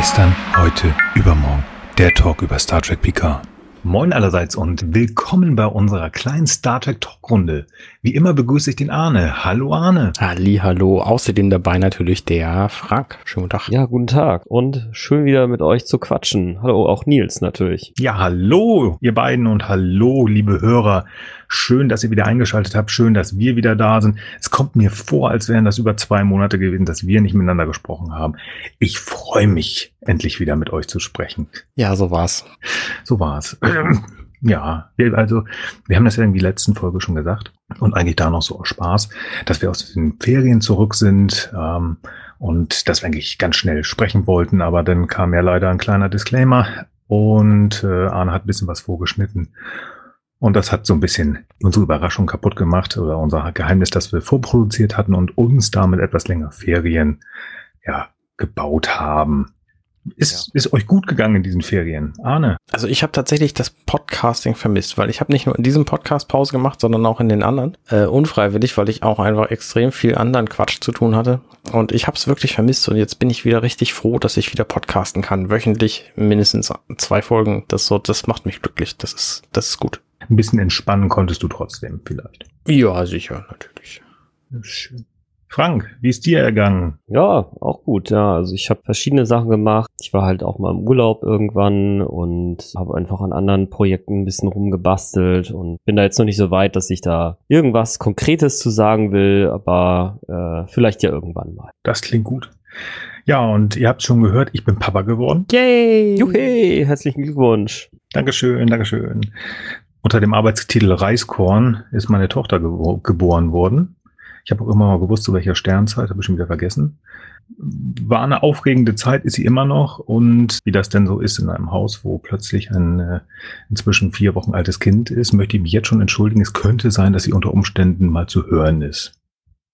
Gestern, heute, übermorgen. Der Talk über Star Trek Picard. Moin allerseits und willkommen bei unserer kleinen Star Trek Talkrunde. Wie immer begrüße ich den Arne. Hallo Arne. Halli, hallo. Außerdem dabei natürlich der Frank. Schönen guten Tag. Ja, guten Tag und schön wieder mit euch zu quatschen. Hallo, auch Nils natürlich. Ja, hallo ihr beiden und hallo liebe Hörer. Schön, dass ihr wieder eingeschaltet habt. Schön, dass wir wieder da sind. Es kommt mir vor, als wären das über zwei Monate gewesen, dass wir nicht miteinander gesprochen haben. Ich freue mich, endlich wieder mit euch zu sprechen. Ja, so war's. So war's. Ja, also wir haben das ja in der letzten Folge schon gesagt und eigentlich da noch so aus Spaß, dass wir aus den Ferien zurück sind ähm, und dass wir eigentlich ganz schnell sprechen wollten, aber dann kam ja leider ein kleiner Disclaimer und äh, Arne hat ein bisschen was vorgeschnitten und das hat so ein bisschen unsere Überraschung kaputt gemacht oder unser Geheimnis, das wir vorproduziert hatten und uns damit etwas länger Ferien ja, gebaut haben. Ist, ja. ist euch gut gegangen in diesen Ferien? Arne? Also ich habe tatsächlich das Podcasting vermisst, weil ich habe nicht nur in diesem Podcast Pause gemacht, sondern auch in den anderen. Äh, unfreiwillig, weil ich auch einfach extrem viel anderen Quatsch zu tun hatte. Und ich habe es wirklich vermisst und jetzt bin ich wieder richtig froh, dass ich wieder podcasten kann. Wöchentlich mindestens zwei Folgen. Das so, das macht mich glücklich. Das ist, das ist gut. Ein bisschen entspannen konntest du trotzdem vielleicht. Ja, sicher, natürlich. Schön. Frank, wie ist dir ergangen? Ja, auch gut, ja. Also ich habe verschiedene Sachen gemacht. Ich war halt auch mal im Urlaub irgendwann und habe einfach an anderen Projekten ein bisschen rumgebastelt und bin da jetzt noch nicht so weit, dass ich da irgendwas Konkretes zu sagen will, aber äh, vielleicht ja irgendwann mal. Das klingt gut. Ja, und ihr habt schon gehört, ich bin Papa geworden. Yay! Juhu! Herzlichen Glückwunsch. Dankeschön, Dankeschön. Unter dem Arbeitstitel Reiskorn ist meine Tochter ge geboren worden. Ich habe auch immer mal gewusst, zu welcher Sternzeit, habe ich schon wieder vergessen. War eine aufregende Zeit, ist sie immer noch. Und wie das denn so ist in einem Haus, wo plötzlich ein äh, inzwischen vier Wochen altes Kind ist, möchte ich mich jetzt schon entschuldigen. Es könnte sein, dass sie unter Umständen mal zu hören ist.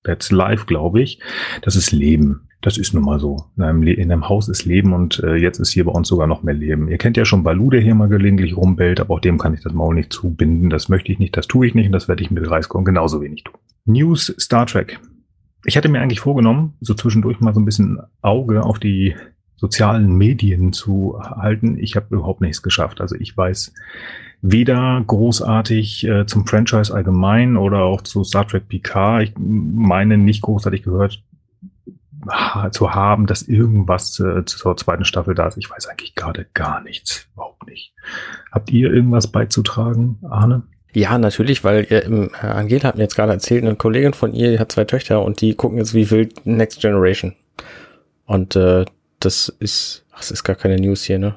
That's live, glaube ich. Das ist Leben. Das ist nun mal so. In einem, in einem Haus ist Leben und äh, jetzt ist hier bei uns sogar noch mehr Leben. Ihr kennt ja schon Balu, der hier mal gelegentlich rumbellt, aber auch dem kann ich das Maul nicht zubinden. Das möchte ich nicht, das tue ich nicht und das werde ich mit Reiskorn genauso wenig tun. News Star Trek. Ich hatte mir eigentlich vorgenommen, so zwischendurch mal so ein bisschen Auge auf die sozialen Medien zu halten. Ich habe überhaupt nichts geschafft. Also ich weiß weder großartig äh, zum Franchise allgemein oder auch zu Star Trek PK. Ich meine nicht großartig gehört zu haben, dass irgendwas äh, zur zweiten Staffel da ist. Ich weiß eigentlich gerade gar nichts. Überhaupt nicht. Habt ihr irgendwas beizutragen, Arne? Ja, natürlich, weil ihr, äh, Angela hat mir jetzt gerade erzählt, eine Kollegin von ihr, die hat zwei Töchter und die gucken jetzt wie wild Next Generation. Und äh, das ist, ach, das ist gar keine News hier, ne?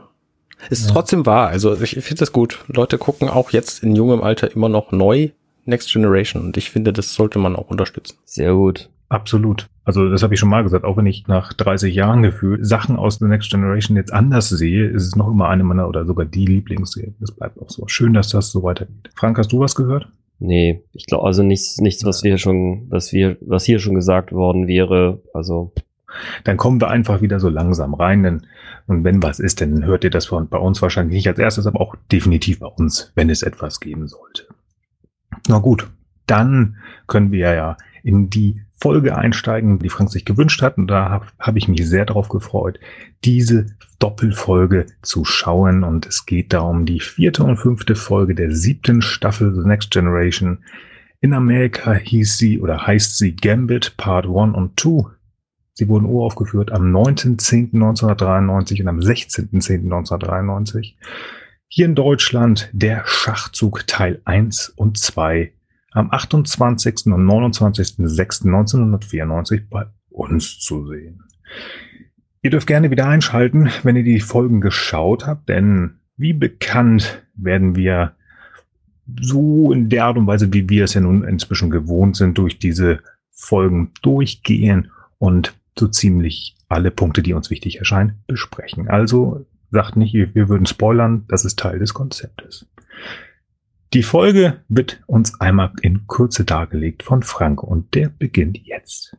Ist ja. trotzdem wahr. Also ich finde das gut. Leute gucken auch jetzt in jungem Alter immer noch neu Next Generation und ich finde, das sollte man auch unterstützen. Sehr gut. Absolut. Also das habe ich schon mal gesagt, auch wenn ich nach 30 Jahren gefühlt Sachen aus The Next Generation jetzt anders sehe, ist es noch immer eine meiner oder sogar die Lieblingsserie. Das bleibt auch so. Schön, dass das so weitergeht. Frank, hast du was gehört? Nee, ich glaube also nichts, nichts, was wir schon, was wir, was hier schon gesagt worden wäre. Also dann kommen wir einfach wieder so langsam rein. Denn, und wenn was ist, dann hört ihr das von bei uns wahrscheinlich nicht als erstes, aber auch definitiv bei uns, wenn es etwas geben sollte. Na gut, dann können wir ja in die Folge einsteigen, die Frank sich gewünscht hat. Und da habe hab ich mich sehr darauf gefreut, diese Doppelfolge zu schauen. Und es geht da um die vierte und fünfte Folge der siebten Staffel The Next Generation. In Amerika hieß sie oder heißt sie Gambit Part 1 und 2. Sie wurden uraufgeführt am 9.10.1993 und am 16.10.1993. Hier in Deutschland der Schachzug Teil 1 und 2 am 28. und 29.06.1994 bei uns zu sehen. Ihr dürft gerne wieder einschalten, wenn ihr die Folgen geschaut habt, denn wie bekannt werden wir so in der Art und Weise, wie wir es ja nun inzwischen gewohnt sind, durch diese Folgen durchgehen und so ziemlich alle Punkte, die uns wichtig erscheinen, besprechen. Also sagt nicht, wir würden spoilern, das ist Teil des Konzeptes. Die Folge wird uns einmal in Kürze dargelegt von Frank und der beginnt jetzt.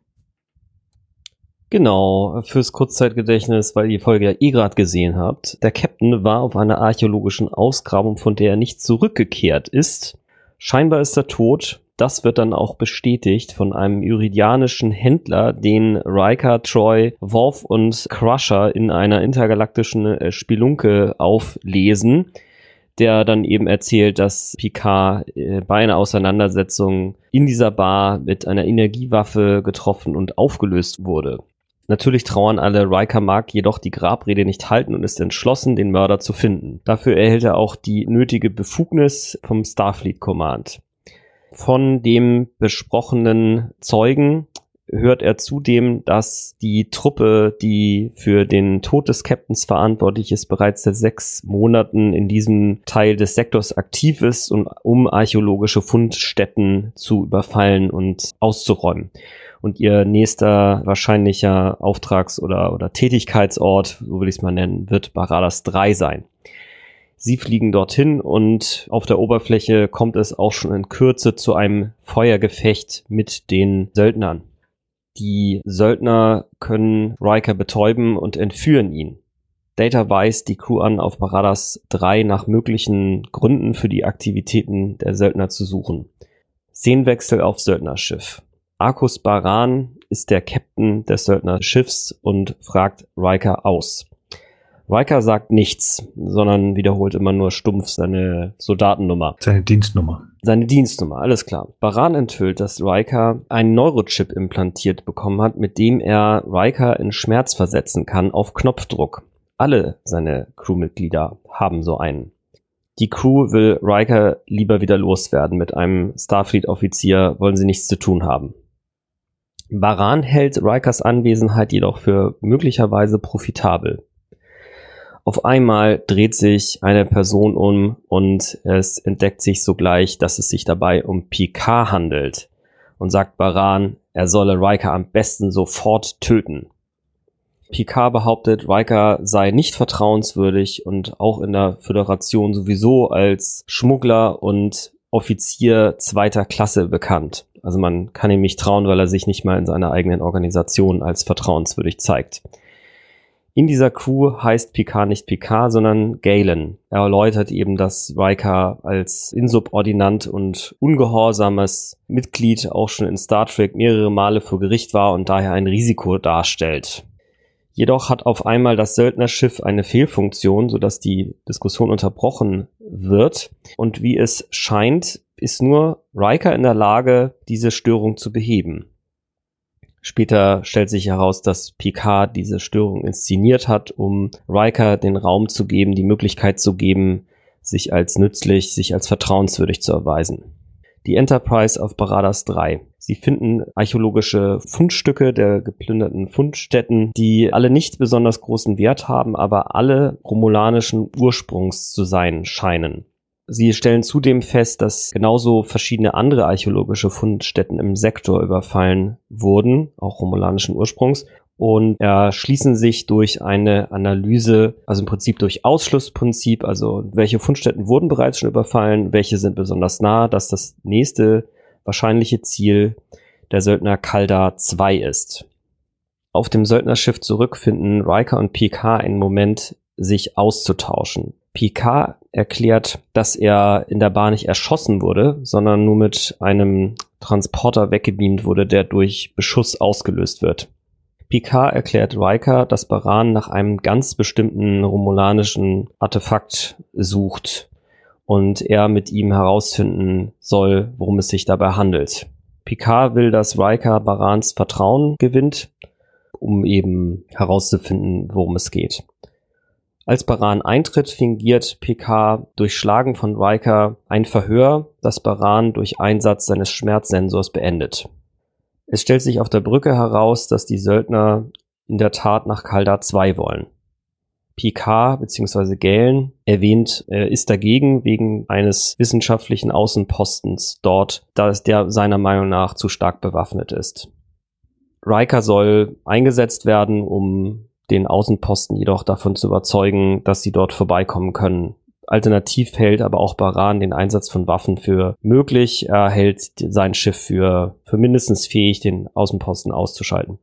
Genau, fürs Kurzzeitgedächtnis, weil ihr die Folge ja eh gerade gesehen habt. Der Captain war auf einer archäologischen Ausgrabung, von der er nicht zurückgekehrt ist. Scheinbar ist er tot. das wird dann auch bestätigt von einem iridianischen Händler, den Riker, Troy, Worf und Crusher in einer intergalaktischen äh, Spelunke auflesen der dann eben erzählt, dass Picard äh, bei einer Auseinandersetzung in dieser Bar mit einer Energiewaffe getroffen und aufgelöst wurde. Natürlich trauern alle, Riker mag jedoch die Grabrede nicht halten und ist entschlossen, den Mörder zu finden. Dafür erhält er auch die nötige Befugnis vom Starfleet Command. Von dem besprochenen Zeugen hört er zudem, dass die Truppe, die für den Tod des Captains verantwortlich ist, bereits seit sechs Monaten in diesem Teil des Sektors aktiv ist, und, um archäologische Fundstätten zu überfallen und auszuräumen. Und ihr nächster wahrscheinlicher Auftrags- oder, oder Tätigkeitsort, so will ich es mal nennen, wird Baradas 3 sein. Sie fliegen dorthin und auf der Oberfläche kommt es auch schon in Kürze zu einem Feuergefecht mit den Söldnern. Die Söldner können Riker betäuben und entführen ihn. Data weist die Crew an, auf Paradas 3 nach möglichen Gründen für die Aktivitäten der Söldner zu suchen. Szenenwechsel auf Söldnerschiff. Arkus Baran ist der Captain des Söldnerschiffs und fragt Riker aus. Riker sagt nichts, sondern wiederholt immer nur stumpf seine Soldatennummer. Seine Dienstnummer. Seine Dienstnummer, alles klar. Baran enthüllt, dass Riker einen Neurochip implantiert bekommen hat, mit dem er Riker in Schmerz versetzen kann auf Knopfdruck. Alle seine Crewmitglieder haben so einen. Die Crew will Riker lieber wieder loswerden. Mit einem Starfleet-Offizier wollen sie nichts zu tun haben. Baran hält Rikers Anwesenheit jedoch für möglicherweise profitabel. Auf einmal dreht sich eine Person um und es entdeckt sich sogleich, dass es sich dabei um Picard handelt und sagt Baran, er solle Riker am besten sofort töten. Picard behauptet, Riker sei nicht vertrauenswürdig und auch in der Föderation sowieso als Schmuggler und Offizier zweiter Klasse bekannt. Also man kann ihm nicht trauen, weil er sich nicht mal in seiner eigenen Organisation als vertrauenswürdig zeigt. In dieser Crew heißt Picard nicht Picard, sondern Galen. Er erläutert eben, dass Riker als insubordinant und ungehorsames Mitglied auch schon in Star Trek mehrere Male vor Gericht war und daher ein Risiko darstellt. Jedoch hat auf einmal das Söldnerschiff eine Fehlfunktion, sodass die Diskussion unterbrochen wird. Und wie es scheint, ist nur Riker in der Lage, diese Störung zu beheben. Später stellt sich heraus, dass Picard diese Störung inszeniert hat, um Riker den Raum zu geben, die Möglichkeit zu geben, sich als nützlich, sich als vertrauenswürdig zu erweisen. Die Enterprise auf Baradas 3. Sie finden archäologische Fundstücke der geplünderten Fundstätten, die alle nicht besonders großen Wert haben, aber alle romulanischen Ursprungs zu sein scheinen. Sie stellen zudem fest, dass genauso verschiedene andere archäologische Fundstätten im Sektor überfallen wurden, auch romulanischen Ursprungs, und erschließen sich durch eine Analyse, also im Prinzip durch Ausschlussprinzip, also welche Fundstätten wurden bereits schon überfallen, welche sind besonders nah, dass das nächste wahrscheinliche Ziel der Söldner Kalda 2 ist. Auf dem Söldnerschiff zurück finden Riker und PK einen Moment, sich auszutauschen. Picard erklärt, dass er in der Bar nicht erschossen wurde, sondern nur mit einem Transporter weggebeamt wurde, der durch Beschuss ausgelöst wird. Picard erklärt Riker, dass Baran nach einem ganz bestimmten romulanischen Artefakt sucht und er mit ihm herausfinden soll, worum es sich dabei handelt. Picard will, dass Riker Barans Vertrauen gewinnt, um eben herauszufinden, worum es geht. Als Baran eintritt, fingiert PK durch Schlagen von Riker ein Verhör, das Baran durch Einsatz seines Schmerzsensors beendet. Es stellt sich auf der Brücke heraus, dass die Söldner in der Tat nach Kaldar 2 wollen. Picard bzw. Galen erwähnt, er ist dagegen wegen eines wissenschaftlichen Außenpostens dort, da es der seiner Meinung nach zu stark bewaffnet ist. Riker soll eingesetzt werden, um den Außenposten jedoch davon zu überzeugen, dass sie dort vorbeikommen können. Alternativ hält aber auch Baran den Einsatz von Waffen für möglich. Er hält sein Schiff für, für mindestens fähig, den Außenposten auszuschalten.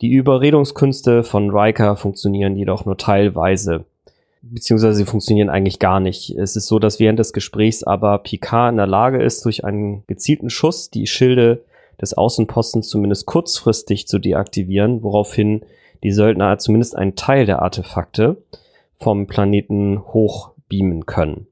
Die Überredungskünste von Riker funktionieren jedoch nur teilweise. beziehungsweise sie funktionieren eigentlich gar nicht. Es ist so, dass während des Gesprächs aber Picard in der Lage ist, durch einen gezielten Schuss die Schilde des Außenpostens zumindest kurzfristig zu deaktivieren, woraufhin die Söldner zumindest einen Teil der Artefakte vom Planeten hochbeamen können.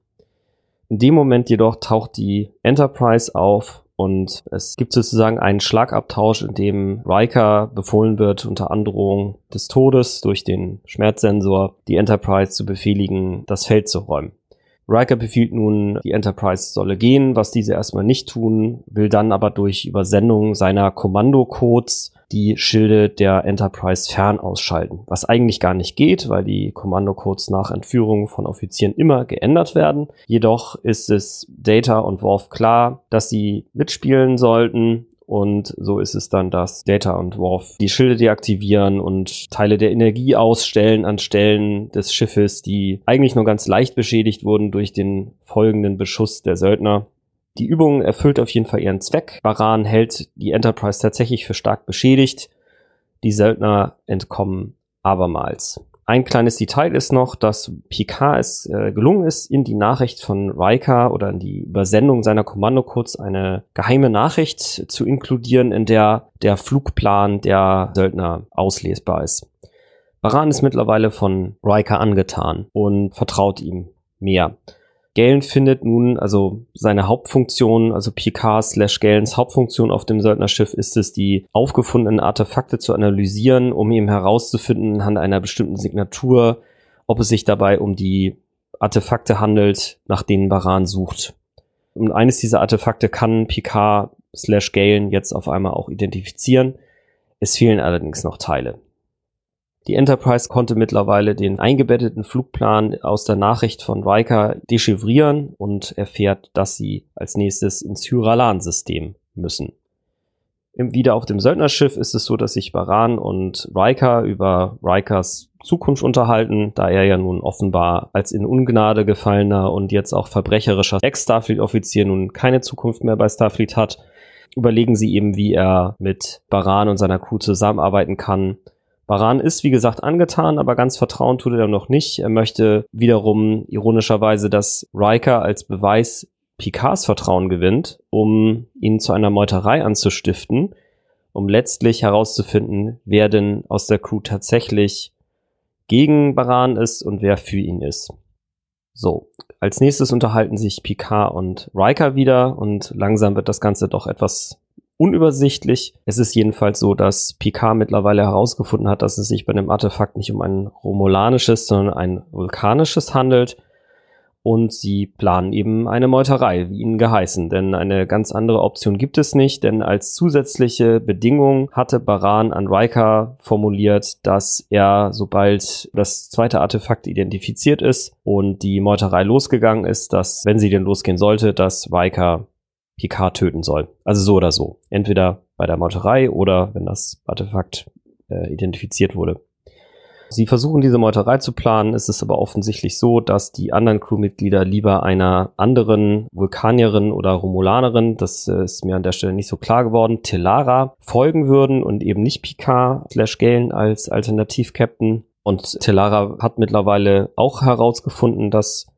In dem Moment jedoch taucht die Enterprise auf und es gibt sozusagen einen Schlagabtausch, in dem Riker befohlen wird, unter Androhung des Todes durch den Schmerzsensor die Enterprise zu befehligen, das Feld zu räumen. Riker befiehlt nun, die Enterprise solle gehen, was diese erstmal nicht tun, will dann aber durch Übersendung seiner Kommandocodes die Schilde der Enterprise fern ausschalten. Was eigentlich gar nicht geht, weil die Kommandocodes nach Entführung von Offizieren immer geändert werden. Jedoch ist es Data und Worf klar, dass sie mitspielen sollten und so ist es dann, dass Data und Worf die Schilde deaktivieren und Teile der Energie ausstellen an Stellen des Schiffes, die eigentlich nur ganz leicht beschädigt wurden durch den folgenden Beschuss der Söldner. Die Übung erfüllt auf jeden Fall ihren Zweck. Baran hält die Enterprise tatsächlich für stark beschädigt. Die Söldner entkommen abermals. Ein kleines Detail ist noch, dass Picard es äh, gelungen ist, in die Nachricht von Riker oder in die Übersendung seiner Kommandocodes eine geheime Nachricht zu inkludieren, in der der Flugplan der Söldner auslesbar ist. Baran ist mittlerweile von Riker angetan und vertraut ihm mehr. Galen findet nun, also seine Hauptfunktion, also Picard slash Galens Hauptfunktion auf dem Söldnerschiff ist es, die aufgefundenen Artefakte zu analysieren, um eben herauszufinden, anhand einer bestimmten Signatur, ob es sich dabei um die Artefakte handelt, nach denen Baran sucht. Und eines dieser Artefakte kann Picard slash Galen jetzt auf einmal auch identifizieren. Es fehlen allerdings noch Teile. Die Enterprise konnte mittlerweile den eingebetteten Flugplan aus der Nachricht von Riker dechiffrieren und erfährt, dass sie als nächstes ins Hyralan-System müssen. Wieder auf dem Söldnerschiff ist es so, dass sich Baran und Riker über Rikers Zukunft unterhalten, da er ja nun offenbar als in Ungnade gefallener und jetzt auch verbrecherischer Ex-Starfleet-Offizier nun keine Zukunft mehr bei Starfleet hat, überlegen sie eben, wie er mit Baran und seiner Crew zusammenarbeiten kann, Baran ist, wie gesagt, angetan, aber ganz vertrauen tut er noch nicht. Er möchte wiederum ironischerweise, dass Riker als Beweis Picards Vertrauen gewinnt, um ihn zu einer Meuterei anzustiften, um letztlich herauszufinden, wer denn aus der Crew tatsächlich gegen Baran ist und wer für ihn ist. So, als nächstes unterhalten sich Picard und Riker wieder und langsam wird das Ganze doch etwas unübersichtlich. Es ist jedenfalls so, dass Picard mittlerweile herausgefunden hat, dass es sich bei dem Artefakt nicht um ein romulanisches, sondern ein vulkanisches handelt. Und sie planen eben eine Meuterei, wie ihnen geheißen. Denn eine ganz andere Option gibt es nicht, denn als zusätzliche Bedingung hatte Baran an Riker formuliert, dass er, sobald das zweite Artefakt identifiziert ist und die Meuterei losgegangen ist, dass, wenn sie denn losgehen sollte, dass Riker Picard töten soll. Also so oder so. Entweder bei der Meuterei oder wenn das Artefakt äh, identifiziert wurde. Sie versuchen diese Meuterei zu planen, es ist aber offensichtlich so, dass die anderen Crewmitglieder lieber einer anderen Vulkanierin oder Romulanerin, das äh, ist mir an der Stelle nicht so klar geworden, Telara folgen würden und eben nicht Picard slash Galen als Alternativ-Captain. Und Telara hat mittlerweile auch herausgefunden, dass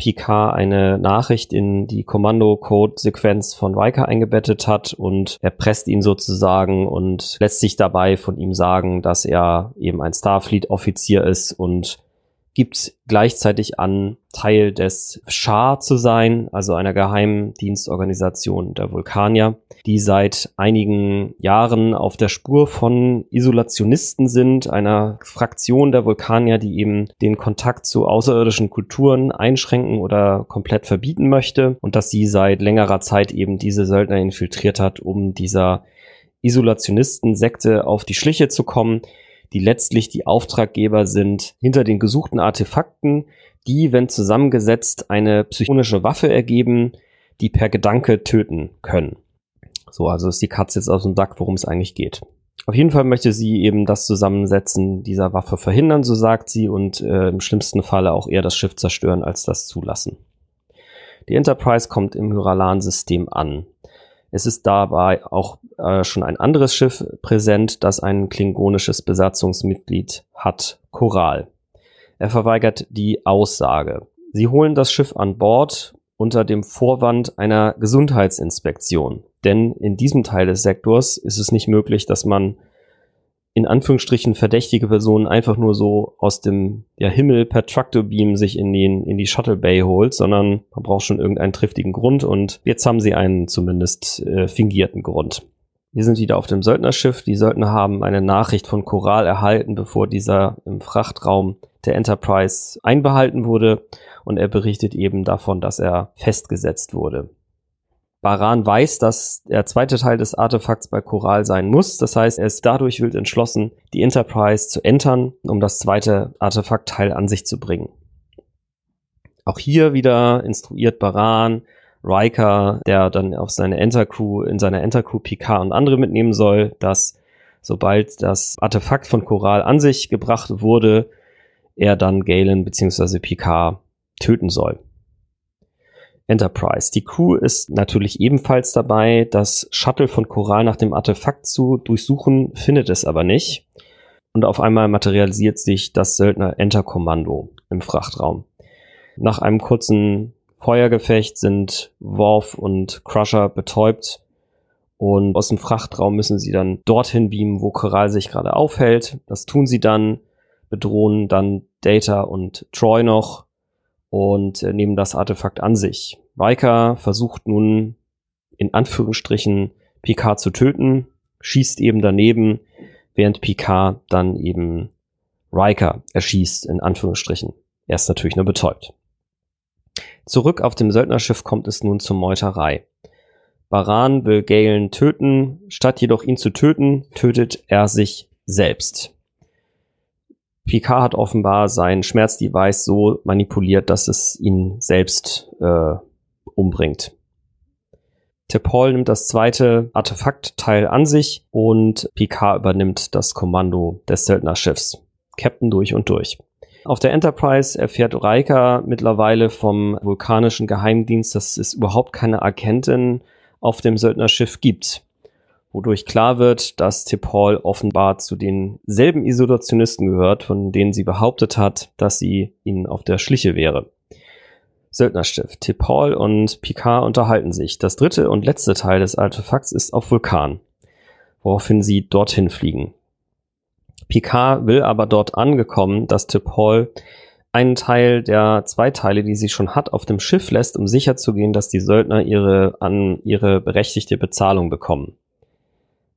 Picard eine Nachricht in die Kommando-Code-Sequenz von Riker eingebettet hat und er presst ihn sozusagen und lässt sich dabei von ihm sagen, dass er eben ein Starfleet-Offizier ist und gibt gleichzeitig an, Teil des Schar zu sein, also einer geheimen Dienstorganisation der Vulkanier, die seit einigen Jahren auf der Spur von Isolationisten sind, einer Fraktion der Vulkanier, die eben den Kontakt zu außerirdischen Kulturen einschränken oder komplett verbieten möchte und dass sie seit längerer Zeit eben diese Söldner infiltriert hat, um dieser Isolationisten-Sekte auf die Schliche zu kommen, die letztlich die Auftraggeber sind hinter den gesuchten Artefakten, die, wenn zusammengesetzt, eine psychonische Waffe ergeben, die per Gedanke töten können. So, also ist die Katze jetzt aus dem Sack, worum es eigentlich geht. Auf jeden Fall möchte sie eben das Zusammensetzen dieser Waffe verhindern, so sagt sie, und äh, im schlimmsten Falle auch eher das Schiff zerstören, als das zulassen. Die Enterprise kommt im Hyralan-System an. Es ist dabei auch äh, schon ein anderes Schiff präsent, das ein klingonisches Besatzungsmitglied hat, Choral. Er verweigert die Aussage. Sie holen das Schiff an Bord unter dem Vorwand einer Gesundheitsinspektion. Denn in diesem Teil des Sektors ist es nicht möglich, dass man in Anführungsstrichen verdächtige Personen einfach nur so aus dem ja, Himmel per Tractor-Beam sich in, den, in die Shuttle Bay holt, sondern man braucht schon irgendeinen triftigen Grund und jetzt haben sie einen zumindest äh, fingierten Grund. Wir sind wieder auf dem Söldnerschiff. Die Söldner haben eine Nachricht von Choral erhalten, bevor dieser im Frachtraum der Enterprise einbehalten wurde und er berichtet eben davon, dass er festgesetzt wurde. Baran weiß, dass der zweite Teil des Artefakts bei Choral sein muss. Das heißt, er ist dadurch wild entschlossen, die Enterprise zu entern, um das zweite Artefaktteil an sich zu bringen. Auch hier wieder instruiert Baran Riker, der dann auf seine Entercrew, in seiner Entercrew Picard und andere mitnehmen soll, dass sobald das Artefakt von Choral an sich gebracht wurde, er dann Galen bzw. Picard töten soll. Enterprise. Die Crew ist natürlich ebenfalls dabei, das Shuttle von Coral nach dem Artefakt zu durchsuchen, findet es aber nicht. Und auf einmal materialisiert sich das Söldner Enter-Kommando im Frachtraum. Nach einem kurzen Feuergefecht sind Worf und Crusher betäubt und aus dem Frachtraum müssen sie dann dorthin beamen, wo Coral sich gerade aufhält. Das tun sie dann, bedrohen dann Data und Troy noch und äh, nehmen das Artefakt an sich. Riker versucht nun in Anführungsstrichen Picard zu töten, schießt eben daneben, während Picard dann eben Riker erschießt, in Anführungsstrichen. Er ist natürlich nur betäubt. Zurück auf dem Söldnerschiff kommt es nun zur Meuterei. Baran will Galen töten, statt jedoch ihn zu töten, tötet er sich selbst. Picard hat offenbar sein Schmerzdevice so manipuliert, dass es ihn selbst äh, umbringt. T'Pol nimmt das zweite Artefaktteil an sich und Picard übernimmt das Kommando des Söldnerschiffs. Captain durch und durch. Auf der Enterprise erfährt Riker mittlerweile vom vulkanischen Geheimdienst, dass es überhaupt keine Agentin auf dem Söldnerschiff gibt wodurch klar wird, dass T'Pol offenbar zu denselben Isolationisten gehört, von denen sie behauptet hat, dass sie ihnen auf der Schliche wäre. Söldnerschiff. T'Pol und Picard unterhalten sich. Das dritte und letzte Teil des Artefakts ist auf Vulkan, woraufhin sie dorthin fliegen. Picard will aber dort angekommen, dass T'Pol einen Teil der zwei Teile, die sie schon hat, auf dem Schiff lässt, um sicherzugehen, dass die Söldner ihre, an ihre berechtigte Bezahlung bekommen.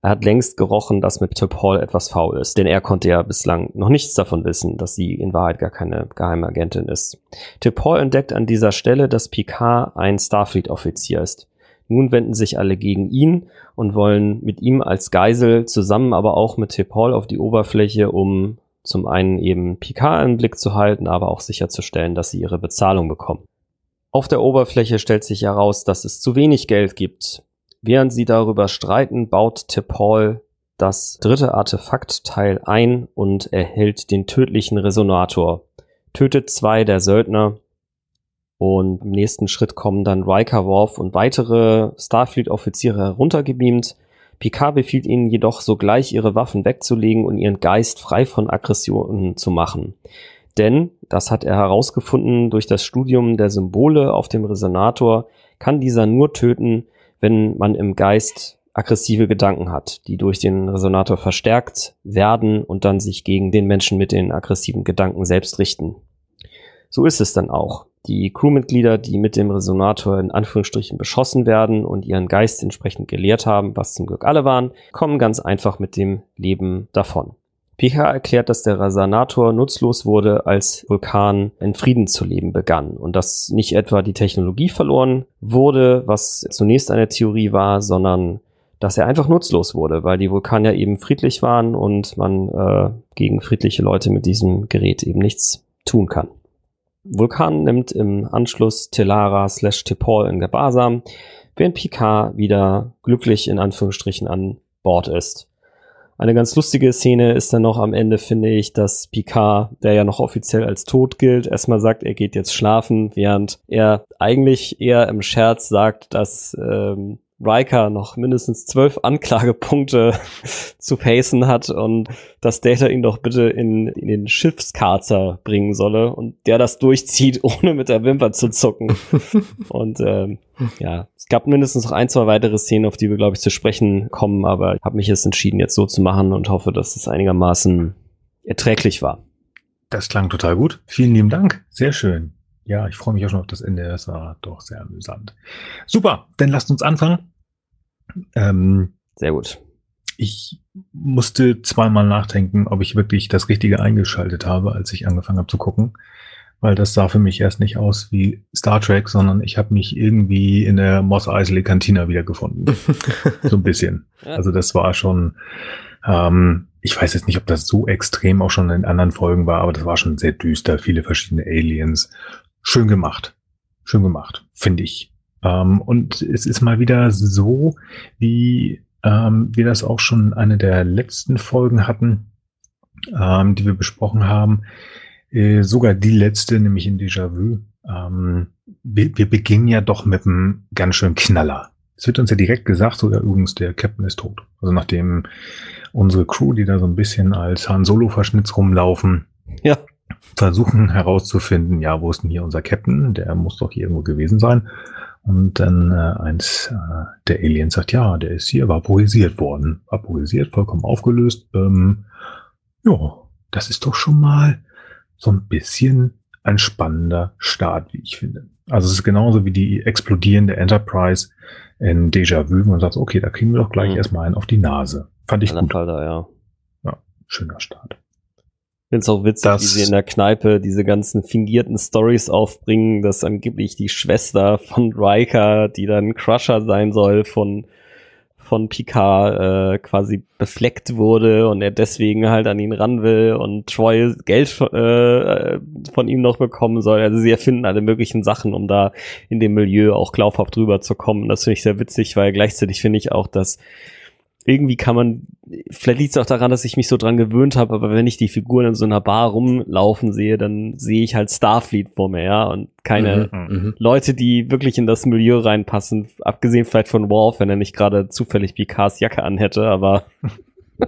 Er hat längst gerochen, dass mit Tip Hall etwas faul ist, denn er konnte ja bislang noch nichts davon wissen, dass sie in Wahrheit gar keine Geheimagentin ist. Tip Hall entdeckt an dieser Stelle, dass Picard ein Starfleet-Offizier ist. Nun wenden sich alle gegen ihn und wollen mit ihm als Geisel zusammen aber auch mit Tip Hall auf die Oberfläche, um zum einen eben Picard im Blick zu halten, aber auch sicherzustellen, dass sie ihre Bezahlung bekommen. Auf der Oberfläche stellt sich heraus, dass es zu wenig Geld gibt. Während sie darüber streiten, baut T'Pol das dritte Artefaktteil ein und erhält den tödlichen Resonator. Tötet zwei der Söldner und im nächsten Schritt kommen dann Riker, Worf und weitere Starfleet-Offiziere heruntergebeamt. Picard befiehlt ihnen jedoch sogleich ihre Waffen wegzulegen und ihren Geist frei von Aggressionen zu machen. Denn, das hat er herausgefunden durch das Studium der Symbole auf dem Resonator, kann dieser nur töten, wenn man im Geist aggressive Gedanken hat, die durch den Resonator verstärkt werden und dann sich gegen den Menschen mit den aggressiven Gedanken selbst richten. So ist es dann auch. Die Crewmitglieder, die mit dem Resonator in Anführungsstrichen beschossen werden und ihren Geist entsprechend gelehrt haben, was zum Glück alle waren, kommen ganz einfach mit dem Leben davon. Picard erklärt, dass der Resonator nutzlos wurde, als Vulkan in Frieden zu leben begann und dass nicht etwa die Technologie verloren wurde, was zunächst eine Theorie war, sondern dass er einfach nutzlos wurde, weil die Vulkanier eben friedlich waren und man äh, gegen friedliche Leute mit diesem Gerät eben nichts tun kann. Vulkan nimmt im Anschluss Telara slash Tepol in Gewahrsam, während Picard wieder glücklich in Anführungsstrichen an Bord ist. Eine ganz lustige Szene ist dann noch am Ende, finde ich, dass Picard, der ja noch offiziell als tot gilt, erstmal sagt, er geht jetzt schlafen, während er eigentlich eher im Scherz sagt, dass ähm, Riker noch mindestens zwölf Anklagepunkte zu facen hat und dass Data ihn doch bitte in, in den Schiffskarzer bringen solle und der das durchzieht, ohne mit der Wimper zu zucken. und ähm, ja, es gab mindestens noch ein, zwei weitere Szenen, auf die wir, glaube ich, zu sprechen kommen, aber ich habe mich jetzt entschieden, jetzt so zu machen und hoffe, dass es einigermaßen erträglich war. Das klang total gut. Vielen lieben Dank. Sehr schön. Ja, ich freue mich auch schon auf das Ende. Das war doch sehr amüsant. Super, dann lasst uns anfangen. Ähm, sehr gut. Ich musste zweimal nachdenken, ob ich wirklich das Richtige eingeschaltet habe, als ich angefangen habe zu gucken. Weil das sah für mich erst nicht aus wie Star Trek, sondern ich habe mich irgendwie in der Moss Eisley Cantina wiedergefunden. so ein bisschen. Also das war schon, ähm, ich weiß jetzt nicht, ob das so extrem auch schon in anderen Folgen war, aber das war schon sehr düster, viele verschiedene Aliens, schön gemacht. Schön gemacht, finde ich. Ähm, und es ist mal wieder so, wie ähm, wir das auch schon eine der letzten Folgen hatten, ähm, die wir besprochen haben. Äh, sogar die letzte, nämlich in Déjà-vu. Ähm, wir, wir beginnen ja doch mit einem ganz schönen Knaller. Es wird uns ja direkt gesagt, sogar übrigens, der Captain ist tot. Also nachdem unsere Crew, die da so ein bisschen als Han Solo-Verschnitz rumlaufen, ja versuchen herauszufinden, ja, wo ist denn hier unser Captain? Der muss doch hier irgendwo gewesen sein. Und dann äh, eins äh, der Aliens sagt, ja, der ist hier vaporisiert worden. Vaporisiert, vollkommen aufgelöst. Ähm, ja, das ist doch schon mal so ein bisschen ein spannender Start, wie ich finde. Also es ist genauso wie die explodierende Enterprise in Déjà-vu. Man sagt, okay, da kriegen wir doch gleich mhm. erstmal einen auf die Nase. Fand ich gut. Fall da, ja. ja, schöner Start finde es auch witzig, das wie sie in der Kneipe diese ganzen fingierten Stories aufbringen, dass angeblich die Schwester von Riker, die dann Crusher sein soll, von von Picard äh, quasi befleckt wurde und er deswegen halt an ihn ran will und Troy Geld äh, von ihm noch bekommen soll. Also sie erfinden alle möglichen Sachen, um da in dem Milieu auch glaubhaft drüber zu kommen. Das finde ich sehr witzig, weil gleichzeitig finde ich auch, dass irgendwie kann man, vielleicht liegt es auch daran, dass ich mich so dran gewöhnt habe, aber wenn ich die Figuren in so einer Bar rumlaufen sehe, dann sehe ich halt Starfleet vor mir, ja, und keine mhm, mhm, mhm, Leute, die wirklich in das Milieu reinpassen, abgesehen vielleicht von Worf, wenn er nicht gerade zufällig Picards Jacke anhätte, aber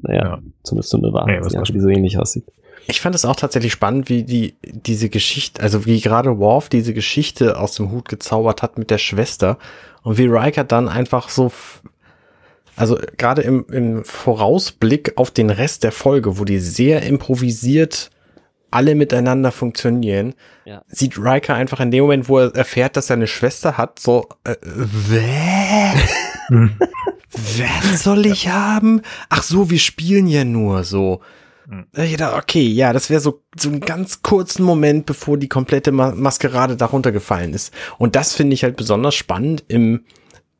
naja, ja. zumindest so eine Wahrheit, ja, die so ähnlich aussieht. Ich fand es auch tatsächlich spannend, wie die diese Geschichte, also wie gerade Worf diese Geschichte aus dem Hut gezaubert hat mit der Schwester und wie Riker dann einfach so also gerade im, im Vorausblick auf den Rest der Folge, wo die sehr improvisiert alle miteinander funktionieren, ja. sieht Riker einfach in dem Moment, wo er erfährt, dass er eine Schwester hat, so, äh, wer? wer soll ich haben? Ach so, wir spielen ja nur so. Hm. Dachte, okay, ja, das wäre so, so einen ganz kurzen Moment, bevor die komplette Maskerade darunter gefallen ist. Und das finde ich halt besonders spannend im,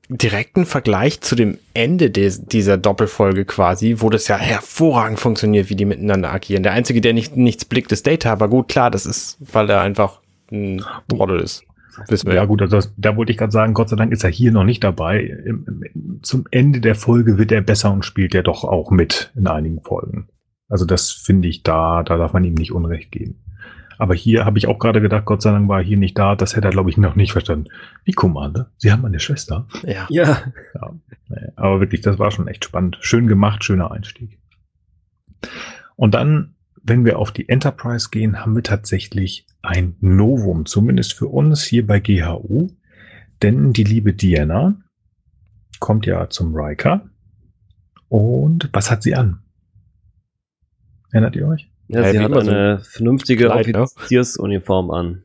direkten Vergleich zu dem Ende des, dieser Doppelfolge quasi, wo das ja hervorragend funktioniert, wie die miteinander agieren. Der Einzige, der nicht, nichts blickt, ist Data, aber gut, klar, das ist, weil er einfach ein Model ist. Wissen wir. Ja gut, also da wollte ich gerade sagen, Gott sei Dank ist er hier noch nicht dabei. zum Ende der Folge wird er besser und spielt er doch auch mit in einigen Folgen. Also das finde ich da, da darf man ihm nicht Unrecht geben. Aber hier habe ich auch gerade gedacht, Gott sei Dank war er hier nicht da. Das hätte er, glaube ich, noch nicht verstanden. Wie Commander? Sie haben eine Schwester? Ja. ja. ja. Aber wirklich, das war schon echt spannend. Schön gemacht, schöner Einstieg. Und dann, wenn wir auf die Enterprise gehen, haben wir tatsächlich ein Novum, zumindest für uns hier bei GHU. Denn die liebe Diana kommt ja zum Riker. Und was hat sie an? Erinnert ihr euch? Ja, sie hat eine so vernünftige Kleid, ne? Offiziersuniform an.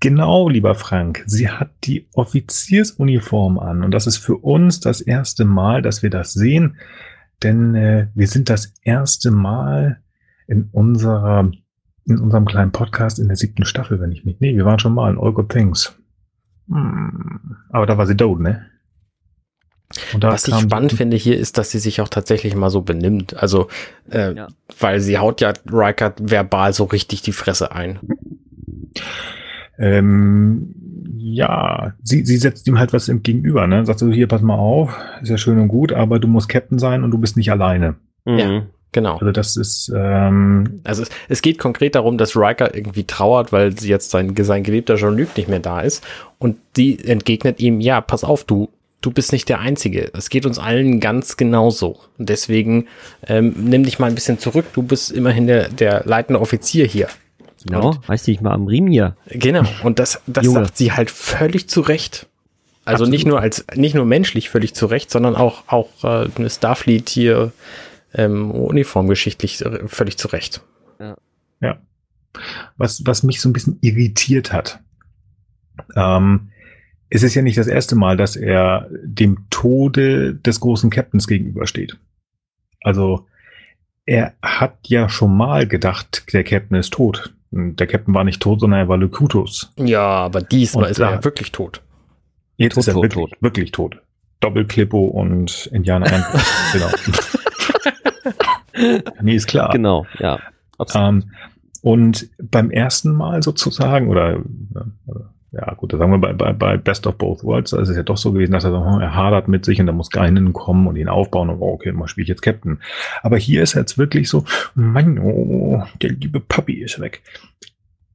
Genau, lieber Frank. Sie hat die Offiziersuniform an. Und das ist für uns das erste Mal, dass wir das sehen. Denn äh, wir sind das erste Mal in unserer, in unserem kleinen Podcast in der siebten Staffel, wenn ich mich. Nee, wir waren schon mal in All Good Things. Hm, aber da war sie tot, ne? Was ich spannend finde hier ist, dass sie sich auch tatsächlich mal so benimmt. Also, äh, ja. weil sie haut ja Riker verbal so richtig die Fresse ein. Ähm, ja, sie, sie setzt ihm halt was im Gegenüber, ne? Sagt so, hier, pass mal auf, ist ja schön und gut, aber du musst Captain sein und du bist nicht alleine. Mhm. Ja. Genau. Also das ist, ähm, Also es, es geht konkret darum, dass Riker irgendwie trauert, weil sie jetzt sein, sein geliebter Jean-Luc nicht mehr da ist. Und die entgegnet ihm, ja, pass auf, du, du bist nicht der Einzige. Es geht uns allen ganz genauso. Und deswegen ähm, nimm dich mal ein bisschen zurück. Du bist immerhin der, der leitende Offizier hier. Genau, Und- reiß dich mal am Riemen hier. Genau. Und das, das Junge. sagt sie halt völlig zu Recht. Also Absolut. nicht nur als, nicht nur menschlich völlig zu Recht, sondern auch, auch äh, eine Starfleet hier ähm, uniformgeschichtlich völlig zu Recht. Ja. Was, was mich so ein bisschen irritiert hat. Ähm, es ist ja nicht das erste Mal, dass er dem Tode des großen Captains gegenübersteht. Also, er hat ja schon mal gedacht, der Captain ist tot. Und Der Captain war nicht tot, sondern er war Locutus. Ja, aber diesmal Und ist er ja wirklich tot. Jetzt Tot, ist er tot, wirklich, tot. wirklich tot. Doppelklippo und Indianer. genau. nee, ist klar. Genau, ja. Absolut. Ähm, und beim ersten Mal sozusagen, oder ja gut, da sagen wir bei, bei, bei Best of Both Worlds, da ist es ja doch so gewesen, dass er so, hm, er hadert mit sich und da muss Geinen kommen und ihn aufbauen und oh, okay, mal spiele ich jetzt Captain. Aber hier ist er jetzt wirklich so, Mann, oh, der liebe Papi ist weg.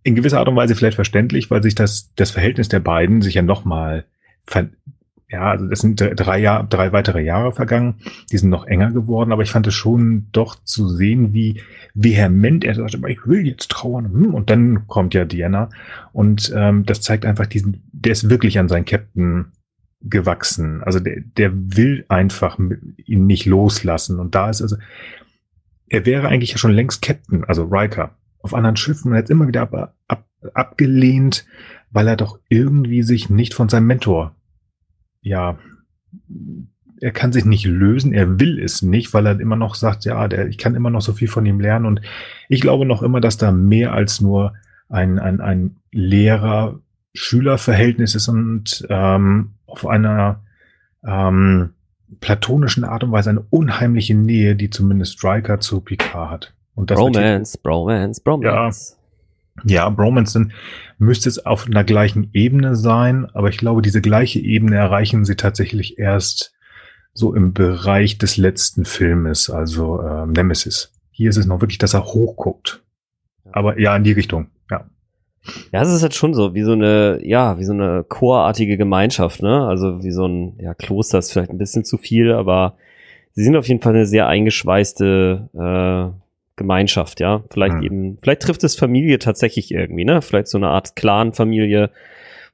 In gewisser Art und Weise vielleicht verständlich, weil sich das, das Verhältnis der beiden sich ja nochmal ver ja, also das sind dr- drei Jahre, drei weitere Jahre vergangen, die sind noch enger geworden, aber ich fand es schon doch zu sehen, wie vehement er sagt, ich will jetzt trauern. Hm, Und dann kommt ja Diana und ähm, das zeigt einfach diesen, der ist wirklich an seinen Captain gewachsen. Also der, der will einfach ihn nicht loslassen. Und da ist also, er wäre eigentlich ja schon längst Captain, also Riker, auf anderen Schiffen und hat immer wieder ab, ab, abgelehnt, weil er doch irgendwie sich nicht von seinem Mentor ja, er kann sich nicht lösen, er will es nicht, weil er immer noch sagt, ja, der, ich kann immer noch so viel von ihm lernen und ich glaube noch immer, dass da mehr als nur ein, ein, ein Lehrer-Schüler-Verhältnis ist und ähm, auf einer ähm, platonischen Art und Weise eine unheimliche Nähe, die zumindest Striker zu Picard hat. Und das Bromance, Bromance, Bromance. ja, Bromance sind, müsste es auf einer gleichen Ebene sein, aber ich glaube, diese gleiche Ebene erreichen sie tatsächlich erst so im Bereich des letzten Filmes, also ähm, Nemesis. Hier ist es noch wirklich, dass er hochguckt. Aber ja, in die Richtung, ja. Ja, es ist halt schon so, wie so eine, ja, wie so eine chorartige Gemeinschaft, ne? Also wie so ein, ja, Kloster ist vielleicht ein bisschen zu viel, aber sie sind auf jeden Fall eine sehr eingeschweißte äh, Gemeinschaft, ja. Vielleicht Hm. eben, vielleicht trifft es Familie tatsächlich irgendwie, ne? Vielleicht so eine Art Clan-Familie,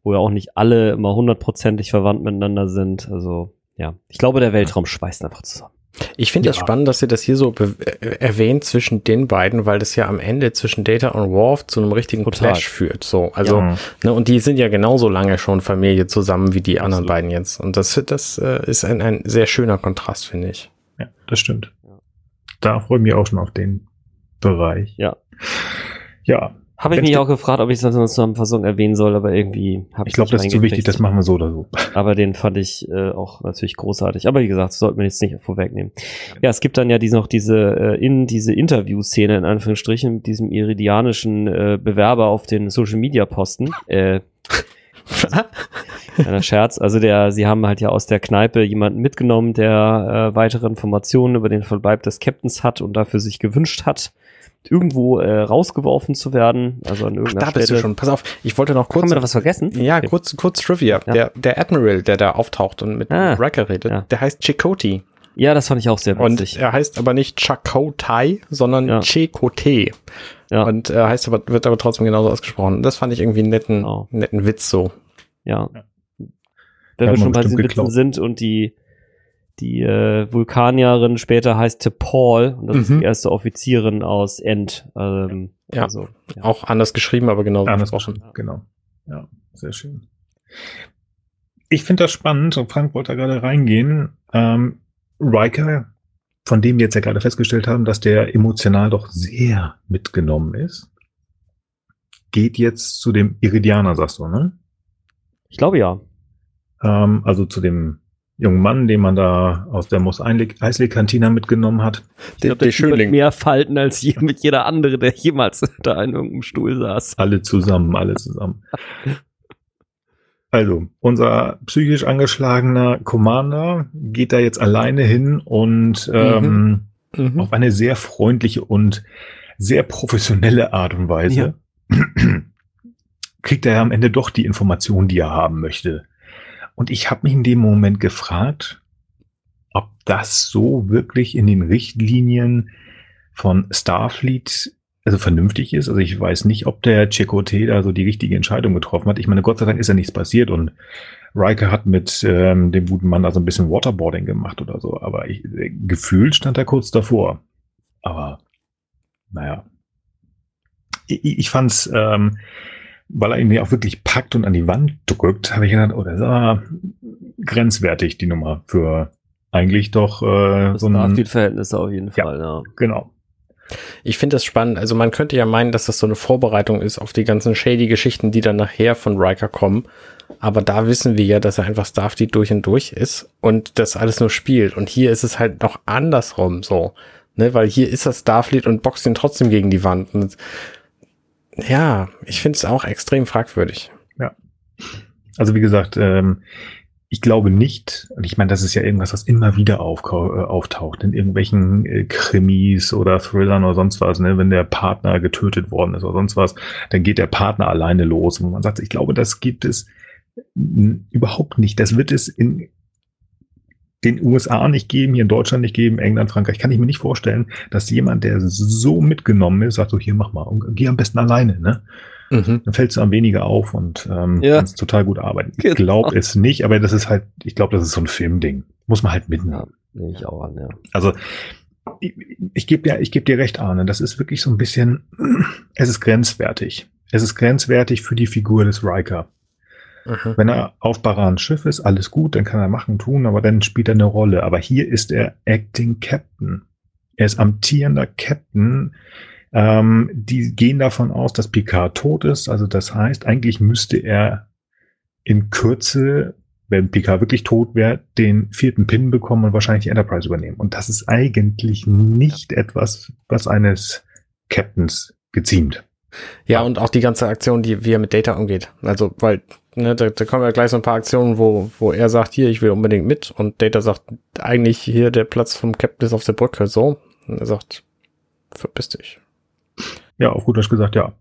wo ja auch nicht alle immer hundertprozentig verwandt miteinander sind. Also, ja. Ich glaube, der Weltraum schweißt einfach zusammen. Ich finde das Ja. spannend, dass ihr das hier so be- äh, erwähnt zwischen den beiden, weil das ja am Ende zwischen Data und Worf zu einem richtigen Total. Clash führt. So, also, Ja. ne, und die sind ja genauso lange schon Familie zusammen wie die anderen Absolut. beiden jetzt. Und das, das äh, ist ein, ein sehr schöner Kontrast, finde ich. ja, das stimmt. Da freue ich mich auch schon auf den Bereich. Ja. Ja, Habe ich mich auch gefragt, ob ich es in der Zusammenfassung erwähnen soll, aber irgendwie habe ich glaube, das ist zu wichtig, das machen wir so oder so. Aber den fand ich äh, auch natürlich großartig. Aber wie gesagt, sollten wir jetzt nicht vorwegnehmen. Ja, es gibt dann ja diese, noch diese, äh, in, diese Interviewszene in Anführungsstrichen mit diesem iridianischen äh, Bewerber auf den Social Media Posten. Äh, kleiner Scherz. Also der, sie haben halt ja aus der Kneipe jemanden mitgenommen, der äh, weitere Informationen über den Verbleib des Captains hat und dafür sich gewünscht hat, irgendwo äh, rausgeworfen zu werden. Also an Ach, irgendeiner da bist du schon. Pass auf, ich wollte noch kurz. Haben wir da was vergessen? Ja, Okay. kurz, kurz Trivia. Ja. Der, der Admiral, der da auftaucht und mit Ah, Riker redet, ja. der heißt Chakotay. Ja, das fand ich auch sehr Und witzig. er heißt aber nicht Chakotay, sondern Ja. Chakotay. Ja. Und er heißt aber, wird aber trotzdem genauso ausgesprochen. Das fand ich irgendwie einen netten, Genau. netten Witz so. Ja. Ja. Wenn Hat wir schon bei diesen Witzen sind und die, die äh, Vulkanierin später heißt Paul und das ist Mhm. die erste Offizierin aus End. Ähm, Ja. Also, ja. Auch anders geschrieben, aber genauso Anders gesprochen. gesprochen. Genau. Ja, sehr schön. Ich finde das spannend und Frank wollte da gerade reingehen. Ähm, Riker, von dem wir jetzt ja gerade festgestellt haben, dass der emotional doch sehr mitgenommen ist, geht jetzt zu dem Iridianer, sagst du, ne? Ich glaube ja. Ähm, also zu dem jungen Mann, den man da aus der Mos Eisley Cantina mitgenommen hat. Ich glaube, der Typ hat mehr Falten als je, mit jeder andere, der jemals da in irgendeinem Stuhl saß. Alle zusammen, alle zusammen. Also, unser psychisch angeschlagener Commander geht da jetzt alleine hin und ähm, mhm. auf eine sehr freundliche und sehr professionelle Art und Weise, ja. kriegt er am Ende doch die Informationen, die er haben möchte. Und ich habe mich in dem Moment gefragt, ob das so wirklich in den Richtlinien von Starfleet also vernünftig ist. Also ich weiß nicht, ob der Chakotay da so die richtige Entscheidung getroffen hat. Ich meine, Gott sei Dank ist ja nichts passiert und Riker hat mit ähm, dem guten Mann da so ein bisschen Waterboarding gemacht oder so. Aber ich, äh, gefühlt stand er kurz davor. Aber naja. Ich, ich fand's, ähm, weil er ihn ja auch wirklich packt und an die Wand drückt, habe ich gedacht, oh, das ist aber grenzwertig, die Nummer, für eigentlich doch äh, das so ein Verhältnisse auf jeden Fall, ja. ja. Genau. Ich finde das spannend. Also man könnte ja meinen, dass das so eine Vorbereitung ist auf die ganzen shady Geschichten, die dann nachher von Riker kommen. Aber da wissen wir ja, dass er einfach Starfleet durch und durch ist und das alles nur spielt. Und hier ist es halt noch andersrum so. Ne, weil hier ist das Starfleet und boxt ihn trotzdem gegen die Wand. Und ja, ich finde es auch extrem fragwürdig. Ja. Also wie gesagt, ähm, ich glaube nicht, und ich meine, das ist ja irgendwas, was immer wieder auf, äh, auftaucht in irgendwelchen äh, Krimis oder Thrillern oder sonst was, ne? wenn der Partner getötet worden ist oder sonst was, dann geht der Partner alleine los. Und man sagt, ich glaube, das gibt es überhaupt nicht. Das wird es in den USA nicht geben, hier in Deutschland nicht geben, England, Frankreich. Kann ich mir nicht vorstellen, dass jemand, der so mitgenommen ist, sagt so, hier mach mal und geh am besten alleine, ne? Mhm. Dann fällt es am weniger auf und ähm, ja. kannst total gut arbeiten. Ich genau. glaube es nicht, aber das ist halt, ich glaube, das ist so ein Filmding. Muss man halt mitnehmen. Ja, ich auch an, ja. Also ich, ich gebe dir, ich gebe dir recht, Arne. Das ist wirklich so ein bisschen, es ist grenzwertig. Es ist grenzwertig für die Figur des Riker. Mhm. Wenn er auf Baran Schiff ist, alles gut, dann kann er machen, tun, aber dann spielt er eine Rolle. Aber hier ist er Acting Captain. Er ist amtierender Captain ähm, die gehen davon aus, dass Picard tot ist. Also das heißt, eigentlich müsste er in Kürze, wenn Picard wirklich tot wäre, den vierten Pin bekommen und wahrscheinlich die Enterprise übernehmen. Und das ist eigentlich nicht etwas, was eines Captains geziemt. Ja, und auch die ganze Aktion, die wie er mit Data umgeht. Also, weil, ne, da, da kommen ja gleich so ein paar Aktionen, wo, wo er sagt, hier, ich will unbedingt mit. Und Data sagt, eigentlich hier der Platz vom Captain ist auf der Brücke, so. Und er sagt, verpiss dich. Ja, auf gut Deutsch gesagt, ja.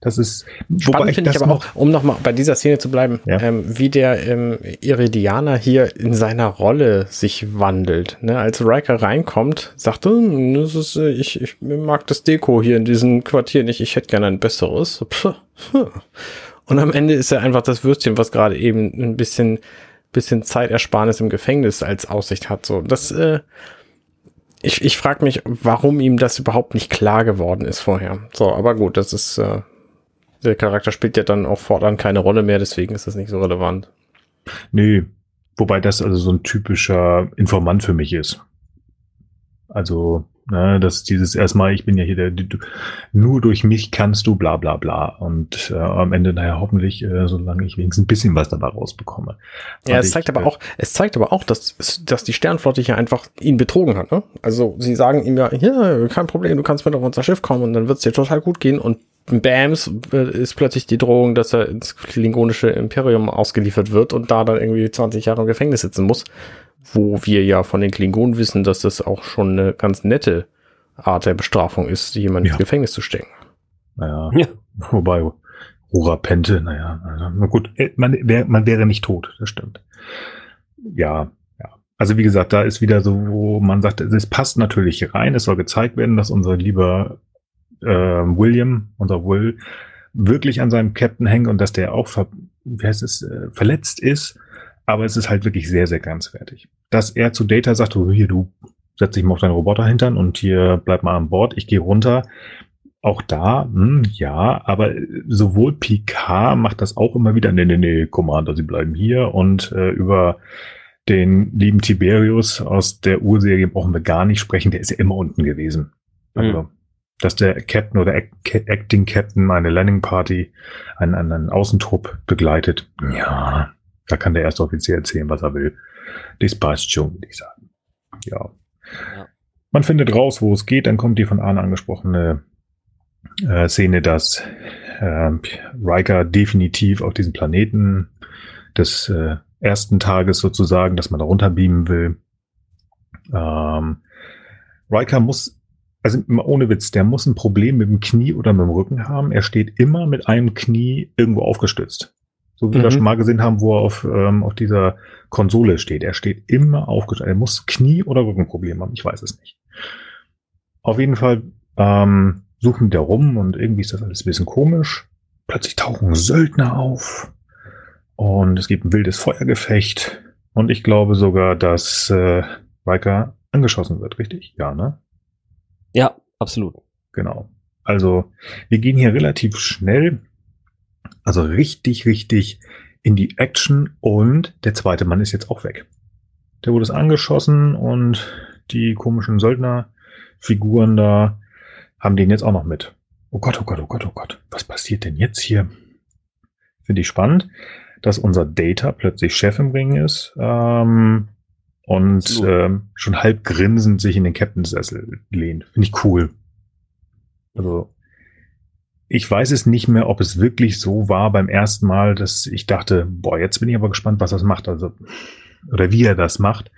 Das ist spannend finde ich aber auch, um nochmal bei dieser Szene zu bleiben, ja. ähm, wie der ähm, Iridianer hier in seiner Rolle sich wandelt. Ne? Als Riker reinkommt, sagt er, hm, das ist, äh, ich, ich mag das Deko hier in diesem Quartier nicht, ich hätte gerne ein besseres. Und am Ende ist er einfach das Würstchen, was gerade eben ein bisschen, bisschen Zeitersparnis im Gefängnis als Aussicht hat. So, das äh, ich, ich frage mich, warum ihm das überhaupt nicht klar geworden ist vorher. So, aber gut, das ist, äh, der Charakter spielt ja dann auch fortan keine Rolle mehr, deswegen ist das nicht so relevant. Nee, wobei das also so ein typischer Informant für mich ist. Also, Ne, das ist dieses erstmal, ich bin ja hier der, du, nur durch mich kannst du bla bla bla. Und äh, am Ende, naja, hoffentlich, äh, solange ich wenigstens ein bisschen was dabei rausbekomme. Ja, es zeigt ich, aber äh, auch, es zeigt aber auch, dass, dass die Sternflotte hier einfach ihn betrogen hat. Ne? Also sie sagen ihm ja, ja, kein Problem, du kannst mit auf unser Schiff kommen und dann wird es dir total gut gehen. Und Bams äh, ist plötzlich die Drohung, dass er ins klingonische Imperium ausgeliefert wird und da dann irgendwie 20 Jahre im Gefängnis sitzen muss wo wir ja von den Klingonen wissen, dass das auch schon eine ganz nette Art der Bestrafung ist, jemanden ja. ins Gefängnis zu stecken. Naja, ja. wobei Rura Pente, naja, na gut, äh, man, wär, man wäre nicht tot, das stimmt. Ja, ja. Also wie gesagt, da ist wieder so, wo man sagt, es passt natürlich rein, es soll gezeigt werden, dass unser lieber äh, William, unser Will, wirklich an seinem Captain hängt und dass der auch ver, wie heißt es, äh, verletzt ist aber es ist halt wirklich sehr, sehr grenzwertig. Dass er zu Data sagt, oh, hier, du setz dich mal auf deinen Roboter hintern und hier bleib mal an Bord, ich gehe runter. Auch da, hm, ja, aber sowohl Picard macht das auch immer wieder, nee, nee, nee, Commander, sie bleiben hier und äh, über den lieben Tiberius aus der Urserie brauchen wir gar nicht sprechen, der ist ja immer unten gewesen. Mhm. Also, dass der Captain oder Acting Captain eine Landing Party, einen, einen Außentrupp begleitet, ja, da kann der erste Offizier erzählen, was er will. Schon, würde ich sagen. Ja. ja. Man findet raus, wo es geht. Dann kommt die von Arne angesprochene äh, Szene, dass äh, Riker definitiv auf diesem Planeten des äh, ersten Tages sozusagen, dass man da runterbeamen will. Ähm, Riker muss, also ohne Witz, der muss ein Problem mit dem Knie oder mit dem Rücken haben. Er steht immer mit einem Knie irgendwo aufgestützt. So wie mhm. wir schon mal gesehen haben, wo er auf, ähm, auf dieser Konsole steht. Er steht immer aufgestützt. Er muss Knie- oder Rückenprobleme haben. Ich weiß es nicht. Auf jeden Fall ähm, suchen der rum und irgendwie ist das alles ein bisschen komisch. Plötzlich tauchen Söldner auf und es gibt ein wildes Feuergefecht. Und ich glaube sogar, dass äh, Riker angeschossen wird, richtig? Ja, ne? Ja, absolut. Genau. Also wir gehen hier relativ schnell, also richtig, richtig in die Action und der zweite Mann ist jetzt auch weg. Der wurde angeschossen und die komischen Söldnerfiguren da haben den jetzt auch noch mit. Oh Gott, oh Gott, oh Gott, oh Gott. Was passiert denn jetzt hier? Finde ich spannend, dass unser Data plötzlich Chef im Ring ist ähm, und ähm, schon halb grinsend sich in den Captain-Sessel lehnt. Finde ich cool. Also ich weiß es nicht mehr, ob es wirklich so war beim ersten Mal, dass ich dachte, boah, jetzt bin ich aber gespannt, was das macht. Also, oder wie er das macht.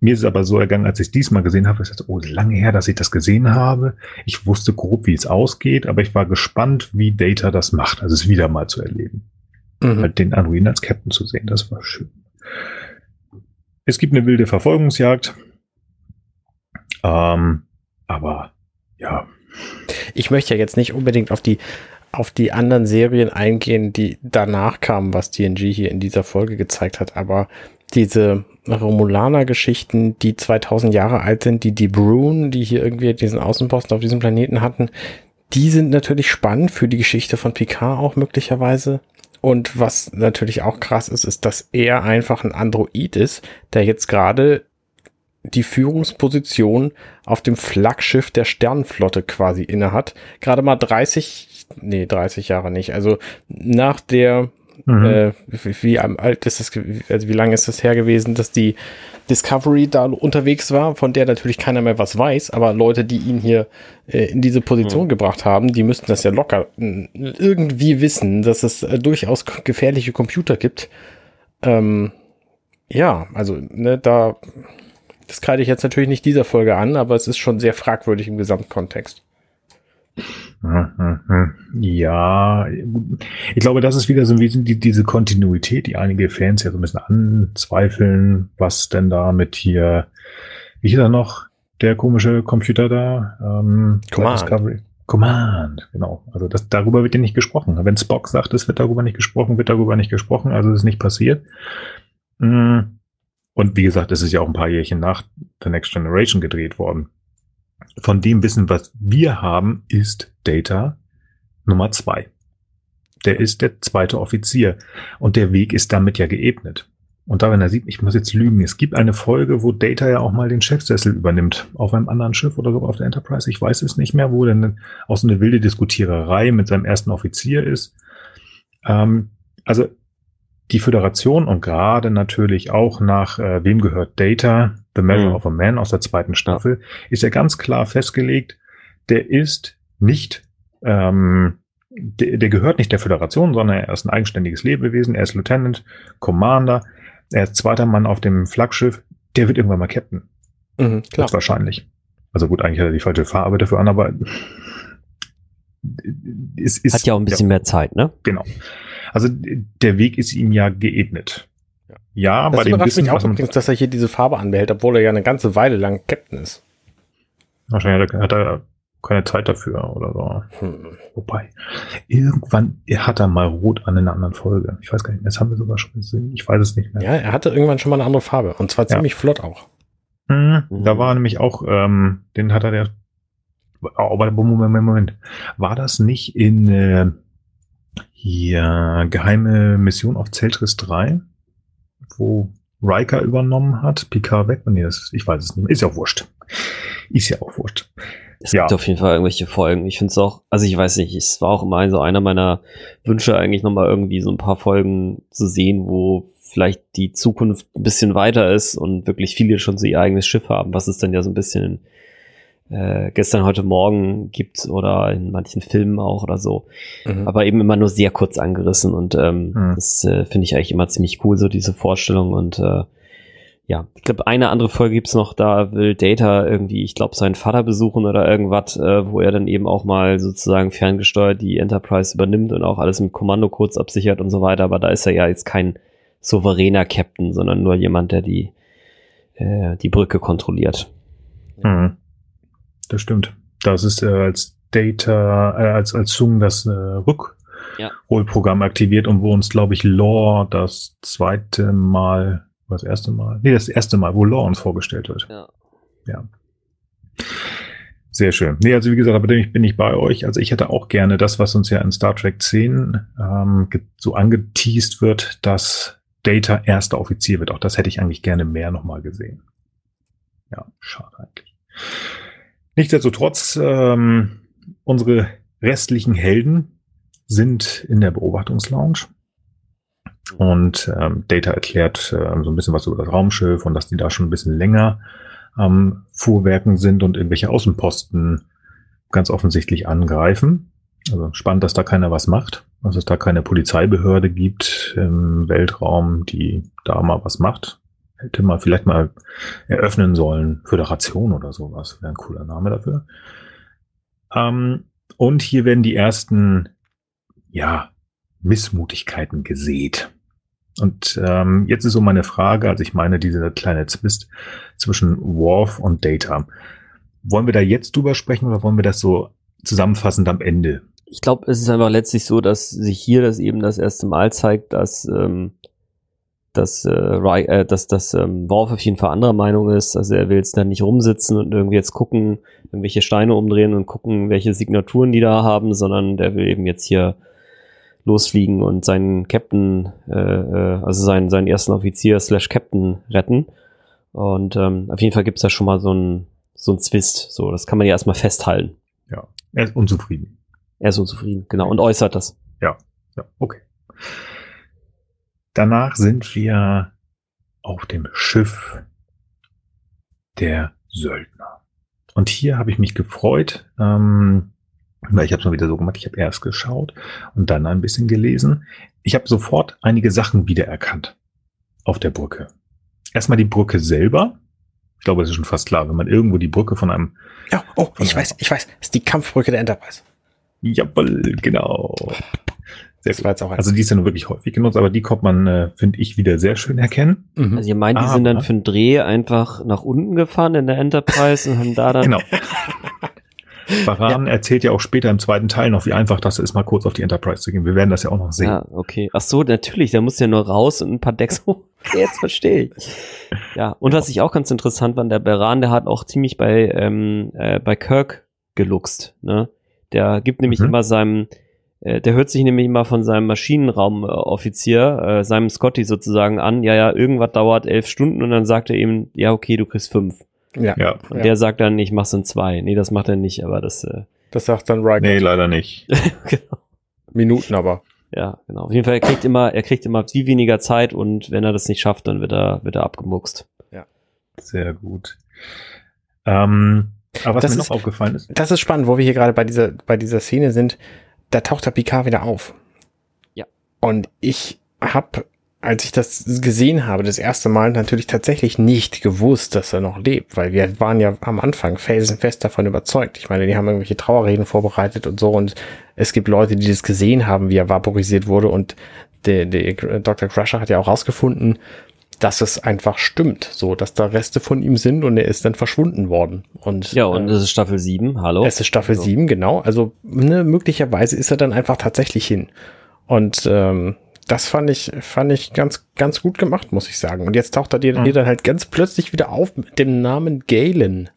Mir ist es aber so ergangen, als ich es diesmal gesehen habe, ich dachte, oh, lange her, dass ich das gesehen habe. Ich wusste grob, wie es ausgeht, aber ich war gespannt, wie Data das macht, also es wieder mal zu erleben. Mhm. Halt den Anduin als Captain zu sehen, das war schön. Es gibt eine wilde Verfolgungsjagd. Ähm, aber ja. Ich möchte ja jetzt nicht unbedingt auf die auf die anderen Serien eingehen, die danach kamen, was TNG hier in dieser Folge gezeigt hat, aber diese Romulaner-Geschichten, die 2000 Jahre alt sind, die die Brune, die hier irgendwie diesen Außenposten auf diesem Planeten hatten, die sind natürlich spannend für die Geschichte von Picard auch möglicherweise. Und was natürlich auch krass ist, ist, dass er einfach ein Android ist, der jetzt gerade die Führungsposition auf dem Flaggschiff der Sternenflotte quasi innehat. Gerade mal 30, nee, 30 Jahre nicht. Also nach der Mhm. Äh, wie, wie alt ist das, also wie lange ist das her gewesen, dass die Discovery da unterwegs war, von der natürlich keiner mehr was weiß, aber Leute, die ihn hier äh, in diese Position mhm. gebracht haben, die müssten das ja locker irgendwie wissen, dass es äh, durchaus gefährliche Computer gibt. Ähm, ja, also ne, da das kreide ich jetzt natürlich nicht dieser Folge an, aber es ist schon sehr fragwürdig im Gesamtkontext. Ja, ich glaube, das ist wieder so ein bisschen die, diese Kontinuität, die einige Fans ja so ein bisschen anzweifeln, was denn da mit hier, wie hieß er noch, der komische Computer da? Ähm, Command. Discovery. Command, genau. Also das, darüber wird ja nicht gesprochen. Wenn Spock sagt, es wird darüber nicht gesprochen, wird darüber nicht gesprochen, also es ist nicht passiert. Mm. Und wie gesagt, es ist ja auch ein paar Jährchen nach The Next Generation gedreht worden von dem Wissen, was wir haben, ist Data Nummer zwei. Der ist der zweite Offizier und der Weg ist damit ja geebnet. Und da, wenn er sieht, ich muss jetzt lügen, es gibt eine Folge, wo Data ja auch mal den Chefsessel übernimmt, auf einem anderen Schiff oder so auf der Enterprise, ich weiß es nicht mehr, wo denn auch so eine wilde Diskutiererei mit seinem ersten Offizier ist. Ähm, also die Föderation und gerade natürlich auch nach äh, wem gehört Data, The Measure mhm. of a Man aus der zweiten Staffel, ist ja ganz klar festgelegt, der ist nicht, ähm, der, der gehört nicht der Föderation, sondern er ist ein eigenständiges Lebewesen, er ist Lieutenant, Commander, er ist zweiter Mann auf dem Flaggschiff, der wird irgendwann mal Captain. Mhm, klar. wahrscheinlich. Also gut, eigentlich hat er die falsche Farbe dafür an, aber es ist. Hat ja auch ein bisschen ja, mehr Zeit, ne? Genau. Also der Weg ist ihm ja geebnet. Ja, das bei dem Wissen, mich auch übrigens, dass er hier diese Farbe anbehält, obwohl er ja eine ganze Weile lang Captain ist. Wahrscheinlich hat er keine Zeit dafür oder so. Hm. Wobei, irgendwann hat er mal rot an in einer anderen Folge. Ich weiß gar nicht, das haben wir sogar schon gesehen. Ich weiß es nicht mehr. Ja, er hatte irgendwann schon mal eine andere Farbe und zwar ziemlich ja. flott auch. Mhm. Da war nämlich auch, ähm, den hat er der. Oh, Moment, Moment, Moment. War das nicht in äh, hier geheime Mission auf Zeltris 3, wo Riker übernommen hat, Picard weg? Nee, das, ich weiß es nicht mehr. Ist ja wurscht. Ist ja auch wurscht. Es ja. gibt auf jeden Fall irgendwelche Folgen. Ich finde es auch, also ich weiß nicht, es war auch immer so einer meiner Wünsche, eigentlich nochmal irgendwie so ein paar Folgen zu sehen, wo vielleicht die Zukunft ein bisschen weiter ist und wirklich viele schon so ihr eigenes Schiff haben, was es dann ja so ein bisschen äh, gestern, heute Morgen gibt oder in manchen Filmen auch oder so. Mhm. Aber eben immer nur sehr kurz angerissen und ähm, mhm. das äh, finde ich eigentlich immer ziemlich cool, so diese Vorstellung und äh, ja, ich glaube, eine andere Folge gibt's noch, da will Data irgendwie, ich glaube, seinen Vater besuchen oder irgendwas, äh, wo er dann eben auch mal sozusagen ferngesteuert die Enterprise übernimmt und auch alles mit Kommandocodes absichert und so weiter. Aber da ist er ja jetzt kein souveräner Captain, sondern nur jemand, der die, äh, die Brücke kontrolliert. Mhm. Das stimmt. Das ist äh, als Data, äh, als, als Zoom das äh, Rückholprogramm ja. aktiviert und wo uns, glaube ich, Lore das zweite Mal das erste Mal? Nee, das erste Mal, wo Law uns vorgestellt wird. Ja. Ja. Sehr schön. Nee, also wie gesagt, aber bin ich bei euch. Also ich hätte auch gerne das, was uns ja in Star Trek 10 ähm, so angeteased wird, dass Data erster Offizier wird. Auch das hätte ich eigentlich gerne mehr nochmal gesehen. Ja, schade eigentlich. Nichtsdestotrotz, ähm, unsere restlichen Helden sind in der Beobachtungslounge. Und ähm, Data erklärt ähm, so ein bisschen was über das Raumschiff und dass die da schon ein bisschen länger am Fuhrwerken sind und irgendwelche Außenposten ganz offensichtlich angreifen. Also spannend, dass da keiner was macht, dass es da keine Polizeibehörde gibt im Weltraum, die da mal was macht. Hätte man vielleicht mal eröffnen sollen, Föderation oder sowas, wäre ein cooler Name dafür. Ähm, und hier werden die ersten, ja, Missmutigkeiten gesät. Und ähm, jetzt ist so meine Frage, also ich meine diese kleine Zwist zwischen Worf und Data. Wollen wir da jetzt drüber sprechen oder wollen wir das so zusammenfassend am Ende? Ich glaube, es ist einfach letztlich so, dass sich hier das eben das erste Mal zeigt, dass ähm, dass, äh, äh, dass, dass ähm, Worf auf jeden Fall anderer Meinung ist. Also er will jetzt da nicht rumsitzen und irgendwie jetzt gucken, irgendwelche Steine umdrehen und gucken, welche Signaturen die da haben, sondern der will eben jetzt hier losfliegen und seinen Captain, äh, äh, also seinen, seinen ersten Offizier slash Captain retten. Und ähm, auf jeden Fall gibt's da schon mal so ein so ein Zwist. So, das kann man ja erstmal festhalten. Ja, er ist unzufrieden. Er ist unzufrieden, genau, und äußert das. Ja, ja, okay. Danach sind wir auf dem Schiff der Söldner. Und hier habe ich mich gefreut, ähm, weil ich habe es mal wieder so gemacht, ich habe erst geschaut und dann ein bisschen gelesen. Ich habe sofort einige Sachen wiedererkannt auf der Brücke. Erstmal die Brücke selber. Ich glaube, es ist schon fast klar, wenn man irgendwo die Brücke von einem. Ja, oh, ich weiß, ich weiß. Das ist die Kampfbrücke der Enterprise. Jawohl, genau. Das gut. also die ist ja nur wirklich häufig genutzt, aber die kommt man, äh, finde ich, wieder sehr schön erkennen. Mhm. Also ihr meint, die ah, sind dann für einen Dreh einfach nach unten gefahren in der Enterprise und haben da dann. Genau. Baran ja. erzählt ja auch später im zweiten Teil noch, wie einfach das ist, mal kurz auf die Enterprise zu gehen. Wir werden das ja auch noch sehen. Ja, okay. Ach so, natürlich, da muss ja nur raus und ein paar Decks hoch. Jetzt verstehe ich. Ja, und was ich auch ganz interessant fand, der Baran, der hat auch ziemlich bei, ähm, äh, bei Kirk geluchst. Ne? Der gibt nämlich mhm. immer seinem, der hört sich nämlich immer von seinem Maschinenraumoffizier, äh, seinem Scotty sozusagen an, ja, ja, irgendwas dauert elf Stunden und dann sagt er ihm, ja, okay, du kriegst fünf. Ja. ja. Und ja. der sagt dann, ich mach's in zwei. Nee, das macht er nicht, aber das. Äh, das sagt dann Riker. Nee, leider nicht. genau. Minuten aber. Ja, genau. Auf jeden Fall, er kriegt immer, er kriegt immer viel weniger Zeit und wenn er das nicht schafft, dann wird er, wird er abgemuckst. Ja. Sehr gut. Ähm, aber was das mir noch aufgefallen ist. Das ist spannend, wo wir hier gerade bei dieser, bei dieser Szene sind. Da taucht der Picard wieder auf. Ja. Und ich habe als ich das gesehen habe, das erste Mal natürlich tatsächlich nicht gewusst, dass er noch lebt, weil wir waren ja am Anfang felsenfest davon überzeugt. Ich meine, die haben irgendwelche Trauerreden vorbereitet und so und es gibt Leute, die das gesehen haben, wie er vaporisiert wurde und der, der Dr. Crusher hat ja auch rausgefunden, dass es einfach stimmt, so, dass da Reste von ihm sind und er ist dann verschwunden worden. Und, ja, und äh, es ist Staffel 7, hallo? Es ist Staffel also. 7, genau. Also ne, möglicherweise ist er dann einfach tatsächlich hin. Und ähm, das fand ich, fand ich ganz, ganz gut gemacht, muss ich sagen. Und jetzt taucht er dir, mhm. dann halt ganz plötzlich wieder auf mit dem Namen Galen.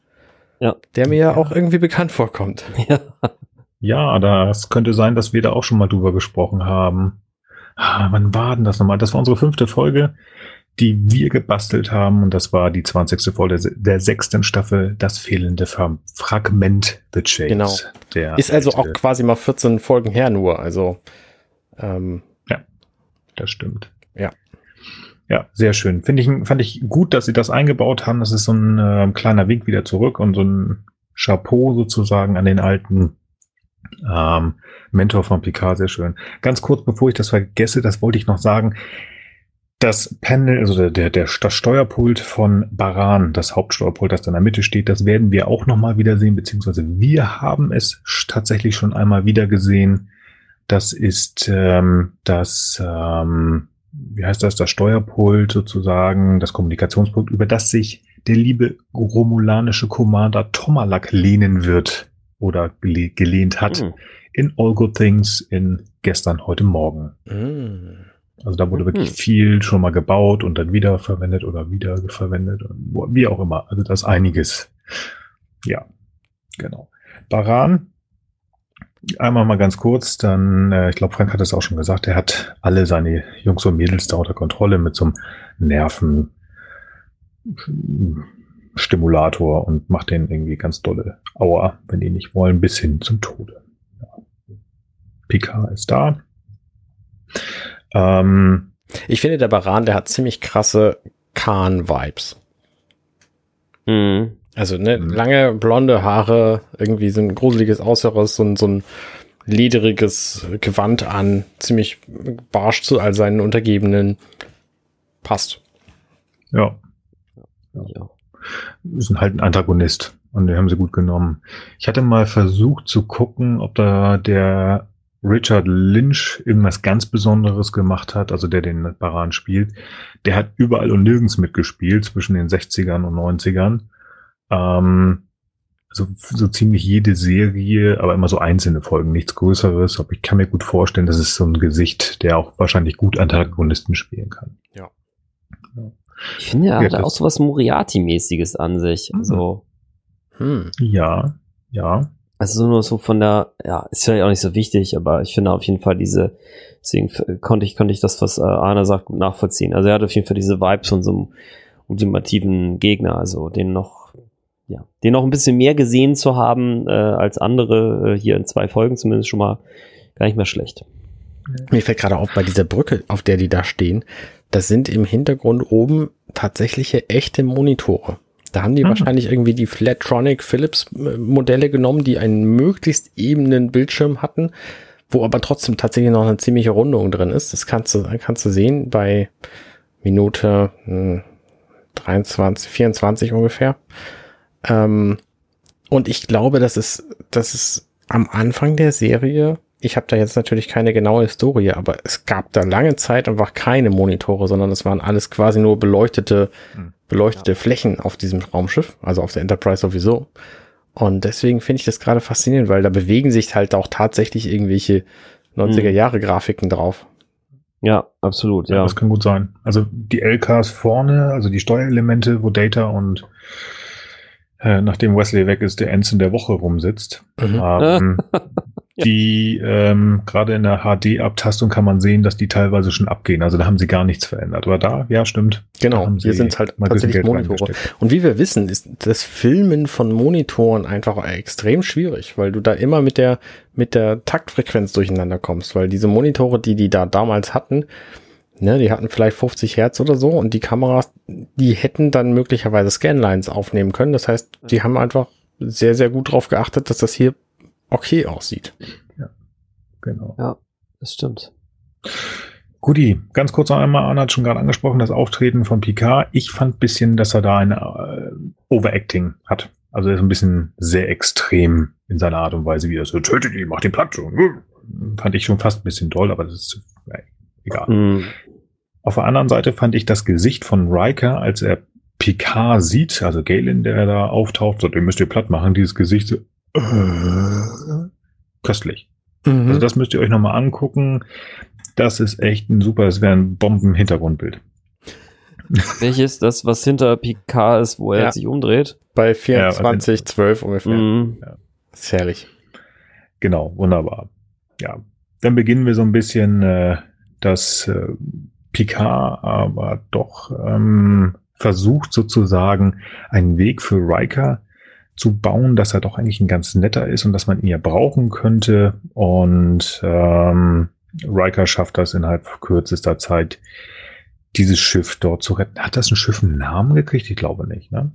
Ja. Der mir ja auch irgendwie bekannt vorkommt. Ja. Ja, das könnte sein, dass wir da auch schon mal drüber gesprochen haben. Ah, wann war denn das nochmal? Das war unsere fünfte Folge, die wir gebastelt haben. Und das war die 20. Folge der, sechsten Staffel, das fehlende Fragment The Chase. Genau. Der Ist also auch quasi mal 14 Folgen her nur. Also, ähm, das stimmt. Ja. Ja, sehr schön. Finde ich, fand ich gut, dass sie das eingebaut haben. Das ist so ein äh, kleiner Wink wieder zurück und so ein Chapeau sozusagen an den alten ähm, Mentor von Picard. Sehr schön. Ganz kurz, bevor ich das vergesse, das wollte ich noch sagen. Das Panel, also der, der, das Steuerpult von Baran, das Hauptsteuerpult, das da in der Mitte steht, das werden wir auch nochmal wiedersehen, beziehungsweise wir haben es tatsächlich schon einmal wieder gesehen. Das ist ähm, das, ähm, wie heißt das, das Steuerpult sozusagen, das Kommunikationspult, über das sich der liebe romulanische Commander Tomalak lehnen wird oder gele gelehnt hat Hm. in All Good Things in gestern, heute Morgen. Mm. Also da wurde Mhm. wirklich viel schon mal gebaut und dann wieder verwendet oder wieder verwendet, wie auch immer. Also das einiges. Ja, genau. Baran, einmal mal ganz kurz, dann, äh, ich glaube, Frank hat es auch schon gesagt, er hat alle seine Jungs und Mädels da unter Kontrolle mit so einem Nerven Stimulator und macht denen irgendwie ganz dolle Aua, wenn die nicht wollen, bis hin zum Tode. Ja. Picard ist da. Ähm, Ich finde, der Baran, der hat ziemlich krasse Khan-Vibes. Mhm. Also ne, Mhm. lange blonde Haare, irgendwie so ein gruseliges Äußeres, so ein, so ein lederiges Gewand an, ziemlich barsch zu all seinen Untergebenen. Passt. ja, Ja. ist halt ein Antagonist und den haben sie gut genommen. Ich hatte mal versucht zu gucken, ob da der Richard Lynch irgendwas ganz Besonderes gemacht hat, also der den Baran spielt. Der hat überall und nirgends mitgespielt zwischen den 60ern und 90ern. Ähm, also so ziemlich jede Serie, aber immer so einzelne Folgen, nichts Größeres. Aber ich kann mir gut vorstellen, das ist so ein Gesicht, der auch wahrscheinlich gut Antagonisten spielen kann. Ich finde, er Ja, hat auch so was Moriarty-mäßiges an sich. Also, Hm. Ja, ja. Also nur so von der, ja, ist ja auch nicht so wichtig, aber ich finde auf jeden Fall diese, deswegen konnte ich, konnte ich das, was äh, Arne sagt, nachvollziehen. Also er hat auf jeden Fall diese Vibes von so einem ultimativen Gegner, also den noch, ja, den noch ein bisschen mehr gesehen zu haben äh, als andere, äh, hier in zwei Folgen zumindest schon mal gar nicht mehr schlecht. Mir fällt gerade auf, bei dieser Brücke, auf der die da stehen, das sind im Hintergrund oben tatsächliche echte Monitore. Da haben die Ah. wahrscheinlich irgendwie die Flatronic Philips äh, Modelle genommen, die einen möglichst ebenen Bildschirm hatten, wo aber trotzdem tatsächlich noch eine ziemliche Rundung drin ist. Das kannst du, kannst du sehen bei Minute hm, 23, 24 ungefähr. Ähm, und ich glaube, das ist, das ist am Anfang der Serie, ich habe da jetzt natürlich keine genaue Historie, aber es gab da lange Zeit einfach keine Monitore, sondern es waren alles quasi nur beleuchtete, Hm. Beleuchtete Flächen auf diesem Raumschiff, also auf der Enterprise sowieso. Und deswegen finde ich das gerade faszinierend, weil da bewegen sich halt auch tatsächlich irgendwelche 90er Jahre Grafiken drauf. Ja, absolut, Ja, ja. das kann gut sein. Also die LKs vorne, also die Steuerelemente, wo Data und äh, nachdem Wesley weg ist, der Ensign der Woche rumsitzt. Mhm. Ähm, Die ähm, gerade in der HD-Abtastung kann man sehen, dass die teilweise schon abgehen. Also da haben sie gar nichts verändert. Aber da, ja, stimmt. Genau, hier sind halt tatsächlich Monitore. Und wie wir wissen, ist das Filmen von Monitoren einfach extrem schwierig, weil du da immer mit der, mit der Taktfrequenz durcheinander kommst, weil diese Monitore, die die da damals hatten, ne, die hatten vielleicht 50 Hertz oder so und die Kameras, die hätten dann möglicherweise Scanlines aufnehmen können. Das heißt, die haben einfach sehr, sehr gut drauf geachtet, dass das hier okay aussieht. Genau. Ja, das stimmt. Guti, ganz kurz noch einmal, Arne hat schon gerade angesprochen, das Auftreten von Picard. Ich fand bisschen, dass er da ein äh, Overacting hat. Also er ist ein bisschen sehr extrem in seiner Art und Weise, wie er so tötet ihn, macht ihn platt. Und, äh, fand ich schon fast ein bisschen toll, aber das ist äh, egal. Mhm. Auf der anderen Seite fand ich das Gesicht von Riker, als er Picard sieht, also Galen, der da auftaucht, so, den müsst ihr platt machen, dieses Gesicht so, äh, köstlich. Mhm. Also das müsst ihr euch nochmal angucken. Das ist echt ein super, das wäre ein Bomben-Hintergrundbild. Welches das, was hinter Picard ist, wo er Ja. sich umdreht? Bei Ja, 24, 12 ungefähr. Mhm. Das ist herrlich. Genau, wunderbar. Ja, dann beginnen wir so ein bisschen, äh, dass äh, Picard aber doch ähm, versucht sozusagen einen Weg für Riker zu bauen, dass er doch eigentlich ein ganz netter ist und dass man ihn ja brauchen könnte. Und ähm, Riker schafft das innerhalb kürzester Zeit, dieses Schiff dort zu retten. Hat das ein Schiff einen Namen gekriegt? Ich glaube nicht, ne?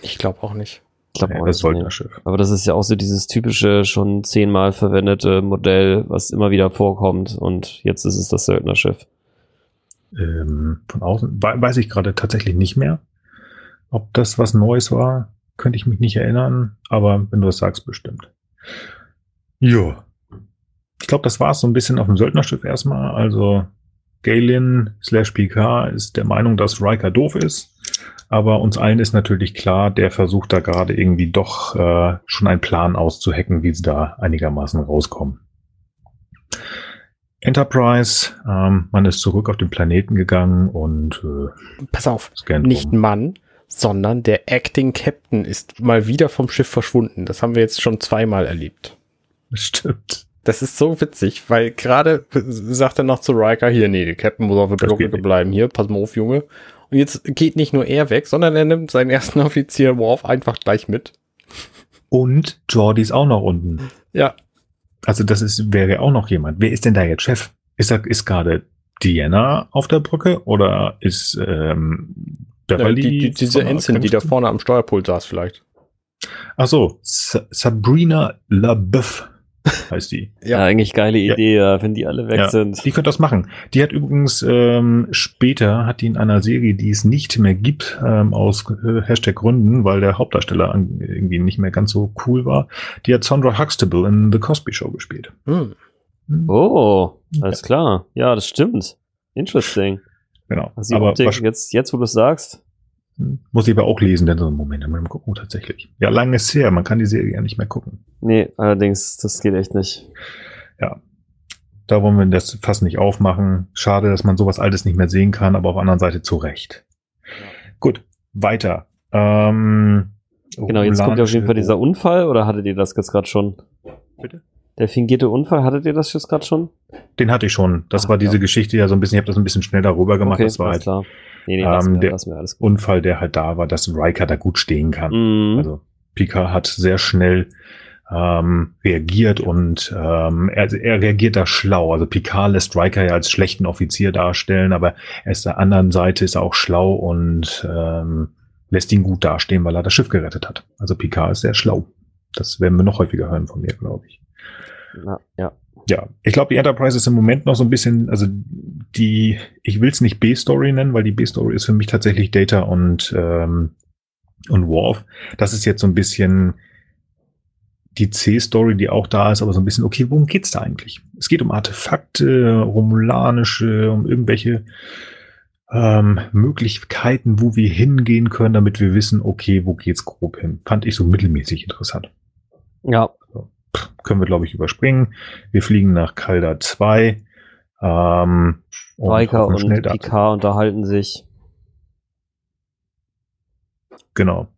Ich glaube auch nicht. Ich glaube Nee, auch das nicht, nee. Söldnerschiff. Aber das ist ja auch so dieses typische, schon zehnmal verwendete Modell, was immer wieder vorkommt. Und jetzt ist es das Söldnerschiff. ähm, von außen. We weiß ich gerade tatsächlich nicht mehr. Ob das was Neues war, könnte ich mich nicht erinnern, aber wenn du das sagst, bestimmt. Ja. Ich glaube, das war es so ein bisschen auf dem Söldnerschiff erstmal. Also Galen slash PK ist der Meinung, dass Riker doof ist. Aber uns allen ist natürlich klar, der versucht da gerade irgendwie doch äh, schon einen Plan auszuhacken, wie sie da einigermaßen rauskommen. Enterprise, ähm, man ist zurück auf den Planeten gegangen und äh, pass auf, nicht. Mann, sondern der Acting Captain ist mal wieder vom Schiff verschwunden. Das haben wir jetzt schon zweimal erlebt. Stimmt. Das ist so witzig, weil gerade sagt er noch zu Riker hier, nee, der Captain muss auf der Brücke bleiben. Hier, pass mal auf, Junge. Und jetzt geht nicht nur er weg, sondern er nimmt seinen ersten Offizier Worf einfach gleich mit. Und Jordi ist auch noch unten. Ja. Also das ist, wäre auch noch jemand. Wer ist denn da jetzt Chef? Ist da, ist gerade Diana auf der Brücke oder ist ähm, Beverly? Ja, die, die, diese Ensign, die da vorne am Steuerpult saß vielleicht. Ach so, Sabrina LaBeouf heißt die. ja. ja, eigentlich geile Idee, ja. wenn die alle weg ja, sind. Die könnte das machen. Die hat übrigens ähm, später, hat die in einer Serie, die es nicht mehr gibt, ähm, aus äh, Hashtag Gründen, weil der Hauptdarsteller an, irgendwie nicht mehr ganz so cool war, die hat Sandra Huxtable in The Cosby Show gespielt. Hm. hm. Oh, alles ja. klar. Ja, das stimmt. Interesting. Genau. Also aber jetzt, jetzt, wo du es sagst, muss ich aber auch lesen, denn so einen Moment, mal gucken tatsächlich. Ja, lange ist her, man kann die Serie ja nicht mehr gucken. Nee, allerdings, das geht echt nicht. Ja. Da wollen wir das fast nicht aufmachen. Schade, dass man sowas Altes nicht mehr sehen kann, aber auf der anderen Seite zu Recht. Ja. Gut, weiter. Ähm, genau, jetzt kommt ja auf jeden Fall dieser Unfall, oder hattet ihr das jetzt gerade schon? Bitte? Der fingierte Unfall, hattet ihr das jetzt gerade schon? Den hatte ich schon. Das Ach, war diese ja. Geschichte ja so ein bisschen, ich habe das ein bisschen schnell darüber gemacht. Okay, das war halt, klar. Nee, nee, ähm, der Unfall, der halt da war, dass Riker da gut stehen kann. Mhm. Also Picard hat sehr schnell ähm, reagiert und ähm, er, er reagiert da schlau. Also Picard lässt Riker ja als schlechten Offizier darstellen, aber er ist der anderen Seite ist er auch schlau und ähm, lässt ihn gut dastehen, weil er das Schiff gerettet hat. Also Picard ist sehr schlau. Das werden wir noch häufiger hören von mir, glaube ich. Ja, ja ja, ich glaube, die Enterprise ist im Moment noch so ein bisschen, also die, ich will es nicht B-Story nennen, weil die B-Story ist für mich tatsächlich Data und, ähm, und Worf. Das ist jetzt so ein bisschen die C-Story, die auch da ist, aber so ein bisschen, okay, worum geht's da eigentlich? Es geht um Artefakte, romulanische, um irgendwelche ähm, Möglichkeiten, wo wir hingehen können, damit wir wissen, okay, wo geht's grob hin. Fand ich so mittelmäßig interessant. Ja, können wir, glaube ich, überspringen. Wir fliegen nach Calda 2. Ähm, Riker und, und Picard unterhalten sich. Genau.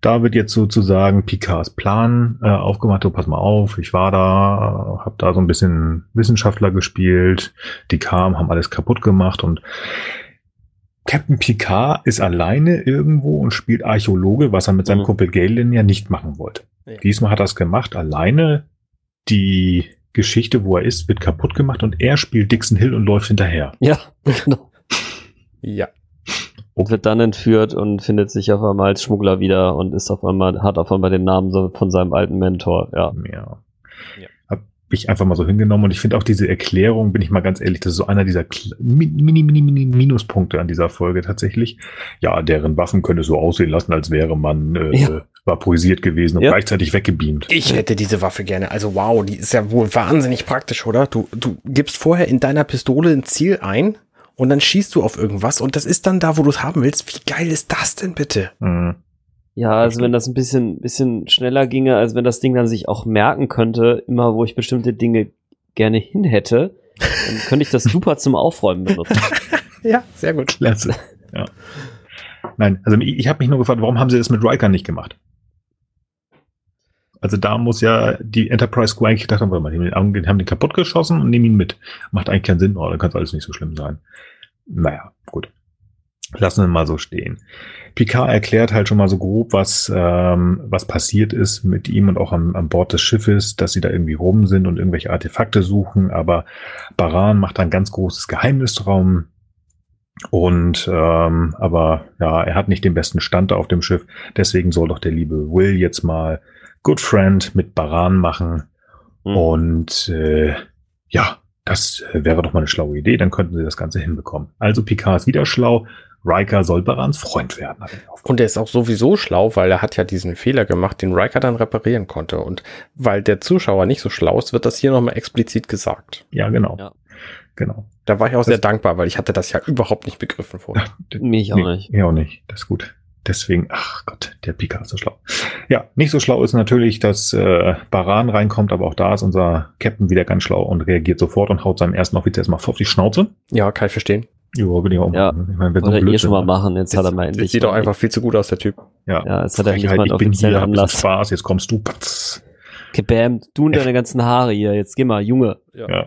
Da wird jetzt sozusagen Picards Plan äh, aufgemacht. Oh, pass mal auf, ich war da, habe da so ein bisschen Wissenschaftler gespielt. Die kamen, haben alles kaputt gemacht und Captain Picard ist alleine irgendwo und spielt Archäologe, was er mit seinem mhm. Kumpel Galen ja nicht machen wollte. Ja. Diesmal hat er es gemacht, alleine. Die Geschichte, wo er ist, wird kaputt gemacht und er spielt Dixon Hill und läuft hinterher. Ja, genau. ja. Und wird dann entführt und findet sich auf einmal als Schmuggler wieder und ist auf einmal, hat auf einmal den Namen von seinem alten Mentor, ja. Ja. ja ich einfach mal so hingenommen und ich finde auch diese Erklärung, bin ich mal ganz ehrlich, das ist so einer dieser mini, mini, mini Minuspunkte an dieser Folge tatsächlich. Ja, deren Waffen könnte so aussehen lassen, als wäre man äh, ja. vaporisiert gewesen und ja. gleichzeitig weggebeamt. Ich hätte diese Waffe gerne. Also wow, die ist ja wohl wahnsinnig praktisch, oder? Du, du gibst vorher in deiner Pistole ein Ziel ein und dann schießt du auf irgendwas und das ist dann da, wo du es haben willst. Wie geil ist das denn bitte? Mhm. Ja, also wenn das ein bisschen, bisschen schneller ginge, als wenn das Ding dann sich auch merken könnte, immer wo ich bestimmte Dinge gerne hin hätte, dann könnte ich das super zum Aufräumen benutzen. ja, sehr gut. Klasse. Ja. Nein, also ich, ich habe mich nur gefragt, warum haben sie das mit Riker nicht gemacht? Also da muss ja die Enterprise Crew eigentlich gedacht haben, warte mal, die haben den kaputt geschossen und nehmen ihn mit. Macht eigentlich keinen Sinn, oh, dann kann es alles nicht so schlimm sein. Naja, gut. Lassen wir mal so stehen. Picard erklärt halt schon mal so grob, was, ähm, was passiert ist mit ihm und auch an, an Bord des Schiffes, dass sie da irgendwie rum sind und irgendwelche Artefakte suchen. Aber Baran macht ein ganz großes Geheimnis drum. Und ähm, aber ja, er hat nicht den besten Stand auf dem Schiff. Deswegen soll doch der liebe Will jetzt mal Good Friend mit Baran machen. Mhm. Und äh, ja, das äh, wäre doch mal eine schlaue Idee, dann könnten sie das Ganze hinbekommen. Also Picard ist wieder schlau, Riker soll Barans Freund werden. er. Und er ist auch sowieso schlau, weil er hat ja diesen Fehler gemacht, den Riker dann reparieren konnte. Und weil der Zuschauer nicht so schlau ist, wird das hier nochmal explizit gesagt. Ja, genau. Ja. Genau. Da war ich auch Das- sehr dankbar, weil ich hatte das ja überhaupt nicht begriffen vorher. Mich auch Nee, nicht. Ja, auch nicht. Das ist gut. Deswegen, ach Gott, der Picard ist so schlau. Ja, nicht so schlau ist natürlich, dass äh, Baran reinkommt, aber auch da ist unser Captain wieder ganz schlau und reagiert sofort und haut seinem ersten Offizier erstmal voll auf die Schnauze. Ja, kann ich verstehen. Ja, würde ich auch Ja. machen. Ich meine, wenn so Wollte er eh schon mal machen, jetzt hat er mal Das endlich. sieht doch einfach viel zu gut aus, der Typ. Ja, Ja, jetzt hat er nicht Frechheit, mal einen ich bin offiziellen hier, hab ein Anlass. bisschen Spaß, jetzt kommst du. Patz. Bam, du und deine ganzen Haare hier, jetzt geh mal, Junge. Ja.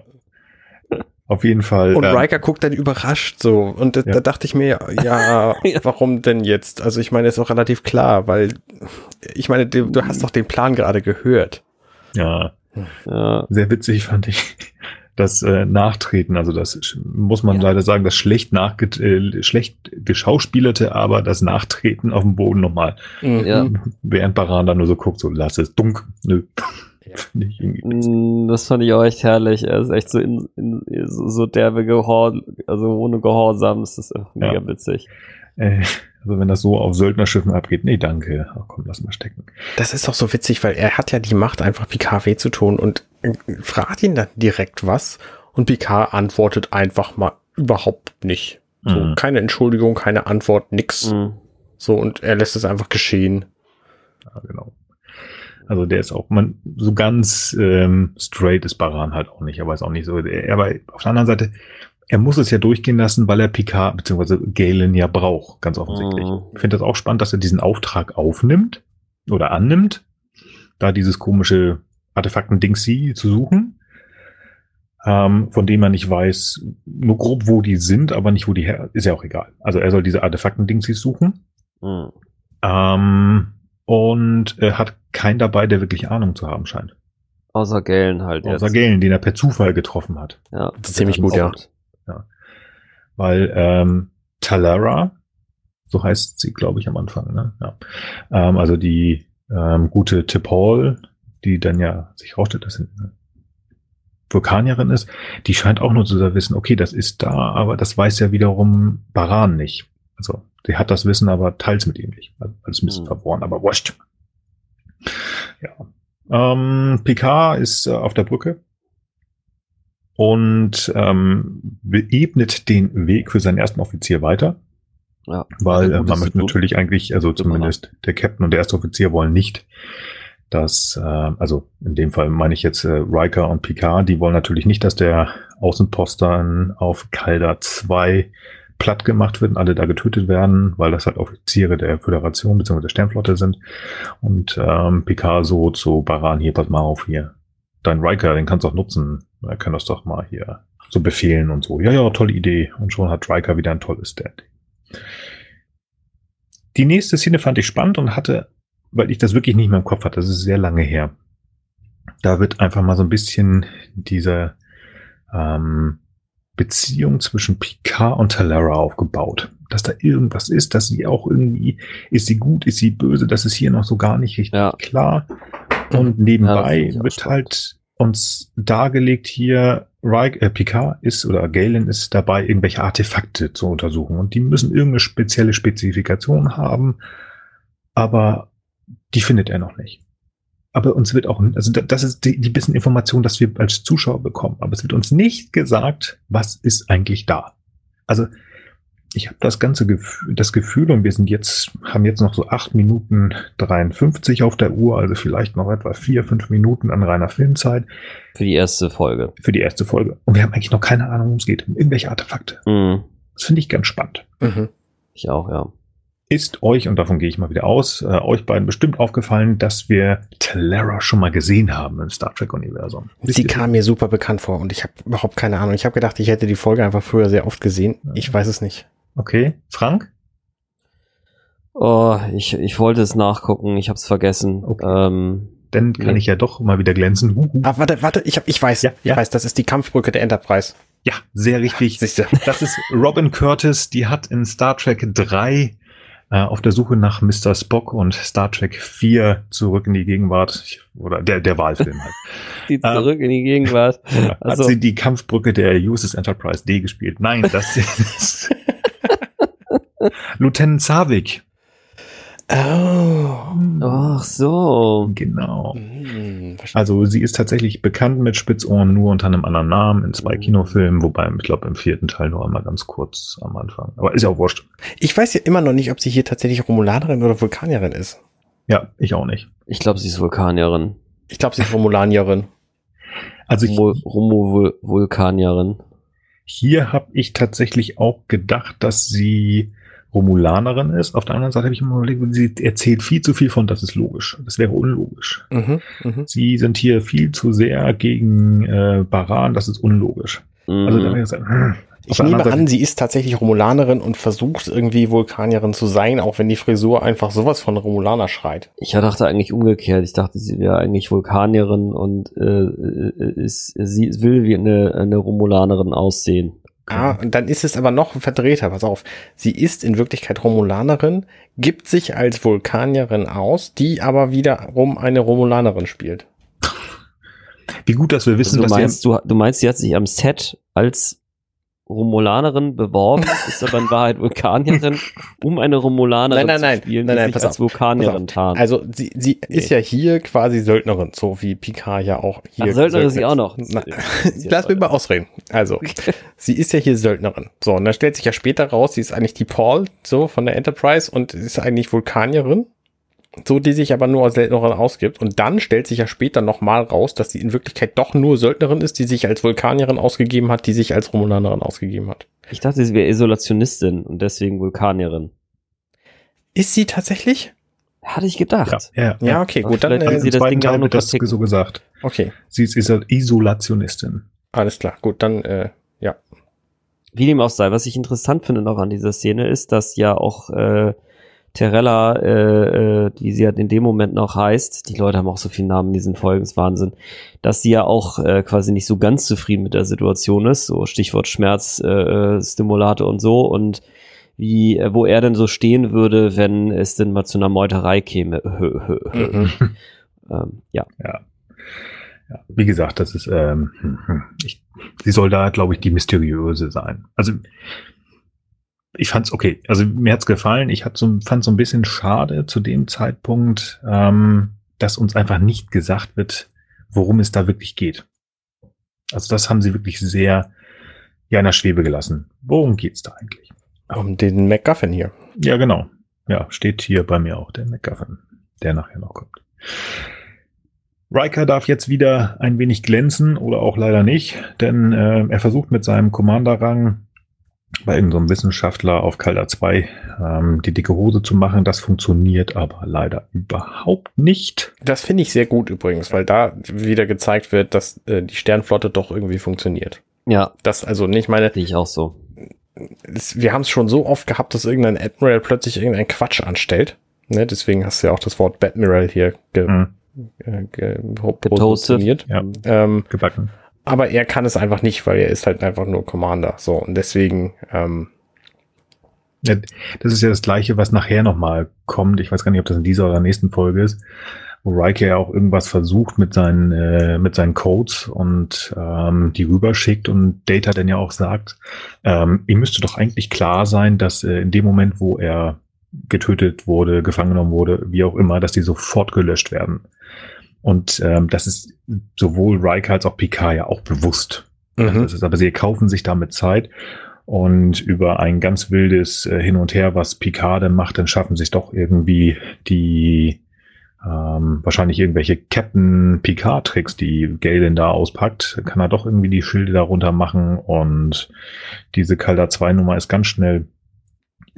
Auf jeden Fall. Und ähm, Riker guckt dann überrascht so. Und da, Ja. da dachte ich mir, ja, warum denn jetzt? Also ich meine, ist auch relativ klar, weil ich meine, du, du hast doch den Plan gerade gehört. ja, Ja, sehr witzig fand ich das äh, Nachtreten. Also das muss man Ja. leider sagen, das schlecht nachge äh, schlecht geschauspielerte, aber das Nachtreten auf dem Boden nochmal. Ja. Während Baran da nur so guckt, so lass es dunk. Nö. Ja. Finde ich irgendwie witzig. Mm, das fand ich auch echt herrlich. Er ist echt so, in, in, so, derbe Gehor, also ohne Gehorsam ist das mega Ja. witzig. Äh, also wenn das so auf Söldnerschiffen abgeht, nee, danke. Ach, komm, lass mal stecken. Das ist doch so witzig, weil er hat ja die Macht, einfach Picard weh zu tun und äh, fragt ihn dann direkt was und Picard antwortet einfach mal überhaupt nicht. So, Mhm. keine Entschuldigung, keine Antwort, nix. Mm. So, und er lässt es einfach geschehen. Ja, genau. Also der ist auch, man, so ganz ähm, straight ist Baran halt auch nicht, aber ist auch nicht so. Er, aber auf der anderen Seite, er muss es ja durchgehen lassen, weil er Picard bzw. Galen ja braucht, ganz offensichtlich. Mhm. Ich finde das auch spannend, dass er diesen Auftrag aufnimmt oder annimmt, da dieses komische Artefakten-Ding zu suchen, ähm, von dem er nicht weiß, nur grob, wo die sind, aber nicht, wo die her, ist ja auch egal. Also er soll diese Artefakten-Dings suchen. Mm. Ähm, und er hat keinen dabei, der wirklich Ahnung zu haben scheint. Außer Galen halt Außer jetzt. Galen, den er per Zufall getroffen hat. Ja, Das ziemlich gut, ja. Weil ähm, Talara, so heißt sie, glaube ich, am Anfang, ne? Ja. Ähm, also die ähm, gute T'Pol, die dann ja sich rausstellt, dass sie eine Vulkanierin ist, die scheint auch nur zu wissen, okay, das ist da, aber das weiß ja wiederum Baran nicht. Also sie hat das Wissen, aber teils mit ihm nicht. Also alles ein bisschen Hm. verworren, aber wurscht. Ja. Ähm, Picard ist äh, auf der Brücke und ähm, ebnet den Weg für seinen ersten Offizier weiter, ja. weil äh, man möchte natürlich eigentlich, also zumindest der Captain und der erste Offizier wollen nicht, dass, äh, also in dem Fall meine ich jetzt äh, Riker und Picard, die wollen natürlich nicht, dass der Außenposten auf Calda 2 platt gemacht wird und alle da getötet werden, weil das halt Offiziere der Föderation bzw. der Sternflotte sind. Und ähm, Picard so zu Baran, hier, pass mal auf hier. Dein Riker, den kannst du auch nutzen. Er kann das doch mal hier so befehlen und so. Ja, ja, tolle Idee. Und schon hat Riker wieder ein tolles Stand. Die nächste Szene fand ich spannend und hatte, weil ich das wirklich nicht mehr im Kopf hatte, das ist sehr lange her. Da wird einfach mal so ein bisschen diese ähm, Beziehung zwischen Picard und Talara aufgebaut. Dass da irgendwas ist, dass sie auch irgendwie, ist sie gut, ist sie böse, das ist hier noch so gar nicht richtig Ja. klar. Und Ja, nebenbei auch wird spannend. halt uns dargelegt hier, Rik, äh, Picard ist oder Galen ist dabei, irgendwelche Artefakte zu untersuchen. Und die müssen irgendeine spezielle Spezifikation haben, aber die findet er noch nicht. Aber uns wird auch, also da- das ist die, die bisschen Information, dass wir als Zuschauer bekommen. Aber es wird uns nicht gesagt, was ist eigentlich da. Also ich habe das ganze Gefühl, das Gefühl, und wir sind jetzt, haben jetzt noch so acht Minuten 53 auf der Uhr, also vielleicht noch etwa vier, fünf Minuten an reiner Filmzeit Für die erste Folge. für die erste Folge. Und wir haben eigentlich noch keine Ahnung, worum es geht. Um irgendwelche Artefakte. Mm. Das finde ich ganz spannend. Mhm. Ich auch, ja. Ist euch, und davon gehe ich mal wieder aus, äh, euch beiden bestimmt aufgefallen, dass wir Talara schon mal gesehen haben im Star Trek-Universum. Sie kam mir super bekannt vor und ich habe überhaupt keine Ahnung. Ich habe gedacht, ich hätte die Folge einfach früher sehr oft gesehen. Ich weiß es nicht. Okay, Frank? Oh, ich, ich wollte es nachgucken, ich habe es vergessen. Okay. Ähm, Dann kann Nee. ich ja doch mal wieder glänzen. Huhu. Ah, warte, warte, ich, hab, ich weiß, Ja, ja. ich weiß, das ist die Kampfbrücke der Enterprise. Ja, sehr richtig. Siehste. Das ist Robin Curtis, die hat in Star Trek 3 äh, auf der Suche nach Mr. Spock und Star Trek 4 zurück in die Gegenwart. Ich, oder der, der Wahlfilm halt. Die zurück in die Gegenwart. Also, Hat sie die Kampfbrücke der USS Enterprise D gespielt? Nein, das ist Lieutenant Savik. Oh. Ach so. Genau. Hm, also sie ist tatsächlich bekannt mit Spitzohren nur unter einem anderen Namen in zwei hm. Kinofilmen, wobei ich glaube im vierten Teil nur einmal ganz kurz am Anfang. Aber ist ja auch wurscht. Ich weiß ja immer noch nicht, ob sie hier tatsächlich Romulanerin oder Vulkanierin ist. Ja, ich auch nicht. Ich glaube, sie ist Vulkanierin. Ich glaube, sie ist Romulanierin. Also ich, Romo Vulkanierin. Hier habe ich tatsächlich auch gedacht, dass sie Romulanerin ist. Auf der anderen Seite habe ich immer überlegt, sie erzählt viel zu viel von, das ist logisch. Das wäre unlogisch. Mhm, mh. Sie sind hier viel zu sehr gegen äh, Baran, das ist unlogisch. Mhm. Also da wäre ich hm. Ich nehme an, sie ist tatsächlich Romulanerin und versucht irgendwie Vulkanierin zu sein, auch wenn die Frisur einfach sowas von Romulaner schreit. Ich dachte eigentlich umgekehrt. Ich dachte, sie wäre eigentlich Vulkanierin und äh, äh ist, sie will wie eine, eine Romulanerin aussehen. Ah, und dann ist es aber noch verdrehter, pass auf. Sie ist in Wirklichkeit Romulanerin, gibt sich als Vulkanierin aus, die aber wiederum eine Romulanerin spielt. Wie gut, dass wir wissen, also du dass meinst, du, du meinst, sie hat sich am Set als Romulanerin beworben, ist aber in Wahrheit Vulkanierin, um eine Romulanerin nein, nein, zu spielen, nein, nein, die sich als Vulkanierin tarnt. Also sie, sie nee. ist ja hier quasi Söldnerin, so wie Picard ja auch hier. Ach, Söldnerin ist sie auch noch. Na, lass mich mal ausreden. Also, sie ist ja hier Söldnerin. So, und dann stellt sich ja später raus, sie ist eigentlich die Paul, so von der Enterprise und ist eigentlich Vulkanierin so die sich aber nur als Söldnerin ausgibt. Und dann stellt sich ja später nochmal raus, dass sie in Wirklichkeit doch nur Söldnerin ist, die sich als Vulkanierin ausgegeben hat, die sich als Romulanerin ausgegeben hat. Ich dachte, sie wäre Isolationistin und deswegen Vulkanierin. Ist sie tatsächlich? Hatte ich gedacht. Ja, ja, ja okay, gut. Dann äh, sie das Ding Teil das so gesagt. Okay. Sie ist Isolationistin. Alles klar, gut, dann äh, ja. Wie dem auch sei, was ich interessant finde noch an dieser Szene ist, dass ja auch äh, Terella, äh, äh, wie sie halt in dem Moment noch heißt, die Leute haben auch so viele Namen in diesen Folgen, ist Wahnsinn, dass sie ja auch äh, quasi nicht so ganz zufrieden mit der Situation ist, so Stichwort Schmerzstimulate äh, und so und wie, äh, wo er denn so stehen würde, wenn es denn mal zu einer Meuterei käme. mhm. ähm, ja. ja. Ja, wie gesagt, das ist, ähm, hm, hm, ich, sie soll da, glaube ich, die mysteriöse sein. Also ich fand's okay. Also mir hat's gefallen. Ich hat so, fand so ein bisschen schade zu dem Zeitpunkt, ähm, dass uns einfach nicht gesagt wird, worum es da wirklich geht. Also das haben sie wirklich sehr ja in der Schwebe gelassen. Worum geht's da eigentlich? Um den MacGuffin hier. Ja, genau. Ja, steht hier bei mir auch der MacGuffin, der nachher noch kommt. Riker darf jetzt wieder ein wenig glänzen oder auch leider nicht, denn äh, er versucht mit seinem Commander-Rang bei irgendeinem so Wissenschaftler auf Calder 2 ähm, die dicke Hose zu machen. Das funktioniert aber leider überhaupt nicht. Das finde ich sehr gut übrigens, weil da wieder gezeigt wird, dass äh, die Sternflotte doch irgendwie funktioniert. Ja. Das also nicht meine. Sehe ich auch so. Es, wir haben es schon so oft gehabt, dass irgendein Admiral plötzlich irgendeinen Quatsch anstellt. Ne, deswegen hast du ja auch das Wort Batmiral hier ge, mhm. äh, ge, Getoastet. Ja, ähm, gebacken aber er kann es einfach nicht, weil er ist halt einfach nur Commander. So, und deswegen, ähm, ja, das ist ja das Gleiche, was nachher nochmal kommt. Ich weiß gar nicht, ob das in dieser oder nächsten Folge ist, wo Riker ja auch irgendwas versucht mit seinen, äh, mit seinen Codes und ähm, die rüberschickt und Data dann ja auch sagt, ähm, ihm müsste doch eigentlich klar sein, dass äh, in dem Moment, wo er getötet wurde, gefangen genommen wurde, wie auch immer, dass die sofort gelöscht werden. Und ähm, das ist sowohl Riker als auch Picard ja auch bewusst. Mhm. Also das ist, aber sie kaufen sich damit Zeit und über ein ganz wildes äh, Hin und Her, was Picard dann macht, dann schaffen sich doch irgendwie die ähm, wahrscheinlich irgendwelche Captain Picard-Tricks, die Galen da auspackt, kann er doch irgendwie die Schilde darunter machen und diese Calder 2 Nummer ist ganz schnell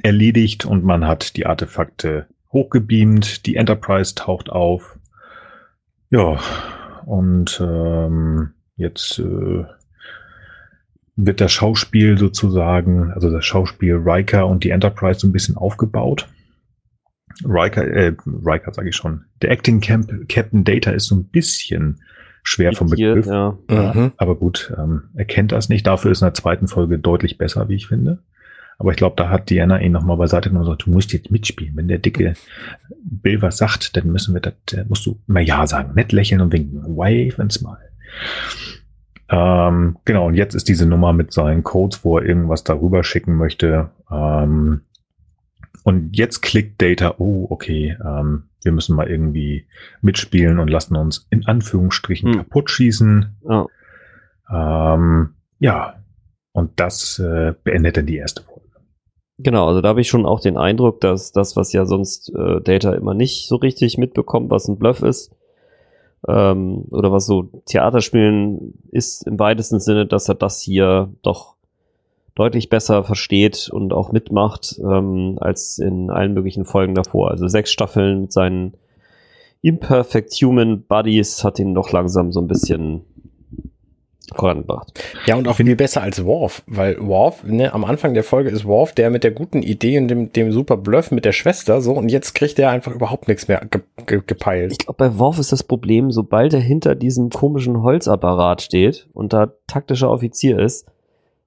erledigt und man hat die Artefakte hochgebeamt, die Enterprise taucht auf ja, und ähm, jetzt äh, wird das Schauspiel sozusagen, also das Schauspiel Riker und die Enterprise so ein bisschen aufgebaut. Riker, äh, Riker sage ich schon. Der Acting Camp Captain Data ist so ein bisschen schwer vom Begriff. Ja. Mhm. Aber gut, ähm, er kennt das nicht. Dafür ist in der zweiten Folge deutlich besser, wie ich finde. Aber ich glaube, da hat Diana ihn nochmal beiseite genommen und gesagt, du musst jetzt mitspielen. Wenn der dicke Bill was sagt, dann müssen wir das, äh, musst du immer Ja sagen. Nett lächeln und winken. Wave and smile. Ähm, genau, und jetzt ist diese Nummer mit seinen Codes, wo er irgendwas darüber schicken möchte. Ähm, und jetzt klickt Data, oh, okay, ähm, wir müssen mal irgendwie mitspielen und lassen uns in Anführungsstrichen hm. kaputt schießen. Oh. Ähm, ja, und das äh, beendet dann die erste Folge. Genau, also da habe ich schon auch den Eindruck, dass das, was ja sonst äh, Data immer nicht so richtig mitbekommt, was ein Bluff ist, ähm, oder was so Theaterspielen ist im weitesten Sinne, dass er das hier doch deutlich besser versteht und auch mitmacht ähm, als in allen möglichen Folgen davor. Also sechs Staffeln mit seinen Imperfect Human Buddies hat ihn doch langsam so ein bisschen vorangebracht. Ja, und auch viel besser als Worf, weil Worf, ne, am Anfang der Folge ist Worf der mit der guten Idee und dem, dem super Bluff mit der Schwester, so, und jetzt kriegt er einfach überhaupt nichts mehr ge ge gepeilt. Ich glaube, bei Worf ist das Problem, sobald er hinter diesem komischen Holzapparat steht und da taktischer Offizier ist,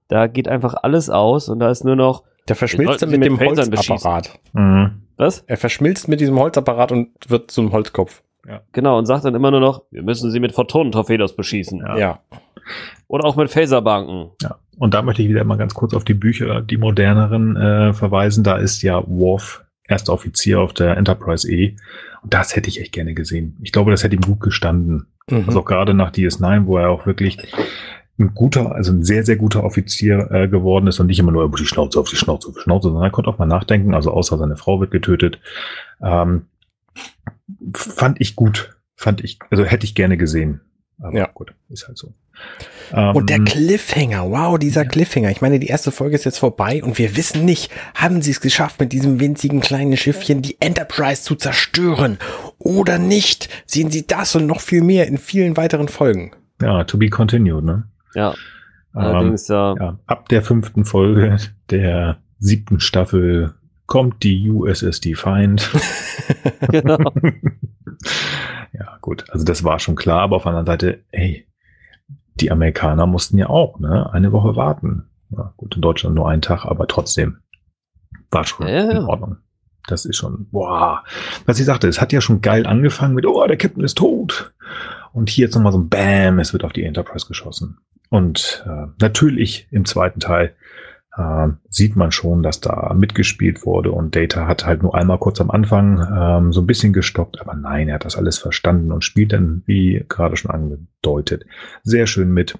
da geht einfach alles aus und da ist nur noch. Der verschmilzt mit, mit dem Holzapparat. Mhm. Was? Er verschmilzt mit diesem Holzapparat und wird zum Holzkopf. Ja. Genau, und sagt dann immer nur noch, wir müssen sie mit Photonen-Torpedos beschießen. Ja. ja. Oder auch mit Phaserbanken. Ja. Und da möchte ich wieder mal ganz kurz auf die Bücher, die moderneren, äh, verweisen. Da ist ja Worf erster Offizier auf der Enterprise E. Und das hätte ich echt gerne gesehen. Ich glaube, das hätte ihm gut gestanden. Mhm. Also auch gerade nach DS9, wo er auch wirklich ein guter, also ein sehr, sehr guter Offizier äh, geworden ist und nicht immer nur über die Schnauze auf die Schnauze auf die Schnauze, sondern er konnte auch mal nachdenken, also außer seine Frau wird getötet. Ähm, fand ich gut. Fand ich, also hätte ich gerne gesehen. Aber ja. gut, ist halt so. und der ähm, Cliffhanger, wow, dieser ja. Cliffhanger. Ich meine, die erste Folge ist jetzt vorbei und wir wissen nicht, haben sie es geschafft, mit diesem winzigen kleinen Schiffchen die Enterprise zu zerstören oder nicht? Sehen sie das und noch viel mehr in vielen weiteren Folgen. Ja, to be continued, ne? Ja. Allerdings, ähm, ja. ja. Ab der fünften Folge der siebten Staffel kommt die USS Defiant. genau. ja, gut. Also das war schon klar, aber auf der anderen Seite, ey, die Amerikaner mussten ja auch, ne, eine Woche warten. Ja, gut, in Deutschland nur einen Tag, aber trotzdem war schon ja, in Ordnung. Das ist schon, boah. Was ich sagte, es hat ja schon geil angefangen mit, oh, der Captain ist tot. Und hier jetzt nochmal so ein Bam, es wird auf die Enterprise geschossen. Und äh, natürlich im zweiten Teil äh, sieht man schon, dass da mitgespielt wurde und Data hat halt nur einmal kurz am Anfang ähm, so ein bisschen gestoppt, aber nein, er hat das alles verstanden und spielt dann, wie gerade schon angedeutet, sehr schön mit.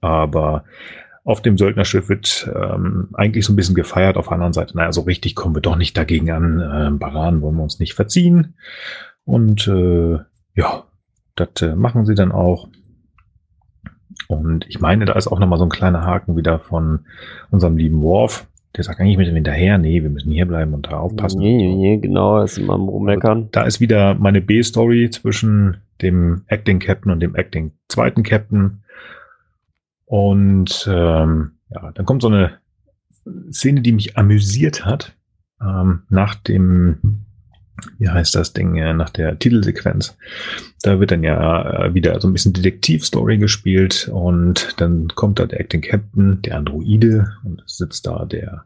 Aber auf dem Söldnerschiff wird ähm, eigentlich so ein bisschen gefeiert. Auf der anderen Seite, naja, so richtig kommen wir doch nicht dagegen an. Ähm, Baran wollen wir uns nicht verziehen. Und äh, ja, das äh, machen sie dann auch. Und ich meine, da ist auch nochmal so ein kleiner Haken wieder von unserem lieben Worf. Der sagt eigentlich mit dem hinterher, nee, wir müssen hier bleiben und da aufpassen. Nee, nee, nee, genau, das ist immer am Rummeckern. Da ist wieder meine B-Story zwischen dem Acting Captain und dem Acting zweiten Captain. Und ähm, ja, dann kommt so eine Szene, die mich amüsiert hat. Ähm, nach dem wie heißt das Ding, äh, nach der Titelsequenz. Da wird dann ja äh, wieder so ein bisschen Detektivstory gespielt und dann kommt da der Acting Captain, der Androide und sitzt da der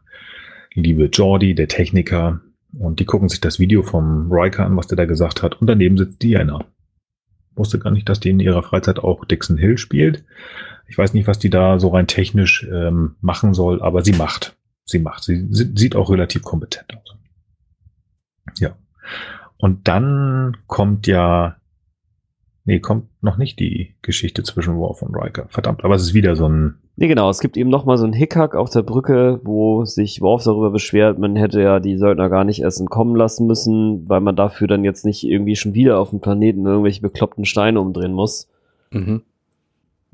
liebe Jordi, der Techniker und die gucken sich das Video vom Riker an, was der da gesagt hat und daneben sitzt Diana. Wusste gar nicht, dass die in ihrer Freizeit auch Dixon Hill spielt. Ich weiß nicht, was die da so rein technisch ähm, machen soll, aber sie macht. Sie macht. Sie, sie sieht auch relativ kompetent aus. Ja. Und dann kommt ja, nee, kommt noch nicht die Geschichte zwischen Worf und Riker. Verdammt, aber es ist wieder so ein. Nee, genau, es gibt eben nochmal so ein Hickhack auf der Brücke, wo sich Worf darüber beschwert, man hätte ja die Söldner gar nicht erst entkommen lassen müssen, weil man dafür dann jetzt nicht irgendwie schon wieder auf dem Planeten irgendwelche bekloppten Steine umdrehen muss. Mhm.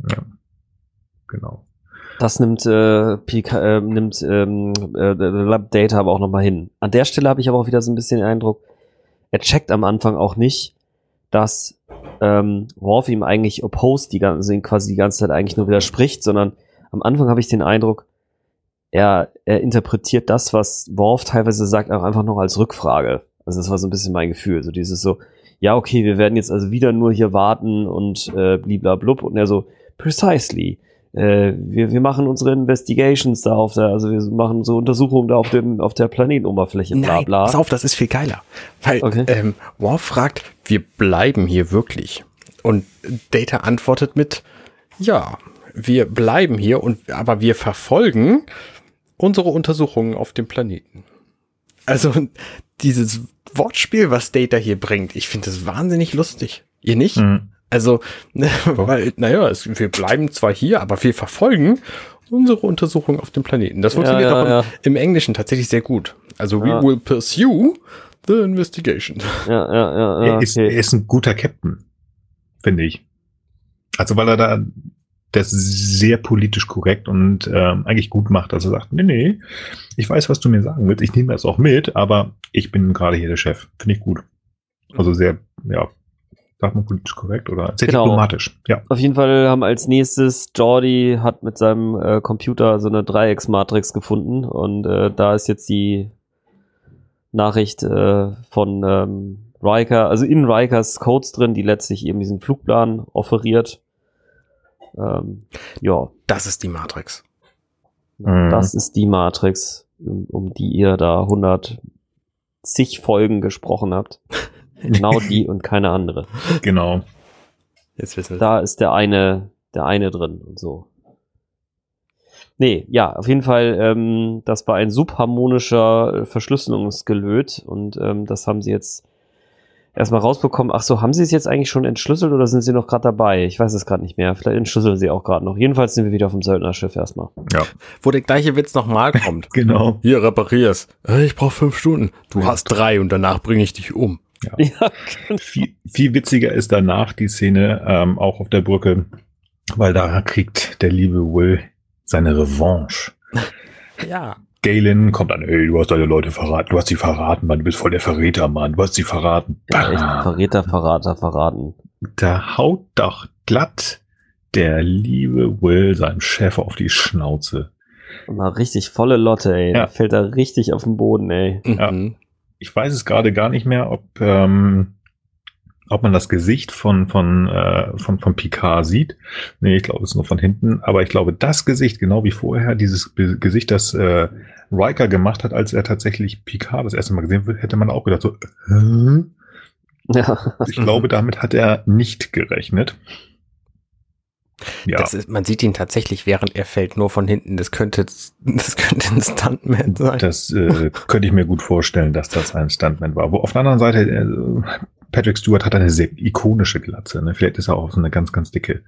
Ja, genau. Das nimmt, äh, PK, äh, nimmt ähm, äh, Data aber auch nochmal hin. An der Stelle habe ich aber auch wieder so ein bisschen den Eindruck, er checkt am Anfang auch nicht, dass ähm, Worf ihm eigentlich opposed die ganze, quasi die ganze Zeit eigentlich nur widerspricht, sondern am Anfang habe ich den Eindruck, er, er interpretiert das, was Worf teilweise sagt, auch einfach noch als Rückfrage. Also das war so ein bisschen mein Gefühl. So dieses so, ja, okay, wir werden jetzt also wieder nur hier warten und äh, bliblablub. Und er so, precisely. Äh, wir, wir machen unsere Investigations da auf der, also wir machen so Untersuchungen da auf dem, auf der Planetenoberfläche, bla Nein, bla. pass auf, das ist viel geiler. Weil Okay. ähm, Worf fragt, wir bleiben hier wirklich. Und Data antwortet mit, ja, wir bleiben hier und aber wir verfolgen unsere Untersuchungen auf dem Planeten. Also dieses Wortspiel, was Data hier bringt, ich finde das wahnsinnig lustig. Ihr nicht? Mhm. Also, weil, naja, es, wir bleiben zwar hier, aber wir verfolgen unsere Untersuchung auf dem Planeten. Das funktioniert ja, auch im, ja. im Englischen tatsächlich sehr gut. Also, Ja. we will pursue the investigation. Ja, ja, ja, ja er, ist, okay. er ist ein guter Captain, finde ich. Also weil er da das sehr politisch korrekt und ähm, eigentlich gut macht, dass er sagt, nee, nee, ich weiß, was du mir sagen willst, ich nehme das auch mit, aber ich bin gerade hier der Chef. Finde ich gut. Also sehr, ja, sagt man politisch korrekt oder sehr Genau. diplomatisch. Ja. Auf jeden Fall haben als nächstes Jordi hat mit seinem äh, Computer so eine Dreiecksmatrix gefunden und äh, da ist jetzt die Nachricht äh, von ähm, Riker, also in Rikers Codes drin, die letztlich eben diesen Flugplan offeriert. Ähm, ja, Das ist die Matrix. Mhm. das ist die Matrix, um, um die ihr da 100 zig Folgen gesprochen habt. Genau die und keine andere. Genau. Jetzt wissen wir Da ist der eine, der eine drin und so. Nee, ja, auf jeden Fall, ähm, das war ein subharmonischer äh, Verschlüsselungsgelöt und ähm, das haben sie jetzt erstmal rausbekommen. Ach so, haben sie es jetzt eigentlich schon entschlüsselt oder sind sie noch gerade dabei? Ich weiß es gerade nicht mehr. Vielleicht entschlüsseln sie auch gerade noch. Jedenfalls sind wir wieder auf dem Söldnerschiff erstmal. Ja. Wo der gleiche Witz nochmal kommt. Genau. Hier, reparier's. Äh, Ich brauche fünf Stunden. Du hast drei und danach bringe ich dich um. Ja, Viel, viel witziger ist danach die Szene ähm, auch auf der Brücke, weil da kriegt der liebe Will seine Revanche. Ja. Galen kommt an, ey, du hast deine Leute verraten, du hast sie verraten, Mann, du bist voll der Verräter, Mann, du hast sie verraten. echt Bam. Verräter, Verrater, verraten. Da haut doch glatt der liebe Will seinem Chef auf die Schnauze. Mal richtig volle Lotte, ey. Ja. Da fällt er richtig auf den Boden, ey. Mhm. Ich weiß es gerade gar nicht mehr, ob, ähm, ob man das Gesicht von, von, äh, von, von Picard sieht. Nee, ich glaube, es ist nur von hinten. Aber ich glaube, das Gesicht, genau wie vorher, dieses Be- Gesicht, das äh, Riker gemacht hat, als er tatsächlich Picard das erste Mal gesehen wird, hätte man auch gedacht, so, äh? Ja. ich glaube, damit hat er nicht gerechnet. Ja, Das ist, man sieht ihn tatsächlich, während er fällt, nur von hinten. Das könnte, das könnte ein Stuntman sein. das äh, könnte ich mir gut vorstellen, dass das ein Stuntman war. Wo auf der anderen Seite, äh, Patrick Stewart hat eine sehr ikonische Glatze. Ne? Vielleicht ist er auch so eine ganz, ganz dicke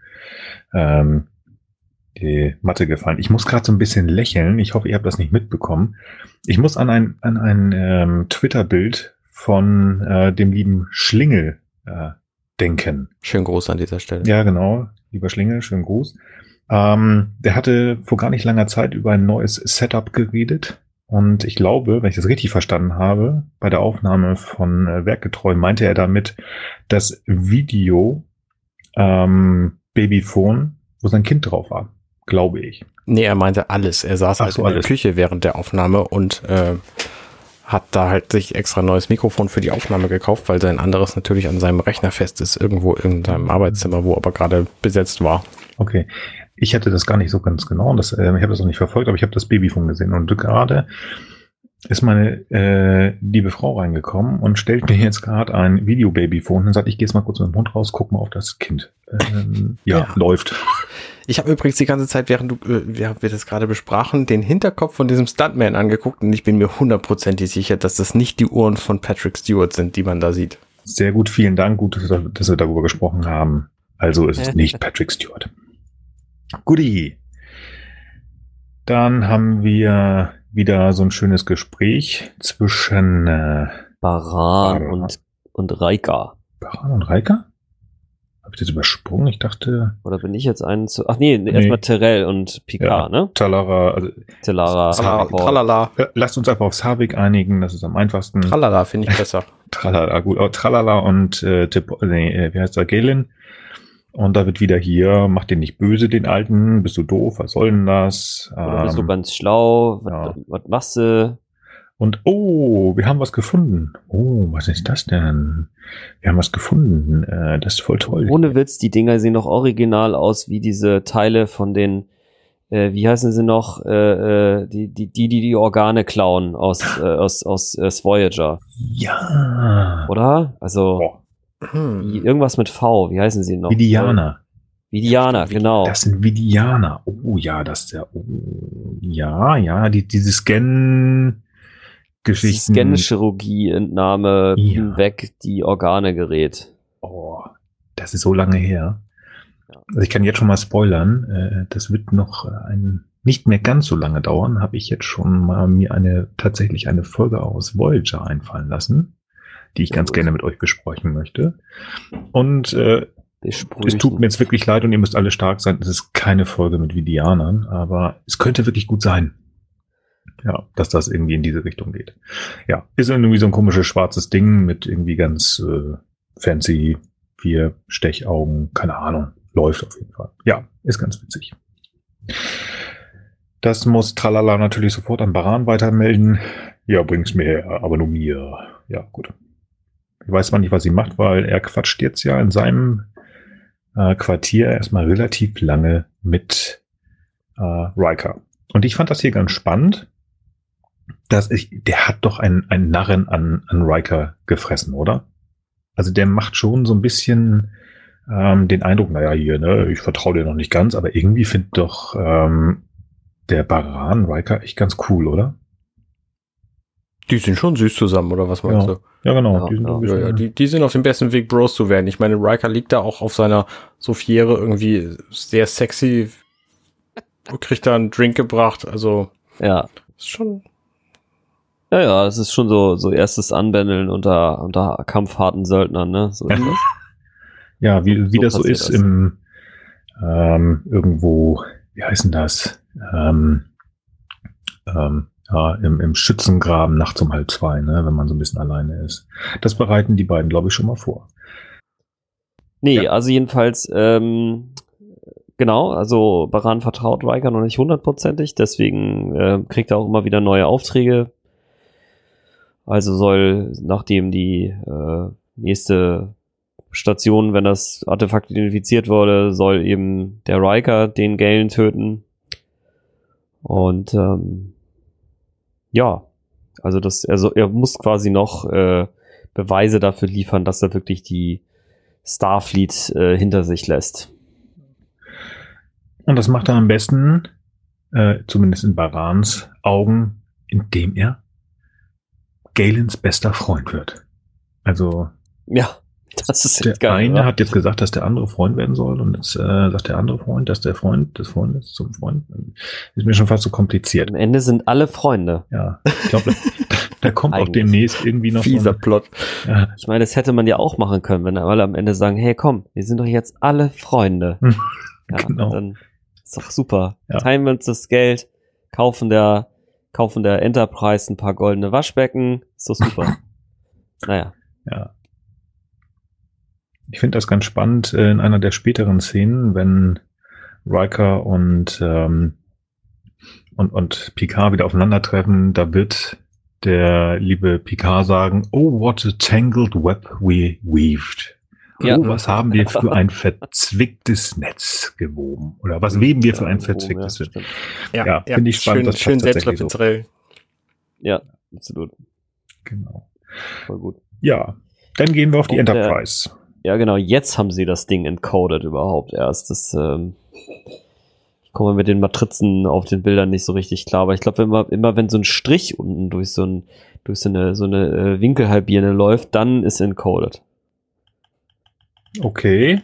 ähm, die Matte gefallen. Ich muss gerade so ein bisschen lächeln. Ich hoffe, ihr habt das nicht mitbekommen. Ich muss an ein, an ein ähm, Twitter-Bild von äh, dem lieben Schlingel äh, denken. Schönen Gruß an dieser Stelle. Ja, genau. Lieber Schlingel, schönen Gruß. Ähm, der hatte vor gar nicht langer Zeit über ein neues Setup geredet. Und ich glaube, wenn ich das richtig verstanden habe, bei der Aufnahme von äh, Werkgetreu meinte er damit das Video ähm, Babyphone, wo sein Kind drauf war. Glaube ich. Nee, er meinte alles. Er saß Ach halt so, in der alles. Küche während der Aufnahme und äh, hat da halt sich extra ein neues Mikrofon für die Aufnahme gekauft, weil sein anderes natürlich an seinem Rechner fest ist, irgendwo in seinem Arbeitszimmer, wo aber gerade besetzt war. Okay. Ich hatte das gar nicht so ganz genau das, äh, ich habe das auch nicht verfolgt, aber ich habe das Babyfon gesehen und gerade ist meine äh, liebe Frau reingekommen und stellt mir jetzt gerade ein Videobabyfon und sagt, ich gehe jetzt mal kurz mit dem Hund raus, guck mal auf das Kind. Ähm, ja, Ja. läuft. Ich habe übrigens die ganze Zeit, während du, äh, während wir das gerade besprachen, den Hinterkopf von diesem Stuntman angeguckt und ich bin mir hundertprozentig sicher, dass das nicht die Uhren von Patrick Stewart sind, die man da sieht. Sehr gut, vielen Dank. Gut, dass wir, darüber gesprochen haben. Also ist es nicht Patrick Stewart. Goodie. Dann haben wir wieder so ein schönes Gespräch zwischen äh, Baran Baran. und, und Raika. Baran und Reika? Habe ich das übersprungen? Ich dachte Oder bin ich jetzt einen zu. Ach nee, erstmal Terrell und Picard, ne? Talara, also Tellara. Tralala, lasst uns einfach auf Savik einigen, das ist am einfachsten. tralala finde ich besser. Tralala, gut. Oh, Tralala und äh, Tip, nee, äh, wie heißt er, Galen. Und da wird wieder hier, mach den nicht böse, den Alten, bist du doof, was soll denn das? Oder bist du Ähm, ganz schlau? Was, ja. was machst du? Und oh, wir haben was gefunden. Oh, was ist das denn? Wir haben was gefunden. Äh, das ist voll toll. Ohne Witz, die Dinger sehen noch original aus wie diese Teile von den äh, wie heißen sie noch, äh, äh, die, die, die, die die Organe klauen aus, äh, aus, aus äh, Voyager, Ja. oder? Also wie, irgendwas mit V, wie heißen sie noch? Vidianer. Vidianer, genau. Das sind Vidianer. Oh ja, das ist ja. Oh, ja, ja, die, diese Scan-Geschichten. Scan-Chirurgie, Entnahme, Ja. hinweg, die Organe gerät. Oh, das ist so lange her. Also ich kann jetzt schon mal spoilern. Äh, das wird noch ein nicht mehr ganz so lange dauern. Habe ich jetzt schon mal mir eine tatsächlich eine Folge aus Voyager einfallen lassen, die ich ganz gerne mit euch besprechen möchte. Und äh, es tut mir jetzt wirklich leid und ihr müsst alle stark sein. Es ist keine Folge mit Vidianern, aber es könnte wirklich gut sein. Ja, dass das irgendwie in diese Richtung geht. Ja, ist irgendwie so ein komisches schwarzes Ding mit irgendwie ganz äh, fancy vier Stechaugen, keine Ahnung. Läuft auf jeden Fall. Ja, ist ganz witzig. Das muss Tralala natürlich sofort an Baran weitermelden. Ja, bring's mir her, aber nur mir. Ja, gut. Ich weiß zwar nicht, was sie macht, weil er quatscht jetzt ja in seinem äh, Quartier erstmal relativ lange mit äh, Riker. Und ich fand das hier ganz spannend, dass ich, der hat doch einen, einen Narren an, an Riker gefressen, oder? Also der macht schon so ein bisschen ähm, den Eindruck, naja, hier, ne, ich vertraue dir noch nicht ganz, aber irgendwie findet doch ähm, der Baran Riker echt ganz cool, oder? Die sind schon süß zusammen, oder was meinst Ja. du? Ja, genau. Ja, die sind ja. Ja, die, die sind auf dem besten Weg, Bros zu werden. Ich meine, Riker liegt da auch auf seiner Sophiere irgendwie sehr sexy, kriegt da einen Drink gebracht. Also, Ja. ist schon. Ja, ja, das ist schon so, so erstes Anbändeln unter, unter kampfharten Söldnern, ne? So das. Ja, wie, wie So das so ist das. im ähm, irgendwo, wie heißt denn das? Ähm, ähm, ja, im, im Schützengraben nachts um halb zwei, ne, wenn man so ein bisschen alleine ist. Das bereiten die beiden, glaube ich, schon mal vor. Nee, Ja. also jedenfalls, ähm, genau, also Baran vertraut Riker noch nicht hundertprozentig, deswegen äh, kriegt er auch immer wieder neue Aufträge. Also soll, nachdem die äh, nächste Station, wenn das Artefakt identifiziert wurde, soll eben der Riker den Galen töten. Und ähm, ja, also das, also er muss quasi noch äh, Beweise dafür liefern, dass er wirklich die Starfleet äh, hinter sich lässt. Und das macht er am besten, äh, zumindest in Barans Augen, indem er Galens bester Freund wird. Also Ja, das ist der jetzt geil. eine oder? hat jetzt gesagt, dass der andere Freund werden soll und jetzt äh, sagt der andere Freund, dass der Freund des Freundes zum Freund. Ist mir schon fast so kompliziert. Am Ende sind alle Freunde. Ja, ich glaube, da, da kommt auch demnächst irgendwie noch so Fieser ein, Plot. ja, Ich meine, das hätte man ja auch machen können, wenn alle am Ende sagen, hey komm, wir sind doch jetzt alle Freunde. Ja, genau. Dann ist doch super. Ja. Teilen wir uns das Geld, kaufen der, kaufen der Enterprise ein paar goldene Waschbecken. Ist doch super. naja. ja. Ich finde das ganz spannend äh, in einer der späteren Szenen, wenn Riker und, ähm, und, und Picard wieder aufeinandertreffen, da wird der liebe Picard sagen, oh, what a tangled web we weaved. Ja. Oh, was haben wir für ein verzwicktes Netz gewoben? Oder was weben wir für ein verzwicktes ja, Netz? stimmt. Ja, finde ich spannend, Schön, das schön tatsächlich so. selbstreferenziell. ja, absolut. Genau. Voll gut. Ja, dann gehen wir auf die Und der- Enterprise. Ja, genau, jetzt haben sie das Ding encoded überhaupt erst. Das, ähm, ich komme mit den Matrizen auf den Bildern nicht so richtig klar, aber ich glaube, immer, immer wenn so ein Strich unten durch so, ein, durch so eine, so eine äh, Winkelhalbierende läuft, dann ist encoded. Okay.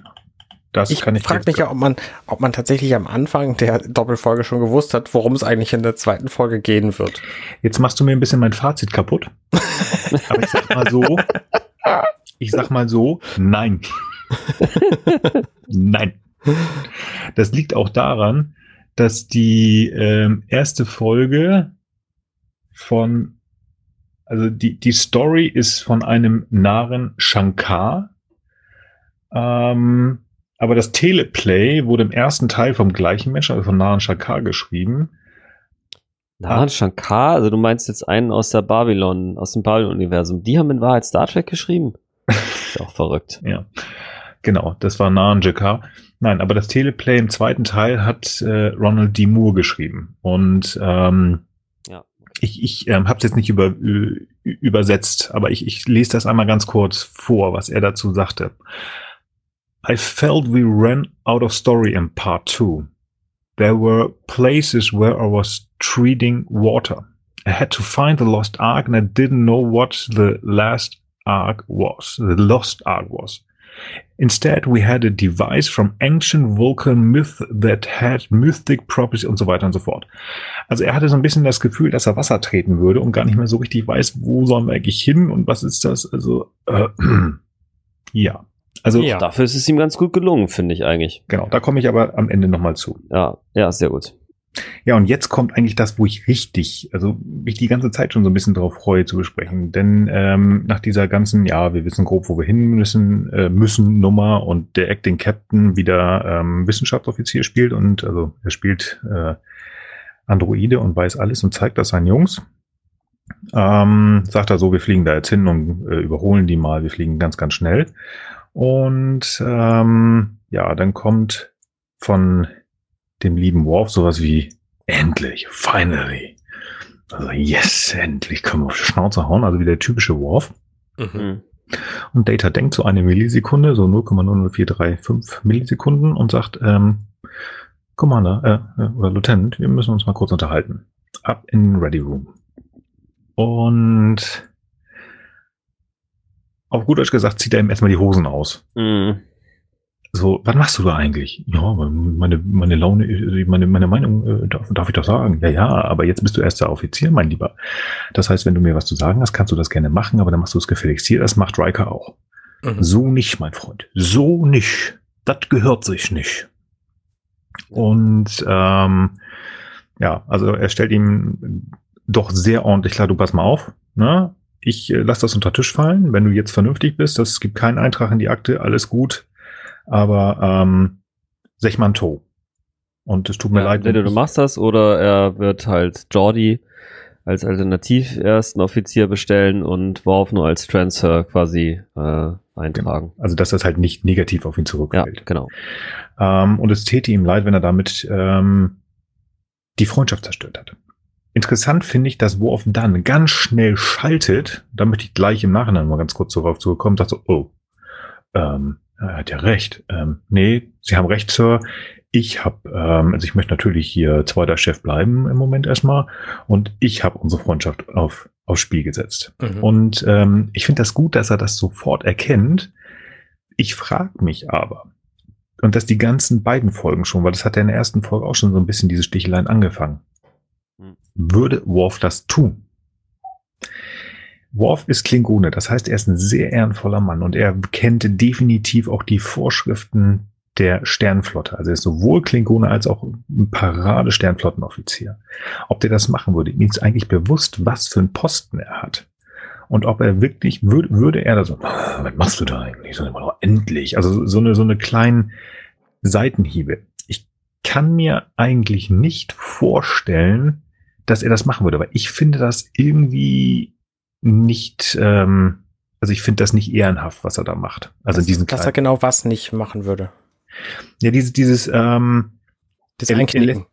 Das Ich kann ich frage mich ja, ob man, ob man tatsächlich am Anfang der Doppelfolge schon gewusst hat, worum es eigentlich in der zweiten Folge gehen wird. Jetzt machst du mir ein bisschen mein Fazit kaputt. Aber ich sag mal so, ich sag mal so, nein. nein. Das liegt auch daran, dass die ähm, erste Folge von, also die, die Story ist von einem Naren Shankar. Ähm, aber das Teleplay wurde im ersten Teil vom gleichen Menschen, also von Naren Shankar geschrieben. Naran Shankar, also du meinst jetzt einen aus der Babylon, aus dem Babylon-Universum. Die haben in Wahrheit Star Trek geschrieben. Ist auch verrückt. Ja. Genau, das war Nan Jakar. Nein, aber das Teleplay im zweiten Teil hat äh, Ronald D. Moore geschrieben. Und ähm, Ja. ich, ich ähm, habe es jetzt nicht über, übersetzt, aber ich, ich lese das einmal ganz kurz vor, was er dazu sagte. I felt we ran out of story in part two. There were places where I was treating water. I had to find the lost ark and I didn't know what the last ark was, the lost ark was. Instead, we had a device from ancient Vulcan myth that had mystic properties und so weiter und so fort. Also er hatte so ein bisschen das Gefühl, dass er Wasser treten würde und gar nicht mehr so richtig weiß, wo sollen wir eigentlich hin und was ist das? Also, äh, ja. Also, Ja. Dafür ist es ihm ganz gut gelungen, finde ich eigentlich. genau, da komme ich aber am Ende nochmal zu. Ja, ja, sehr gut. Ja, und jetzt kommt eigentlich das, wo ich richtig, also mich die ganze Zeit schon so ein bisschen drauf freue zu besprechen. Denn ähm, nach dieser ganzen, ja, wir wissen grob, wo wir hin müssen, äh, müssen Nummer und der Acting Captain wieder ähm, Wissenschaftsoffizier spielt und also er spielt äh, Androide und weiß alles und zeigt das seinen Jungs. Ähm, sagt er so, wir fliegen da jetzt hin und äh, überholen die mal, wir fliegen ganz, ganz schnell. Und ähm, ja, dann kommt von dem lieben Worf sowas wie endlich, finally. Also yes, endlich können wir auf die Schnauze hauen, also wie der typische Worf. Mhm. Mhm. Und Data denkt so eine Millisekunde, so 0,00435 Millisekunden und sagt, ähm, Commander äh, äh, oder Lieutenant, wir müssen uns mal kurz unterhalten. Ab in Ready Room. Und auf gut Deutsch gesagt, zieht er ihm erstmal die Hosen aus. Mhm. So, was machst du da eigentlich? Ja, meine, meine Laune, meine, meine Meinung, äh, darf, darf ich doch sagen. Ja, ja, aber jetzt bist du erster Offizier, mein Lieber. Das heißt, wenn du mir was zu sagen hast, kannst du das gerne machen, aber dann machst du es gefälligst hier. Das macht Riker auch. Mhm. So nicht, mein Freund. So nicht. Das gehört sich nicht. Und ähm, ja, also er stellt ihm doch sehr ordentlich klar, du pass mal auf, ne? Ich äh, lass das unter Tisch fallen, wenn du jetzt vernünftig bist, das gibt keinen Eintrag in die Akte, alles gut, aber ähm, sech mal ein To. Und es tut mir Ja, leid. entweder du machst das oder er wird halt Jordi als Alternativ ersten Offizier bestellen und Worf nur als Transfer quasi äh, eintragen. Also dass das halt nicht negativ auf ihn Ja, zurückfällt. genau. Ähm, und es täte ihm leid, wenn er damit ähm, die Freundschaft zerstört hat. Interessant finde ich, dass Worf dann ganz schnell schaltet, da möchte ich gleich im Nachhinein mal ganz kurz darauf zurückkommen, sagt so, oh, ähm, er hat ja recht. Ähm, nee, Sie haben recht, Sir. Ich habe, ähm, also ich möchte natürlich hier zweiter Chef bleiben im Moment erstmal und ich habe unsere Freundschaft auf, aufs Spiel gesetzt. Mhm. Und ähm, ich finde das gut, dass er das sofort erkennt. Ich frage mich aber, und das die ganzen beiden Folgen schon, weil das hat ja in der ersten Folge auch schon so ein bisschen diese Sticheleien angefangen. Würde Worf das tun? Worf ist Klingone, das heißt, er ist ein sehr ehrenvoller Mann und er kennt definitiv auch die Vorschriften der Sternenflotte. Also er ist sowohl Klingone als auch ein Parade-Sternflottenoffizier. Ob der das machen würde, ihm ist eigentlich bewusst, was für einen Posten er hat. Und ob er wirklich, würde, würde er da so, "Ah, was machst du da eigentlich? So noch endlich. Also so eine, so eine kleinen Seitenhiebe. Ich kann mir eigentlich nicht vorstellen, dass er das machen würde, weil ich finde das irgendwie nicht, ähm, also ich finde das nicht ehrenhaft, was er da macht. Also dass, diesen dass er genau was nicht machen würde. ja, dieses, dieses, ähm, Das Einknicken.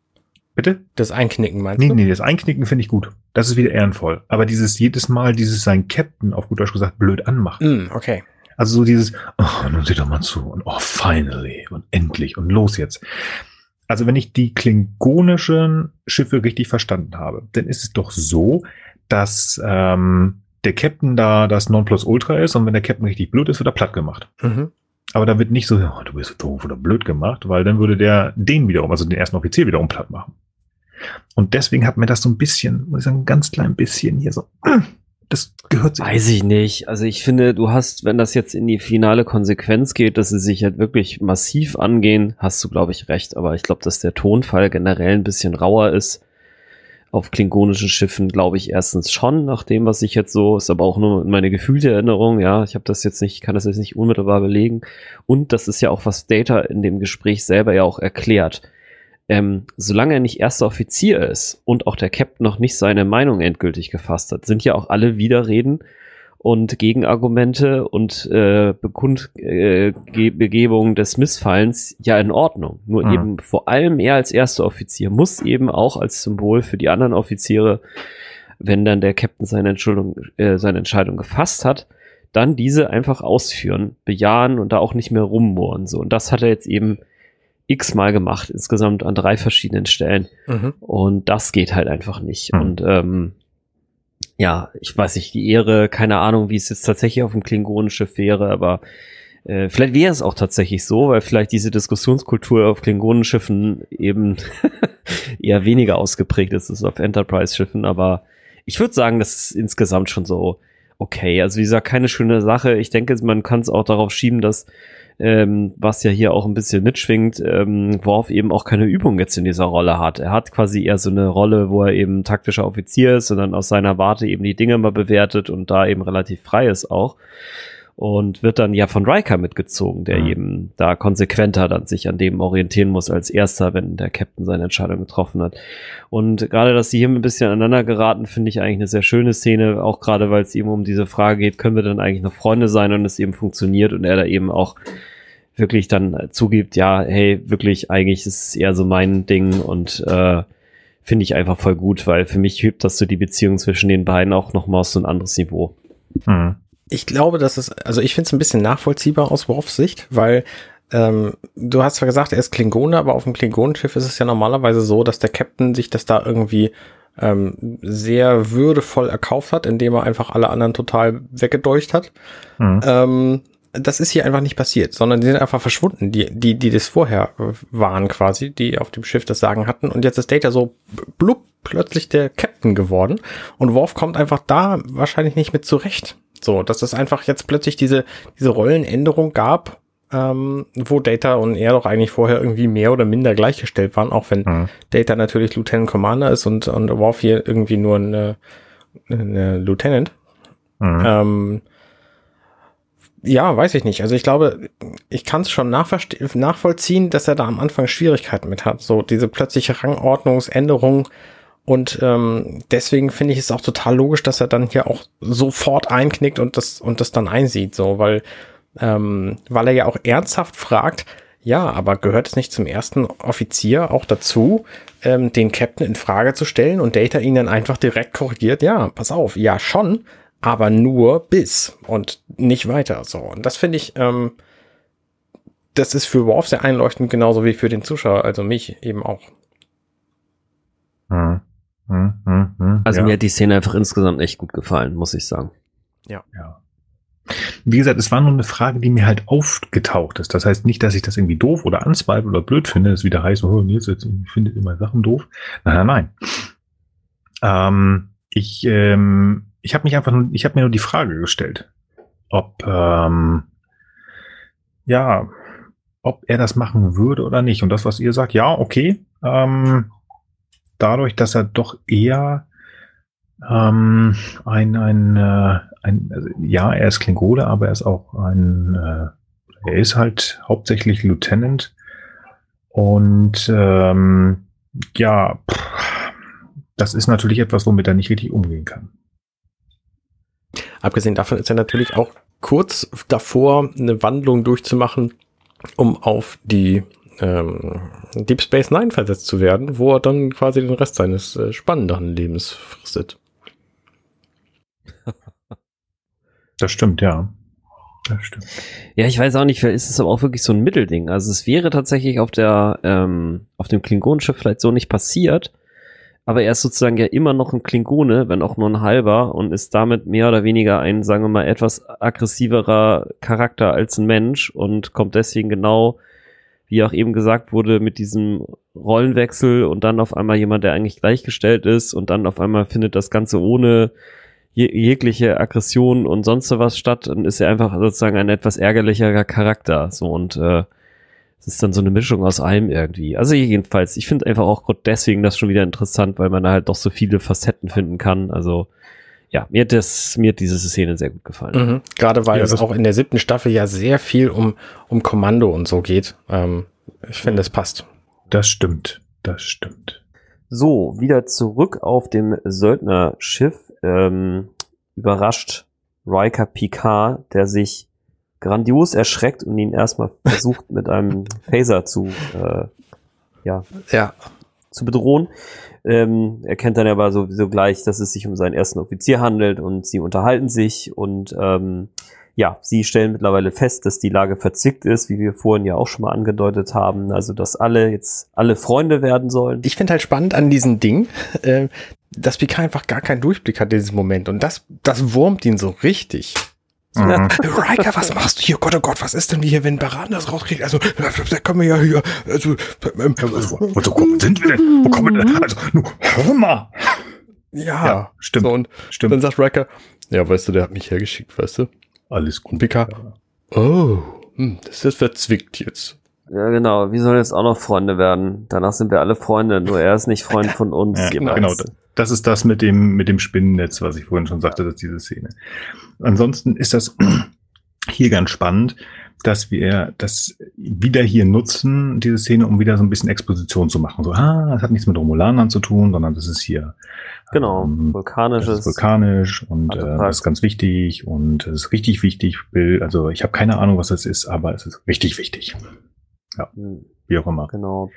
bitte? Das Einknicken meinst Nee, du? nee, das Einknicken finde ich gut. Das ist wieder ehrenvoll. Aber dieses jedes Mal, dieses sein Captain, auf gut Deutsch gesagt, blöd anmachen. Mm, okay. Also so dieses, oh, nun sieh doch mal zu und oh, finally und endlich und los jetzt. Also wenn ich die klingonischen Schiffe richtig verstanden habe, dann ist es doch so, dass ähm, der Captain da das Nonplusultra ist und wenn der Captain richtig blöd ist, wird er platt gemacht. Mhm. Aber da wird nicht so, oh, du bist so doof oder blöd gemacht, weil dann würde der den wiederum, also den ersten Offizier wiederum platt machen. Und deswegen hat mir das so ein bisschen, muss ich sagen, ein ganz klein bisschen hier so, das gehört sich. Weiß ich nicht. Also ich finde, du hast, wenn das jetzt in die finale Konsequenz geht, dass sie sich halt wirklich massiv angehen, hast du, glaube ich, recht. Aber ich glaube, dass der Tonfall generell ein bisschen rauer ist. Auf klingonischen Schiffen glaube ich erstens schon, nach dem, was ich jetzt so, ist aber auch nur meine gefühlte Erinnerung, ja, ich habe das jetzt nicht, kann das jetzt nicht unmittelbar belegen. Und das ist ja auch, was Data in dem Gespräch selber ja auch erklärt. Ähm, solange er nicht erster Offizier ist und auch der Captain noch nicht seine Meinung endgültig gefasst hat, sind ja auch alle Widerreden und Gegenargumente und äh, Bekundgebung äh, des Missfallens ja in Ordnung. Nur mhm. eben vor allem er als erster Offizier muss eben auch als Symbol für die anderen Offiziere, wenn dann der Captain seine Entschuldigung, äh, seine Entscheidung gefasst hat, dann diese einfach ausführen, bejahen und da auch nicht mehr rummohren. So. Und das hat er jetzt eben x-mal gemacht, insgesamt an drei verschiedenen Stellen. Mhm. Und das geht halt einfach nicht. Mhm. Und ähm, ja, ich weiß nicht, die Ehre, keine Ahnung, wie es jetzt tatsächlich auf dem Klingonenschiff wäre, aber äh, vielleicht wäre es auch tatsächlich so, weil vielleicht diese Diskussionskultur auf Klingonenschiffen eben eher weniger ausgeprägt ist als auf Enterprise-Schiffen, aber ich würde sagen, das ist insgesamt schon so okay. Also wie gesagt, keine schöne Sache. Ich denke, man kann es auch darauf schieben, dass ähm, was ja hier auch ein bisschen mitschwingt, ähm, Worf eben auch keine Übung jetzt in dieser Rolle hat. Er hat quasi eher so eine Rolle, wo er eben taktischer Offizier ist und dann aus seiner Warte eben die Dinge mal bewertet und da eben relativ frei ist auch und wird dann ja von Riker mitgezogen, der mhm. eben da konsequenter dann sich an dem orientieren muss als erster, wenn der Captain seine Entscheidung getroffen hat. Und gerade, dass sie hier ein bisschen aneinander geraten, finde ich eigentlich eine sehr schöne Szene, auch gerade, weil es eben um diese Frage geht, können wir dann eigentlich noch Freunde sein und es eben funktioniert und er da eben auch wirklich dann zugibt, ja, hey, wirklich, eigentlich ist es eher so mein Ding und äh, finde ich einfach voll gut, weil für mich hebt das so die Beziehung zwischen den beiden auch nochmal auf so ein anderes Niveau. Mhm ich glaube, dass es, also ich finde es ein bisschen nachvollziehbar aus Worfs Sicht, weil ähm, du hast zwar gesagt, er ist Klingone, aber auf dem Klingonenschiff ist es ja normalerweise so, dass der Captain sich das da irgendwie ähm, sehr würdevoll erkauft hat, indem er einfach alle anderen total weggedeucht hat. Mhm. Ähm, das ist hier einfach nicht passiert, sondern die sind einfach verschwunden, die, die, die das vorher waren quasi, die auf dem Schiff das Sagen hatten. Und jetzt ist Data so blub plötzlich der Captain geworden. Und Worf kommt einfach da wahrscheinlich nicht mit zurecht. So, dass es einfach jetzt plötzlich diese, diese Rollenänderung gab, ähm, wo Data und er doch eigentlich vorher irgendwie mehr oder minder gleichgestellt waren, auch wenn mhm. Data natürlich Lieutenant Commander ist und, und Worf hier irgendwie nur eine, eine Lieutenant. Mhm. Ähm, ja, weiß ich nicht. Also ich glaube, ich kann es schon nachvollziehen, dass er da am Anfang Schwierigkeiten mit hat. So diese plötzliche Rangordnungsänderung und ähm, deswegen finde ich es auch total logisch, dass er dann hier auch sofort einknickt und das und das dann einsieht, so, weil ähm, weil er ja auch ernsthaft fragt, ja, aber gehört es nicht zum ersten Offizier auch dazu, ähm, den Captain in Frage zu stellen und Data ihn dann einfach direkt korrigiert? Ja, pass auf, ja schon, aber nur bis und nicht weiter. So und das finde ich, ähm, das ist für Worf sehr einleuchtend, genauso wie für den Zuschauer, also mich eben auch. Mhm. Hm, hm, hm, also ja. mir hat die Szene einfach insgesamt echt gut gefallen, muss ich sagen. Ja. ja. Wie gesagt, es war nur eine Frage, die mir halt aufgetaucht ist. Das heißt nicht, dass ich das irgendwie doof oder anzweifle oder blöd finde. Das wieder heißt, oh, jetzt, jetzt findet immer Sachen doof. Nein, nein, nein. Ähm, ich ähm, ich habe mich einfach, nur, ich habe mir nur die Frage gestellt, ob ähm, ja, ob er das machen würde oder nicht. Und das, was ihr sagt, ja, okay. Ähm, dadurch, dass er doch eher ähm, ein, ein, äh, ein also, ja, er ist Klingole, aber er ist auch ein, äh, er ist halt hauptsächlich Lieutenant und ähm, ja, pff, das ist natürlich etwas, womit er nicht richtig umgehen kann. Abgesehen davon ist er natürlich auch kurz davor, eine Wandlung durchzumachen, um auf die ähm, Deep Space Nine versetzt zu werden, wo er dann quasi den Rest seines äh, spannenden Lebens fristet. Das stimmt, ja. Das stimmt. Ja, ich weiß auch nicht, vielleicht ist es aber auch wirklich so ein Mittelding. Also es wäre tatsächlich auf der, ähm, auf dem Klingonenschiff vielleicht so nicht passiert, aber er ist sozusagen ja immer noch ein Klingone, wenn auch nur ein halber, und ist damit mehr oder weniger ein, sagen wir mal, etwas aggressiverer Charakter als ein Mensch und kommt deswegen genau wie auch eben gesagt wurde, mit diesem Rollenwechsel und dann auf einmal jemand, der eigentlich gleichgestellt ist und dann auf einmal findet das Ganze ohne je jegliche Aggression und sonst was statt und ist er einfach sozusagen ein etwas ärgerlicherer Charakter. So und äh, es ist dann so eine Mischung aus allem irgendwie. Also jedenfalls, ich finde einfach auch deswegen das schon wieder interessant, weil man da halt doch so viele Facetten finden kann. Also ja, mir hat das, mir hat diese Szene sehr gut gefallen. Mhm. Gerade weil ja, es auch in der siebten Staffel ja sehr viel um, um Kommando und so geht. Ähm, ich finde, es passt. Das stimmt. Das stimmt. So, wieder zurück auf dem Söldnerschiff. Ähm, überrascht Riker Picard, der sich grandios erschreckt und ihn erstmal versucht mit einem Phaser zu, äh, ja, Ja. zu bedrohen. Ähm, er kennt dann aber sowieso gleich, dass es sich um seinen ersten Offizier handelt und sie unterhalten sich und ähm, ja, sie stellen mittlerweile fest, dass die Lage verzwickt ist, wie wir vorhin ja auch schon mal angedeutet haben. Also, dass alle jetzt alle Freunde werden sollen. Ich finde halt spannend an diesem Ding, äh, dass Picard einfach gar keinen Durchblick hat in diesem Moment. Und das, das wurmt ihn so richtig. Mhm. Riker, was machst du hier? Gott, oh Gott, was ist denn hier, wenn Baran das rauskriegt? Also, da können wir ja hier, also, ähm, Wo, wo, sind wir denn? Wo kommen wir denn? Also, nur, hör mal. ja, Ja, stimmt. So, und Stimmt. dann sagt Riker, ja, weißt du, der hat mich hergeschickt, weißt du? Alles gut. Und Picard, oh, hm, das ist verzwickt jetzt. Ja, genau. Wir sollen jetzt auch noch Freunde werden. Danach sind wir alle Freunde, nur er ist nicht Freund von uns. Ja, Genau. genau. Das ist das mit dem, mit dem Spinnennetz, was ich vorhin schon sagte, dass diese Szene. Ansonsten ist das hier ganz spannend, dass wir das wieder hier nutzen, diese Szene, um wieder so ein bisschen Exposition zu machen. So, ah, das hat nichts mit Romulanern zu tun, sondern das ist hier Genau. ähm, das Vulkanisches. ist vulkanisch und äh, das ist ganz wichtig und es ist richtig wichtig. Bill, also ich habe keine Ahnung, was das ist, aber es ist richtig wichtig. Hm, Wie auch immer. Genau.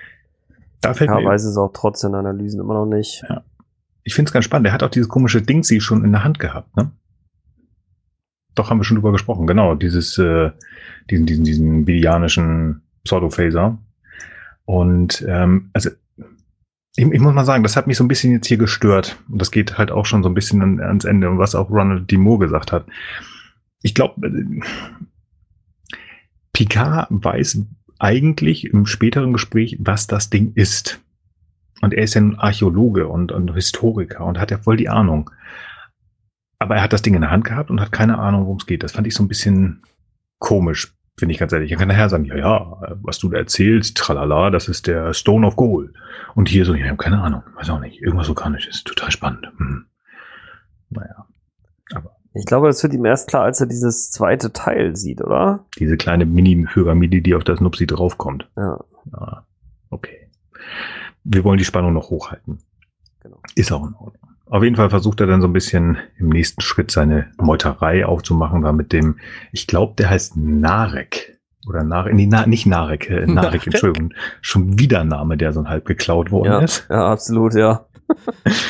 Da fällt Ja, weiß es auch trotz den Analysen immer noch nicht. Ich finde es ganz spannend. Er hat auch dieses komische Ding sie schon in der Hand gehabt, ne? Doch, haben wir schon drüber gesprochen. Genau, dieses, äh, diesen, diesen, diesen bilianischen Pseudophaser. Und ähm, also ich, ich muss mal sagen, das hat mich so ein bisschen jetzt hier gestört. Und das geht halt auch schon so ein bisschen an, ans Ende, was auch Ronald D. Moore gesagt hat. Ich glaube, äh, Picard weiß eigentlich im späteren Gespräch, was das Ding ist. Und er ist ja ein Archäologe und, und Historiker und hat ja voll die Ahnung. Aber er hat das Ding in der Hand gehabt und hat keine Ahnung, worum es geht. Das fand ich so ein bisschen komisch, finde ich ganz ehrlich. Er kann nachher sagen, ja, ja, was du da erzählst, tralala, das ist der Stone of Gold. Und hier so, ja, ich habe keine Ahnung, weiß auch nicht, irgendwas Vulkanisches, total spannend. Hm. Naja, aber Ich glaube, das wird ihm erst klar, als er dieses zweite Teil sieht, oder? diese kleine Mini-Pyramide, die auf das Nupsi draufkommt. Ja, Ja, okay. Wir wollen die Spannung noch hochhalten. genau. Ist auch in Ordnung. Auf jeden Fall versucht er dann so ein bisschen im nächsten Schritt seine Meuterei aufzumachen, da mit dem, ich glaube, der heißt Narek. Oder Narek, nee, Na, nicht Narek, äh, Narek, Narek? Entschuldigung. Schon wieder Name, der so halb geklaut worden Ja, ist. ja, absolut, ja.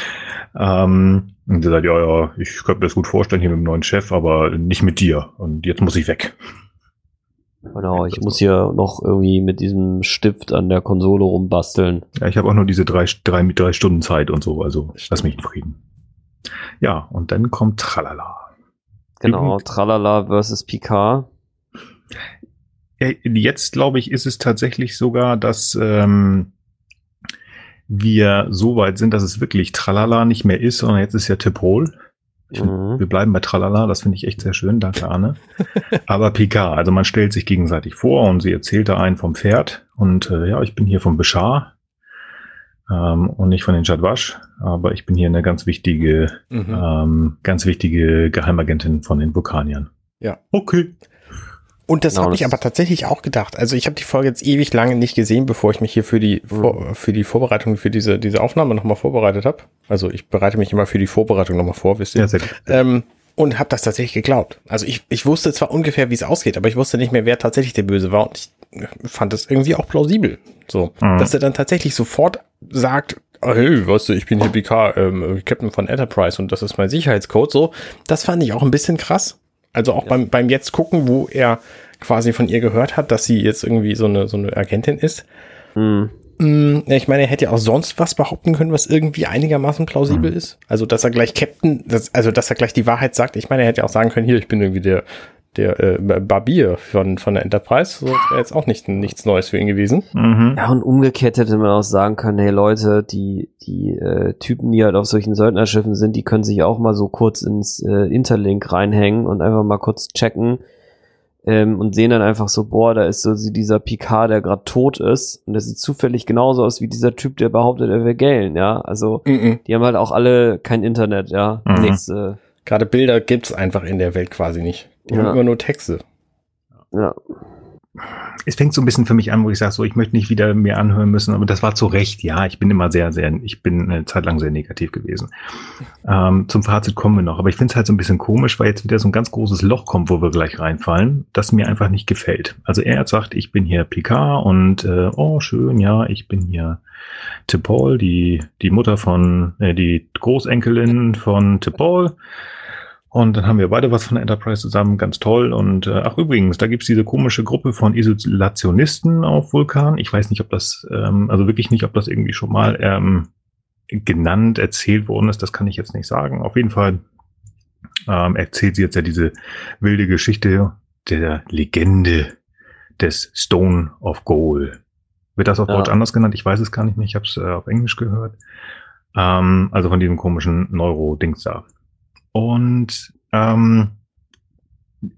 Ähm, und er sagt, ja, ja, ich könnte mir das gut vorstellen hier mit dem neuen Chef, aber nicht mit dir. Und jetzt muss ich weg. Genau, ich muss hier noch irgendwie mit diesem Stift an der Konsole rumbasteln. Ja, ich habe auch nur diese drei, drei, drei Stunden Zeit und so, also lass mich in Frieden. Ja, und dann kommt Tralala. Genau, Übung. Tralala versus Picard. Ja, Jetzt, glaube ich, ist es tatsächlich sogar, dass ähm, wir so weit sind, dass es wirklich Tralala nicht mehr ist, sondern jetzt ist ja Tiprol. Ich find, Mhm. Wir bleiben bei Tralala, das finde ich echt sehr schön, danke Arne. Aber Picard, also man stellt sich gegenseitig vor und sie erzählte einen vom Pferd und äh, ja, ich bin hier vom Bashar ähm, und nicht von den Jadwash, aber ich bin hier eine ganz wichtige, Mhm. ähm, ganz wichtige Geheimagentin von den Vulkaniern. Ja. Okay. Und das Genau, habe ich aber tatsächlich auch gedacht. Also ich habe die Folge jetzt ewig lange nicht gesehen, bevor ich mich hier für die vor, für die Vorbereitung für diese diese Aufnahme nochmal vorbereitet habe. Also ich bereite mich immer für die Vorbereitung nochmal vor, wisst ihr? Ja, sehr gut. Ähm, und habe das tatsächlich geglaubt. Also ich, ich wusste zwar ungefähr, wie es ausgeht, aber ich wusste nicht mehr, wer tatsächlich der Böse war. Und ich fand das irgendwie auch plausibel. So, Mhm. dass er dann tatsächlich sofort sagt, oh, hey, weißt du, ich bin hier PK, ähm, Captain von Enterprise und das ist mein Sicherheitscode. So, das fand ich auch ein bisschen krass. Also auch beim, beim jetzt gucken, wo er quasi von ihr gehört hat, dass sie jetzt irgendwie so eine, so eine Agentin ist. Mhm. Ja, Ich meine, er hätte ja auch sonst was behaupten können, was irgendwie einigermaßen plausibel ist. Also, dass er gleich Captain, das, also, dass er gleich die Wahrheit sagt. Ich meine, er hätte ja auch sagen können, hier, ich bin irgendwie der, der äh, Barbier von, von der Enterprise. So wäre jetzt auch nicht, nichts Neues für ihn gewesen. Mhm. Ja, und umgekehrt hätte man auch sagen können, hey Leute, die, die äh, Typen, die halt auf solchen Söldnerschiffen sind, die können sich auch mal so kurz ins äh, Interlink reinhängen und einfach mal kurz checken ähm, und sehen dann einfach so, boah, da ist so dieser Picard, der gerade tot ist und der sieht zufällig genauso aus wie dieser Typ, der behauptet, er wäre Galen, ja, also Mhm. die haben halt auch alle kein Internet, ja, Mhm. nichts, äh, Gerade Bilder gibt's einfach in der Welt quasi nicht. Die Ja. haben immer nur Texte. ja, es fängt so ein bisschen für mich an, wo ich sage, so, ich möchte nicht wieder mehr anhören müssen, aber das war zu Recht, ja, ich bin immer sehr, sehr, ich bin eine Zeit lang sehr negativ gewesen. Ähm, zum Fazit kommen wir noch, aber ich finde es halt so ein bisschen komisch, weil jetzt wieder so ein ganz großes Loch kommt, wo wir gleich reinfallen, das mir einfach nicht gefällt. Also er hat sagt, ich bin hier Picard und äh, oh, schön, ja, ich bin hier T'Pol, die, die Mutter von, äh, die Großenkelin von T'Pol. Und dann haben wir beide was von der Enterprise zusammen, ganz toll. Und äh, ach übrigens, da gibt's diese komische Gruppe von Isolationisten auf Vulkan. Ich weiß nicht, ob das, ähm, also wirklich nicht, ob das irgendwie schon mal ähm, genannt, erzählt worden ist. Das kann ich jetzt nicht sagen. Auf jeden Fall ähm, erzählt sie jetzt ja diese wilde Geschichte der Legende des Stone of Goal. Wird das auf Ja. Deutsch anders genannt? Ich weiß es gar nicht mehr. Ich habe es äh, auf Englisch gehört. Ähm, also von diesem komischen Neuro-Dings da. Und ähm,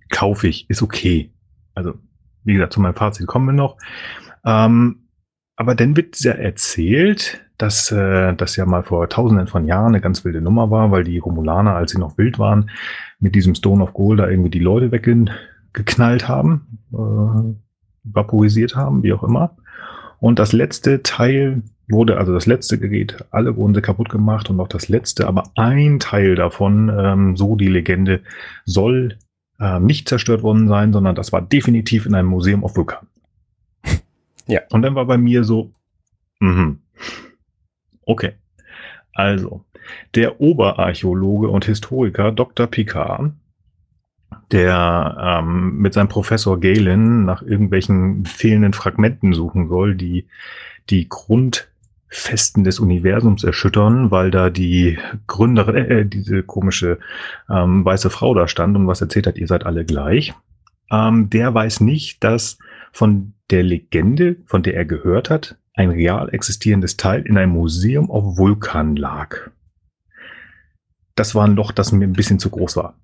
kaufe ich, ist okay. Also, wie gesagt, zu meinem Fazit kommen wir noch. Ähm, aber dann wird ja erzählt, dass äh, das ja mal vor tausenden von Jahren eine ganz wilde Nummer war, weil die Romulaner, als sie noch wild waren, mit diesem Stone of Gold da irgendwie die Leute weggeknallt haben, äh, vaporisiert haben, wie auch immer. Und das letzte Teil wurde, also das letzte Gerät, alle wurden sie kaputt gemacht und noch das letzte, aber ein Teil davon, ähm, so die Legende, soll ähm, nicht zerstört worden sein, sondern das war definitiv in einem Museum auf Vulkan. Ja. Und dann war bei mir so, mhm. okay. Also, der Oberarchäologe und Historiker Dr. Picard, der ähm, mit seinem Professor Galen nach irgendwelchen fehlenden Fragmenten suchen soll, die die Grundfesten des Universums erschüttern, weil da die Gründerin, äh, diese komische ähm, weiße Frau da stand und was erzählt hat, ihr seid alle gleich. Ähm, der weiß nicht, dass von der Legende, von der er gehört hat, ein real existierendes Teil in einem Museum auf Vulkan lag. Das war ein Loch, das mir ein bisschen zu groß war.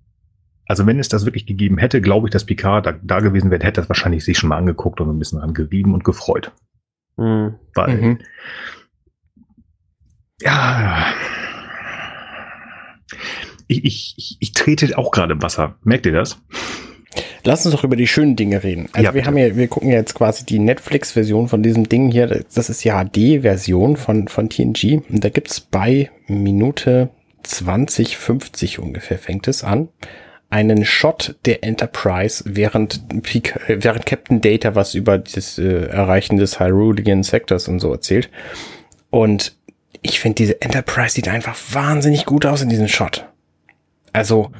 Also wenn es das wirklich gegeben hätte, glaube ich, dass Picard da, da gewesen wäre, hätte das wahrscheinlich sich schon mal angeguckt und ein bisschen dran gerieben und gefreut. Hm. Weil, Mhm. ja, ich, ich, ich, ich trete auch gerade im Wasser. Merkt ihr das? Lass uns doch über die schönen Dinge reden. Also Ja, wir bitte. haben ja, wir gucken ja jetzt quasi die Netflix-Version von diesem Ding hier. Das ist die HD-Version von, von TNG. Und da gibt's bei Minute 20, 50 ungefähr fängt es an. Einen Shot der Enterprise, während, äh, während Captain Data was über das äh, Erreichen des Hyrulean Sectors und so erzählt. Und ich finde, diese Enterprise sieht einfach wahnsinnig gut aus in diesem Shot. Also,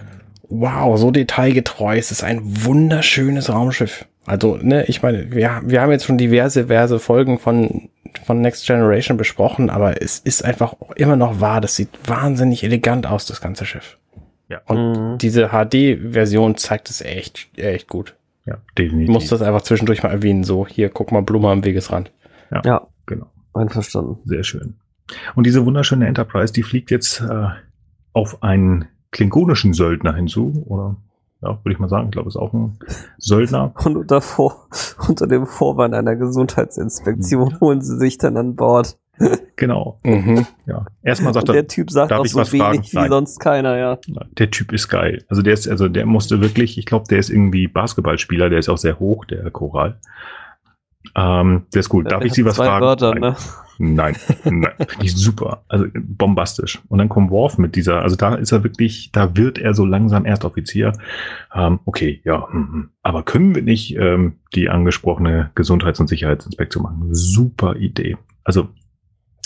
wow, so detailgetreu. Es ist ein wunderschönes Raumschiff. Also, ne, ich meine, wir, wir haben jetzt schon diverse, diverse Folgen von, von Next Generation besprochen, aber es ist einfach immer noch wahr. Das sieht wahnsinnig elegant aus, das ganze Schiff. Ja. Und Mhm. diese HD-Version zeigt es echt, echt gut. Ja, Ich definitiv. muss das einfach zwischendurch mal erwähnen. So, hier, guck mal, Blume am Wegesrand. Ja, Genau. einverstanden. Sehr schön. Und diese wunderschöne Enterprise, die fliegt jetzt äh, auf einen klingonischen Söldner hinzu, oder ja, würde ich mal sagen, ich glaube, ist auch ein Söldner. Und unter, Vor unter dem Vorwand einer Gesundheitsinspektion holen sie sich dann an Bord. Genau. Mhm. Ja. Erstmal sagt er, der Typ sagt darf auch ich so was wenig fragen? wie Nein. sonst keiner, ja. der Typ ist geil. Also der ist, also der musste wirklich, ich glaube, der ist irgendwie Basketballspieler, der ist auch sehr hoch, der Choral. Ähm, der ist cool. Darf ich Sie was fragen? Wörter, Nein. ne? Nein, nein, finde ich super. Also bombastisch. Und dann kommt Worf mit dieser, also da ist er wirklich, da wird er so langsam Erstoffizier. Ähm, okay, ja, hm, hm. aber können wir nicht ähm, die angesprochene Gesundheits- und Sicherheitsinspektion machen? Super Idee. Also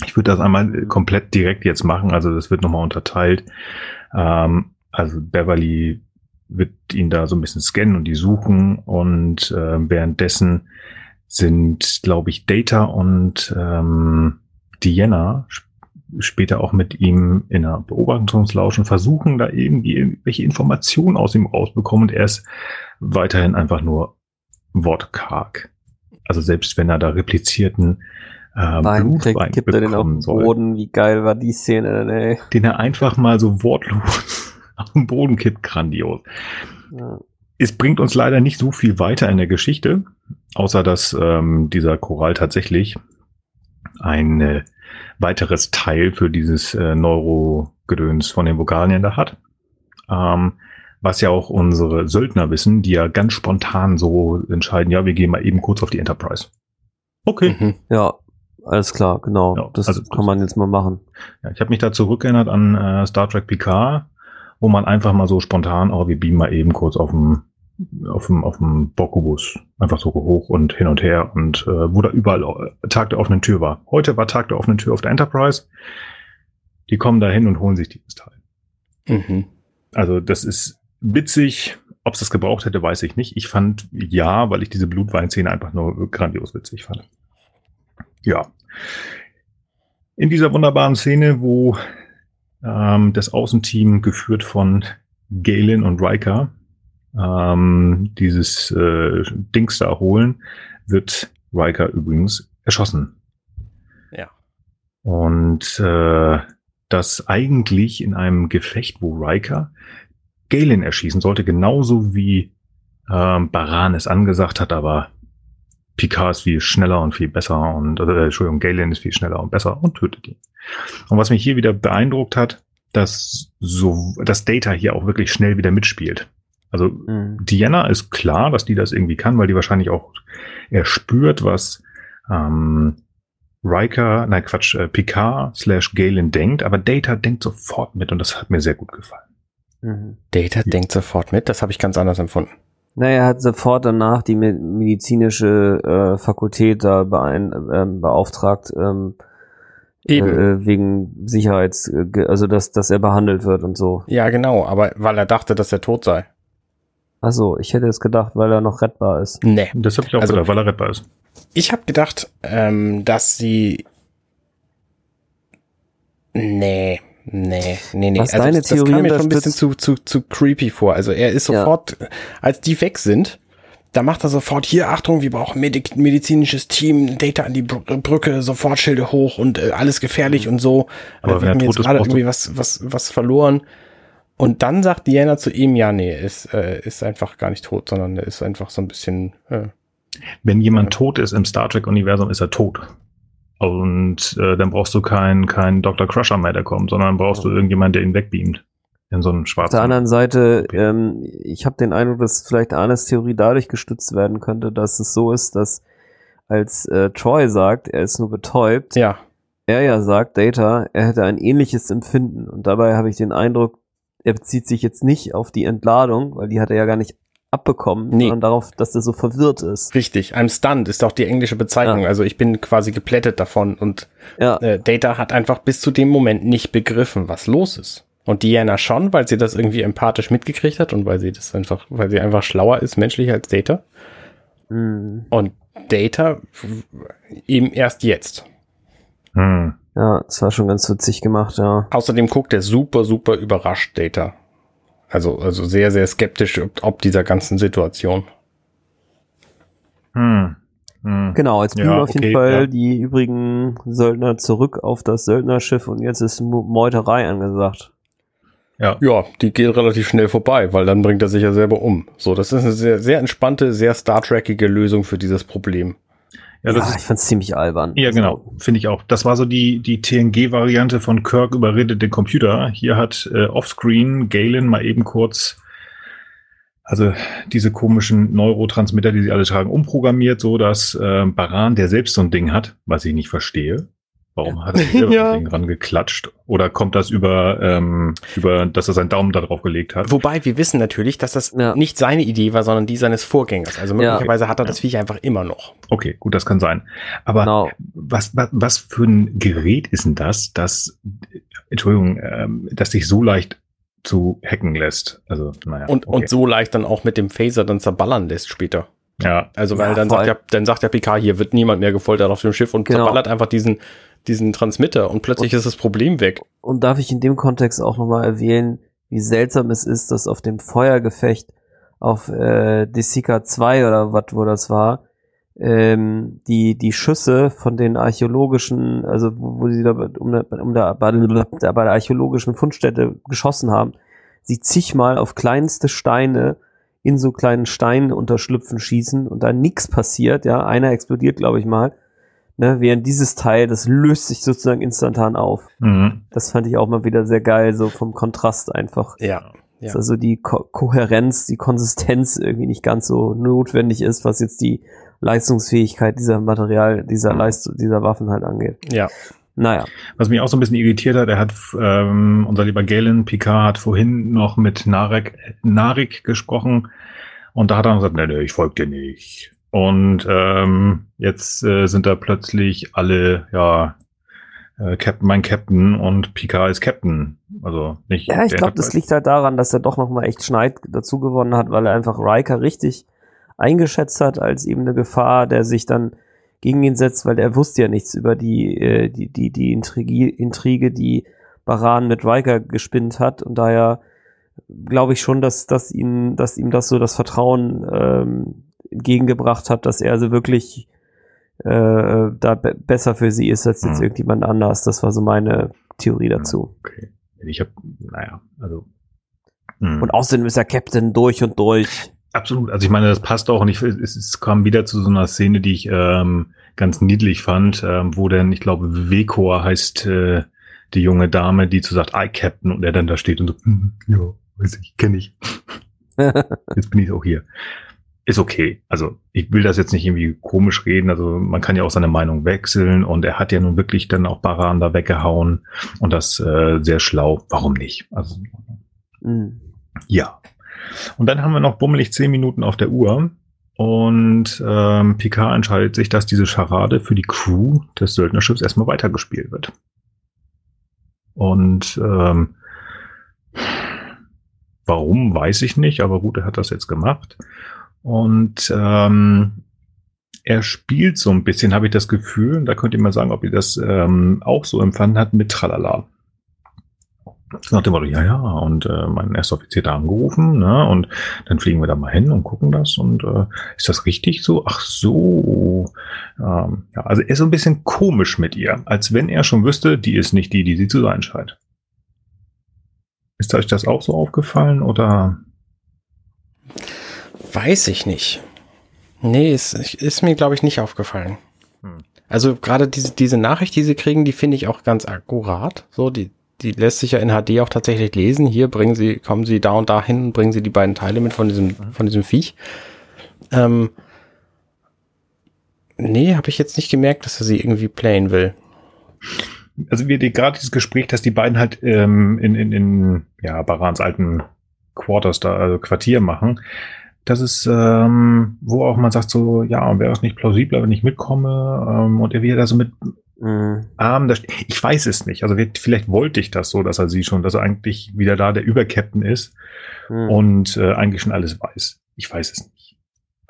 ich würde das einmal komplett direkt jetzt machen. Also das wird nochmal unterteilt. Ähm, also Beverly wird ihn da so ein bisschen scannen und die suchen und äh, währenddessen sind, glaube ich, Data und ähm, Diana sp- später auch mit ihm in einer Beobachtungslausch und versuchen da irgendwie irgendwelche Informationen aus ihm rausbekommen und er ist weiterhin einfach nur wortkarg. Also selbst wenn er da replizierten äh, Wein Blutwein kriegt, gibt er den auf den soll, Boden. Wie geil war die Szene, ey. den er einfach mal so wortlos auf den Boden kippt, grandios. Ja. Es bringt uns leider nicht so viel weiter in der Geschichte, außer dass ähm, dieser Choral tatsächlich ein äh, weiteres Teil für dieses äh, Neurogedöns von den Vokalen da hat. Ähm, Was ja auch unsere Söldner wissen, die ja ganz spontan so entscheiden, ja, wir gehen mal eben kurz auf die Enterprise. Okay. Mhm. Ja, alles klar, genau. Ja, das also kann das- man jetzt mal machen. Ja, ich habe mich da zurückerinnert an äh, Star Trek Picard, wo man einfach mal so spontan, oh, wir beamen mal eben kurz auf dem auf dem auf dem Bokubus einfach so hoch und hin und her und äh, wo da überall äh, Tag der offenen Tür war. Heute war Tag der offenen Tür auf der Enterprise. Die kommen da hin und holen sich dieses Teil. Mhm. Also das ist witzig. Ob es das gebraucht hätte, weiß ich nicht. Ich fand ja, weil ich diese Blutweinszene einfach nur grandios witzig fand. Ja. In dieser wunderbaren Szene, wo ähm, das Außenteam geführt von Galen und Riker ähm, dieses äh, Dings da holen, wird Riker übrigens erschossen. Ja. Und äh, das eigentlich in einem Gefecht, wo Riker Galen erschießen sollte, genauso wie ähm, Baran es angesagt hat, aber Picard ist viel schneller und viel besser und äh, Entschuldigung, Galen ist viel schneller und besser und tötet ihn. Und was mich hier wieder beeindruckt hat, dass so dass Data hier auch wirklich schnell wieder mitspielt. Also Mhm. Diana ist klar, dass die das irgendwie kann, weil die wahrscheinlich auch erspürt, was ähm, Riker, nein Quatsch, äh, Picard slash Galen denkt, aber Data denkt sofort mit und das hat mir sehr gut gefallen. Mhm. Data denkt sofort mit, das habe ich ganz anders empfunden. Naja, er hat sofort danach die me- medizinische äh, Fakultät da beein, ähm, beauftragt, ähm, Eben. Äh, wegen Sicherheits, äh, also dass, dass er behandelt wird und so. Ja, genau, aber weil er dachte, dass er tot sei. Achso, ich hätte es gedacht, weil er noch rettbar ist. Nee. Das habe ich auch Also- gedacht, weil er rettbar ist. Ich habe gedacht, ähm, dass sie. Nee, nee, nee, nee. Was deine das, das Theorie kam mir schon ein bisschen zu, zu, zu creepy vor. Also er ist Ja. sofort, als die weg sind, da macht er sofort, hier, Achtung, wir brauchen Medik medizinisches Team, Data an die Br Brücke, sofort Schilde hoch und äh, alles gefährlich und so. Aber äh, wir haben jetzt gerade irgendwie was, was, was verloren. Und dann sagt Diana zu ihm, ja, nee, ist, äh, ist einfach gar nicht tot, sondern er ist einfach so ein bisschen, äh, Wenn jemand Ja. tot ist im Star Trek-Universum, ist er tot. Und äh, dann brauchst du keinen keinen Dr. Crusher mehr, der kommt, sondern brauchst du irgendjemanden, der ihn wegbeamt. In so einem Auf schwarzen. der anderen Seite, ähm, ich habe den Eindruck, dass vielleicht Arnes Theorie dadurch gestützt werden könnte, dass es so ist, dass als äh, Troy sagt, er ist nur betäubt, ja, er ja sagt, Data, er hätte ein ähnliches Empfinden. Und dabei habe ich den Eindruck, er bezieht sich jetzt nicht auf die Entladung, weil die hat er ja gar nicht abbekommen, Nee. sondern darauf, dass er so verwirrt ist. Richtig, I'm stunned ist auch die englische Bezeichnung. Ja. Also ich bin quasi geplättet davon und Ja, äh, Data hat einfach bis zu dem Moment nicht begriffen, was los ist. Und Diana schon, weil sie das irgendwie empathisch mitgekriegt hat und weil sie das einfach, weil sie einfach schlauer ist, menschlich als Data. mm, Und Data eben erst jetzt. Hm. ja, das war schon ganz witzig gemacht, ja. Außerdem guckt er super, super überrascht Data. Also, also sehr, sehr skeptisch ob, ob dieser ganzen Situation. Hm. Hm. Genau, jetzt Ja, blieben auf jeden okay, Fall ja. die übrigen Söldner zurück auf das Söldnerschiff und jetzt ist Meuterei angesagt. Ja. Ja, die geht relativ schnell vorbei, weil dann bringt er sich ja selber um. So, das ist eine sehr, sehr entspannte, sehr Star Trekige Lösung für dieses Problem. Ja, Ja, das ich ist, fand's ziemlich albern. ja Also, genau, finde ich auch. Das war so die, die TNG-Variante von Kirk überredet den Computer. Hier hat äh, offscreen Galen mal eben kurz, also diese komischen Neurotransmitter, die sie alle tragen, umprogrammiert, so dass äh, Baran, der selbst so ein Ding hat, was ich nicht verstehe. Warum hat er Ja. ein Ding rangeklatscht? Oder kommt das über, ähm, über, dass er seinen Daumen da drauf gelegt hat? Wobei wir wissen natürlich, dass das Ja. nicht seine Idee war, sondern die seines Vorgängers. Also Ja. möglicherweise hat er das Viech einfach immer noch. Okay, gut, das kann sein. Aber Genau. was, was, was für ein Gerät ist denn das, das, Entschuldigung, ähm, das sich so leicht zu hacken lässt? Also, naja. Und, okay. und so leicht dann auch mit dem Phaser dann zerballern lässt später. Ja, Also weil Ja, dann sagt ja, dann sagt der PK, hier wird niemand mehr gefoltert auf dem Schiff und Genau. zerballert einfach diesen, diesen Transmitter und plötzlich ist das Problem weg. Und darf ich in dem Kontext auch nochmal erwähnen, wie seltsam es ist, dass auf dem Feuergefecht auf äh, Desika 2 oder was, wo das war, ähm, die, die Schüsse von den archäologischen, also wo, wo sie da um, um der, bei, der, archäologischen Fundstätte geschossen haben, sie zigmal auf kleinste Steine in so kleinen Steinunterschlüpfen schießen und da nichts passiert, ja, einer explodiert, glaube ich mal, ne, während dieses Teil, das löst sich sozusagen instantan auf. mhm. Das fand ich auch mal wieder sehr geil, so vom Kontrast einfach. Ja. Ja. Dass also die Ko Kohärenz, die Konsistenz irgendwie nicht ganz so notwendig ist, was jetzt die Leistungsfähigkeit dieser Material, dieser Leist dieser Waffen halt angeht. Ja. Naja. Was mich auch so ein bisschen irritiert hat, er hat, ähm, unser lieber Galen Picard hat vorhin noch mit Narek, Narik gesprochen und da hat er gesagt, nee, nee, ich folge dir nicht. Und ähm, jetzt äh, sind da plötzlich alle, ja, äh, Captain, mein Captain und Picard ist Captain. Also nicht. Ja, ich glaube, das liegt halt daran, dass er doch nochmal echt Schneid dazu gewonnen hat, weil er einfach Riker richtig eingeschätzt hat als eben eine Gefahr, der sich dann gegen ihn setzt, weil er wusste ja nichts über die, äh, die, die, die Intrige, Intrige, die Baran mit Riker gespinnt hat und daher glaube ich schon, dass, dass ihm, dass ihm das so das Vertrauen ähm, entgegengebracht hat, dass er also wirklich äh, da be besser für sie ist als jetzt hm. irgendjemand anders. Das war so meine Theorie dazu. Okay. Ich habe, naja, also. Mh. Hm. Und außerdem ist er Captain durch und durch. Absolut. Also ich meine, das passt auch. Und ich, es, es kam wieder zu so einer Szene, die ich ähm, ganz niedlich fand, ähm, wo dann, ich glaube, Vekor heißt äh, die junge Dame, die zu sagt, I Captain, und er dann da steht und so, hm, ja, weiß ich, kenne ich. Jetzt bin ich auch hier. Ist okay. Also ich will das jetzt nicht irgendwie komisch reden. Also man kann ja auch seine Meinung wechseln und er hat ja nun wirklich dann auch Baran da weggehauen und das äh, sehr schlau. Warum nicht? Also mhm. ja. Und dann haben wir noch bummelig zehn Minuten auf der Uhr. Und ähm, Picard entscheidet sich, dass diese Scharade für die Crew des Söldnerschiffs erstmal weitergespielt wird. Und ähm, warum, weiß ich nicht, aber gut, er hat das jetzt gemacht. Und ähm, er spielt so ein bisschen, habe ich das Gefühl, da könnt ihr mal sagen, ob ihr das ähm, auch so empfanden habt, mit Tralala. Nach dem Motto, ja, ja, und äh, mein erster Offizier da angerufen, ne, und dann fliegen wir da mal hin und gucken das und äh, ist das richtig so? Ach so. Ähm, ja, also er ist so ein bisschen komisch mit ihr, als wenn er schon wüsste, die ist nicht die, die sie zu sein scheint. Ist euch das auch so aufgefallen oder? Weiß ich nicht. Nee, ist, ist mir, glaube ich, nicht aufgefallen. Hm. Also gerade diese, diese Nachricht, die sie kriegen, die finde ich auch ganz akkurat. So, die, die lässt sich ja in HD auch tatsächlich lesen. Hier bringen sie, kommen sie da und da hin, bringen sie die beiden Teile mit von diesem, von diesem Viech. Ähm, nee, habe ich jetzt nicht gemerkt, dass er sie irgendwie playen will. Also wir gerade dieses Gespräch, dass die beiden halt ähm, in, in, in ja, Barans alten Quarters da, also Quartier machen. Das ist, ähm, wo auch man sagt so, ja, wäre es nicht plausibler, wenn ich mitkomme ähm, und er wieder so mit mhm. Armen da steht. Ich weiß es nicht. Also wird, vielleicht wollte ich das so, dass er sie schon, dass er eigentlich wieder da der Übercaptain ist mhm. und äh, eigentlich schon alles weiß. Ich weiß es nicht.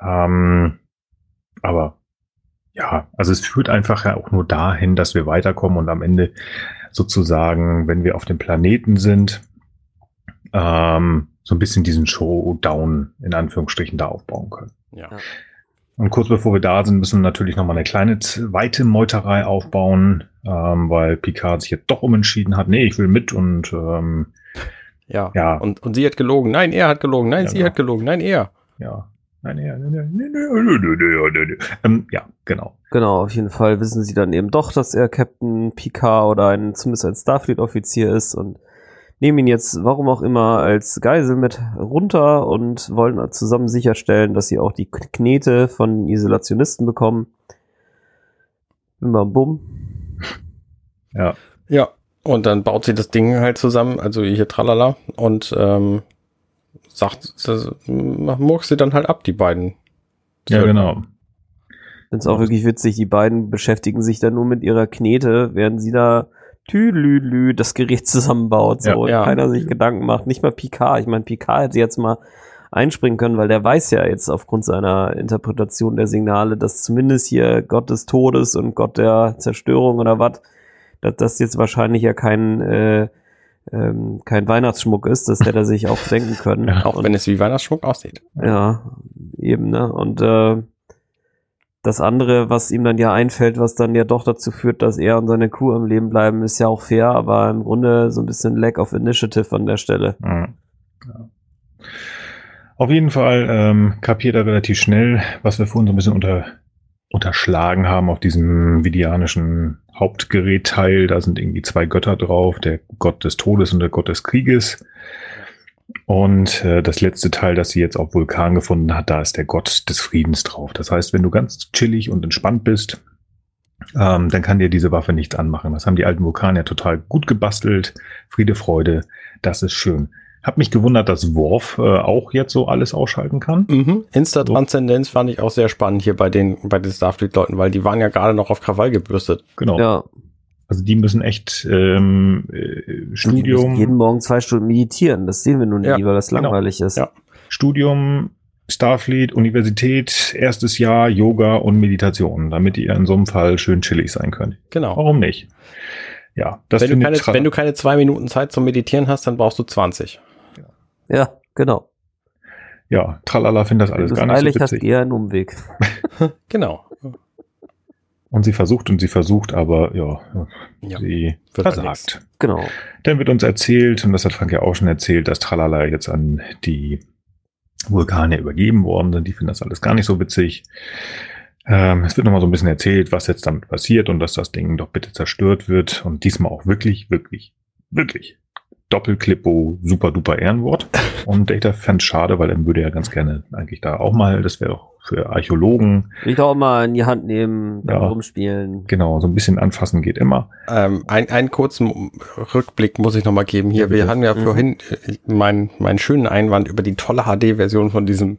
Ähm, aber ja, also es führt einfach ja auch nur dahin, dass wir weiterkommen und am Ende sozusagen, wenn wir auf dem Planeten sind, ähm, so ein bisschen diesen Showdown in Anführungsstrichen da aufbauen können. Ja. Und kurz bevor wir da sind, müssen wir natürlich nochmal eine kleine zweite Meuterei aufbauen, ähm, weil Picard sich jetzt doch umentschieden hat. Nee, ich will mit und ähm, ja. ja. Und, und sie hat gelogen. Nein, er hat gelogen. Nein, ja, sie genau. hat gelogen. Nein, er. Ja. Nein, er. Ähm, ja, genau. Genau, auf jeden Fall wissen sie dann eben doch, dass er Captain Picard oder ein, zumindest ein Starfleet-Offizier ist und nehmen ihn jetzt, warum auch immer, als Geisel mit runter und wollen zusammen sicherstellen, dass sie auch die Knete von Isolationisten bekommen. Bim bam bum. Ja. Ja. Und dann baut sie das Ding halt zusammen, also hier tralala, und ähm, sagt, murkst sie dann halt ab, die beiden. Ja, genau. Finde es auch wirklich witzig, die beiden beschäftigen sich dann nur mit ihrer Knete, während sie da Tüdelü das Gerät zusammenbaut so ja, und ja. keiner sich Gedanken macht. Nicht mal Picard. Ich meine, Picard hätte jetzt mal einspringen können, weil der weiß ja jetzt aufgrund seiner Interpretation der Signale, dass zumindest hier Gott des Todes und Gott der Zerstörung oder was, dass das jetzt wahrscheinlich ja kein äh, ähm, kein Weihnachtsschmuck ist, das hätte er sich auch denken können. Ja, auch und, wenn es wie Weihnachtsschmuck aussieht. Ja, eben, ne? Und äh, das andere, was ihm dann ja einfällt, was dann ja doch dazu führt, dass er und seine Crew am Leben bleiben, ist ja auch fair, aber im Grunde so ein bisschen Lack of Initiative an der Stelle. Mhm. Ja. Auf jeden Fall ähm, kapiert er relativ schnell, was wir vorhin so ein bisschen unter, unterschlagen haben auf diesem vidianischen Hauptgerätteil. Da sind irgendwie zwei Götter drauf, der Gott des Todes und der Gott des Krieges. Und äh, das letzte Teil, das sie jetzt auf Vulkan gefunden hat, da ist der Gott des Friedens drauf. Das heißt, wenn du ganz chillig und entspannt bist, ähm, dann kann dir diese Waffe nichts anmachen. Das haben die alten Vulkanier total gut gebastelt. Friede, Freude, das ist schön. Hab mich gewundert, dass Worf äh, auch jetzt so alles ausschalten kann. Mhm. Insta-Transzendenz fand ich auch sehr spannend hier bei den, bei den Starfleet-Leuten, weil die waren ja gerade noch auf Krawall gebürstet. Genau. Ja. Also die müssen echt ähm, äh, Und die müssen Studium, jeden Morgen zwei Stunden meditieren. Das sehen wir nun nie, Ja, weil das genau. langweilig ist. Ja. Studium, Starfleet, Universität, erstes Jahr Yoga und Meditation, damit ihr in so einem Fall schön chillig sein könnt. Genau. Warum nicht? Ja, das wenn, du keine, wenn du keine zwei Minuten Zeit zum Meditieren hast, dann brauchst du 20. Ja, genau. ja, Tralala findet das Wenn alles es gar nicht eilig so hast, witzig. eher einen Umweg. Genau. Und sie versucht und sie versucht, aber ja, Ja. sie versagt. Genau. Dann wird uns erzählt, und das hat Frank ja auch schon erzählt, dass Tralala jetzt an die Vulkane übergeben worden sind. Die finden das alles gar nicht so witzig. Ähm, es wird nochmal so ein bisschen erzählt, was jetzt damit passiert und dass das Ding doch bitte zerstört wird. Und diesmal auch wirklich, wirklich, wirklich. Doppelklippo, super duper Ehrenwort. Und Data fand schade, weil er würde ja ganz gerne eigentlich da auch mal, das wäre auch für Archäologen, Will ich auch mal in die Hand nehmen, Ja. rumspielen. genau, so ein bisschen anfassen geht immer. Ähm, ein, einen kurzen Rückblick muss ich noch mal geben hier. Ja. Wir hatten ja Mhm. vorhin äh, meinen meinen schönen Einwand über die tolle HD-Version von diesem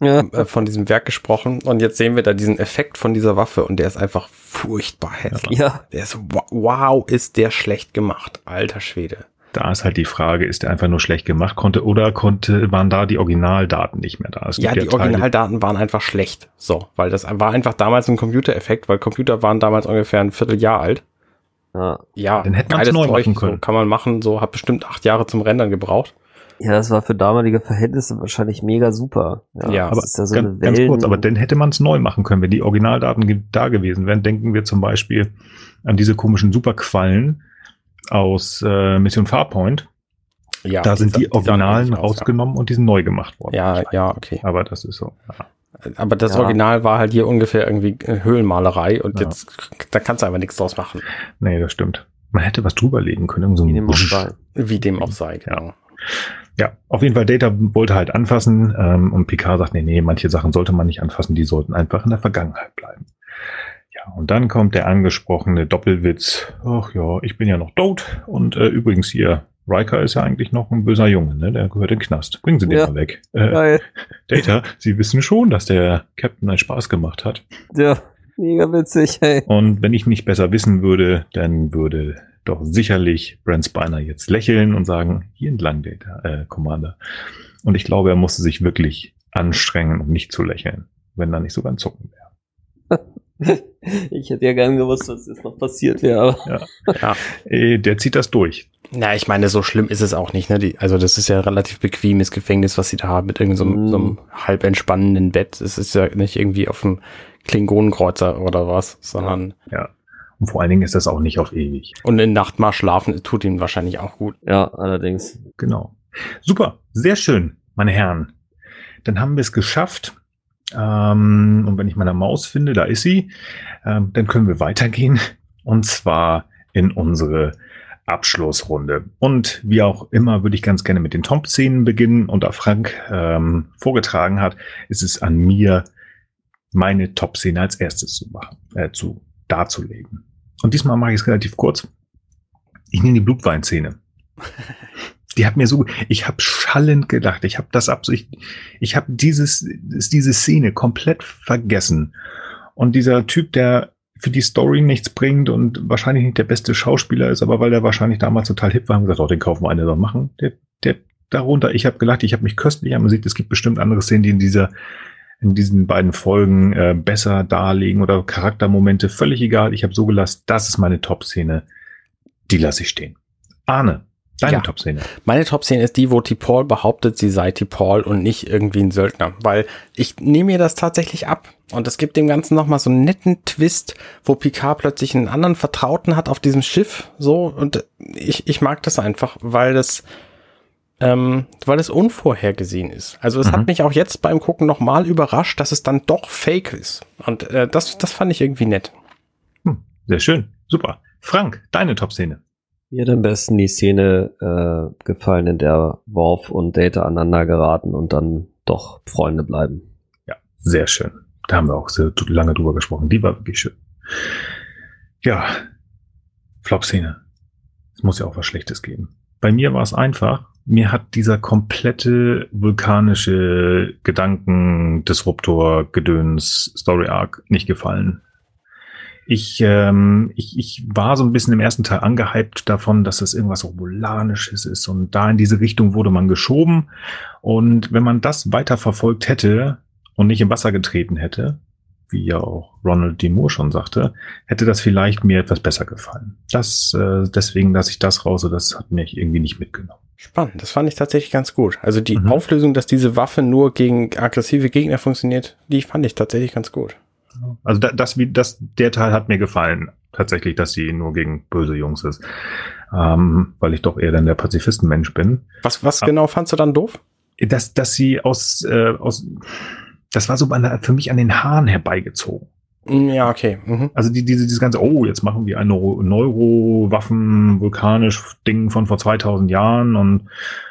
Ja. äh, von diesem Werk gesprochen und jetzt sehen wir da diesen Effekt von dieser Waffe und der ist einfach furchtbar hässlich. ja. Der ist wow, ist der schlecht gemacht, alter Schwede. Da ist halt die Frage, ist der einfach nur schlecht gemacht konnte oder konnte, waren da die Originaldaten nicht mehr da? Es Ja, die Teile- Originaldaten waren einfach schlecht. So, weil das war einfach damals ein Computereffekt, weil Computer waren damals ungefähr ein Vierteljahr alt. ja. Ja, Dann hätte man's geiles neu machen können. So, kann man machen, so hat bestimmt acht Jahre zum Rendern gebraucht. Ja, das war für damalige Verhältnisse wahrscheinlich mega super. Ja, das Aber ist ja so ganz, eine ganz kurz, aber dann hätte man es neu machen können, wenn die Originaldaten da gewesen wären. Denken wir zum Beispiel an diese komischen Superquallen aus äh, Mission Farpoint. Ja, da sind die Originalen rausgenommen und die sind neu gemacht worden. Ja, ja, ja, okay. Aber das ist so. Ja. Aber das Ja. Original war halt hier ungefähr irgendwie äh, Höhlenmalerei und Ja. jetzt, da kannst du einfach nichts draus machen. Nee, das stimmt. Man hätte was drüberlegen können. irgend So Wie ein dem auch sei. Wie dem auch sei, Ja. genau. Ja, auf jeden Fall, Data wollte halt anfassen ähm, und Picard sagt, nee, nee, manche Sachen sollte man nicht anfassen, die sollten einfach in der Vergangenheit bleiben. Und dann kommt der angesprochene Doppelwitz, ach ja, ich bin ja noch tot und äh, übrigens hier, Riker ist ja eigentlich noch ein böser Junge, ne? der gehört in den Knast. Bringen Sie den Ja. mal weg. Äh, Geil. Data, Sie wissen schon, dass der Captain einen Spaß gemacht hat. Ja, mega witzig, hey. Und wenn ich nicht besser wissen würde, dann würde doch sicherlich Brent Spiner jetzt lächeln und sagen, hier entlang, Data, äh, Commander. Und ich glaube, er musste sich wirklich anstrengen, um nicht zu lächeln, wenn da nicht sogar ein Zucken wäre. Ich hätte ja gern gewusst, was jetzt noch passiert wäre, aber Ja. Äh, der zieht das durch. Na, ich meine, so schlimm ist es auch nicht, ne? Die, also das ist ja ein relativ bequemes Gefängnis, was sie da haben, mit irgendeinem so, Mm. so einem halb entspannenden Bett. Es ist ja nicht irgendwie auf dem Klingonenkreuzer oder was, sondern Ja. Und vor allen Dingen ist das auch nicht auf ewig. und in Nacht mal schlafen tut ihm wahrscheinlich auch gut. ja, allerdings. Genau. Super, sehr schön, meine Herren. Dann haben wir es geschafft. Ähm, und wenn ich meine Maus finde, da ist sie, ähm, dann können wir weitergehen. Und zwar in unsere Abschlussrunde. Und wie auch immer würde ich ganz gerne mit den Top-Szenen beginnen. Und da Frank ähm, vorgetragen hat, ist es an mir, meine Top-Szene als erstes zu machen, äh, zu darzulegen. Und diesmal mache ich es relativ kurz. Ich nehme die Blutweinszene. Die hat mir so, ich habe schallend gedacht. Ich habe das Absicht, ich habe dieses, diese Szene komplett vergessen. Und dieser Typ, der für die Story nichts bringt und wahrscheinlich nicht der beste Schauspieler ist, aber weil der wahrscheinlich damals total hip war, haben gesagt, oh, den kaufen wir eine, dann machen. Der, der darunter, ich habe gelacht, ich habe mich köstlich amüsiert. Es gibt bestimmt andere Szenen, die in dieser in diesen beiden Folgen äh, besser darlegen oder Charaktermomente, völlig egal. Ich habe so gelassen, das ist meine Top-Szene. Die lasse ich stehen. Arne, deine Ja. Top-Szene. Meine Top-Szene ist die, wo T'Pol behauptet, sie sei T'Pol und nicht irgendwie ein Söldner. Weil ich nehme mir das tatsächlich ab. Und es gibt dem Ganzen nochmal so einen netten Twist, wo Picard plötzlich einen anderen Vertrauten hat auf diesem Schiff. So, und ich, ich mag das einfach, weil das, ähm, weil es unvorhergesehen ist. Also es Mhm. hat mich auch jetzt beim Gucken nochmal überrascht, dass es dann doch fake ist. Und äh, das, das fand ich irgendwie nett. Hm, sehr schön. Super. Frank, deine Top-Szene. Mir hat am besten die Szene äh, gefallen, in der Worf und Data aneinander geraten und dann doch Freunde bleiben. Ja, sehr schön. Da haben wir auch sehr lange drüber gesprochen. Die war wirklich schön. Ja, Flop-Szene. Es muss ja auch was Schlechtes geben. Bei mir war es einfach. Mir hat dieser komplette vulkanische Gedanken-Disruptor-Gedöns Story-Arc nicht gefallen. Ich, ähm, ich, ich war so ein bisschen im ersten Teil angehypt davon, dass das irgendwas Romulanisches ist und da in diese Richtung wurde man geschoben. Und wenn man das weiter verfolgt hätte und nicht im Wasser getreten hätte, wie ja auch Ronald D. Moore schon sagte, hätte das vielleicht mir etwas besser gefallen. Das, äh, deswegen lasse ich das raus, und das hat mich irgendwie nicht mitgenommen. Spannend, das fand ich tatsächlich ganz gut. Also die mhm. Auflösung, dass diese Waffe nur gegen aggressive Gegner funktioniert, die fand ich tatsächlich ganz gut. Also da, das, wie, das, der Teil hat mir gefallen, tatsächlich, dass sie nur gegen böse Jungs ist. Ähm, weil ich doch eher dann der Pazifistenmensch bin. Was, was ah. genau fandst du dann doof? Dass, dass sie aus, äh, aus, das war so für mich an den Haaren herbeigezogen. Mm, ja, okay. Mhm. Also die, diese, dieses ganze, oh, jetzt machen wir ein Neurowaffen, vulkanisch Ding von vor 2000 Jahren und,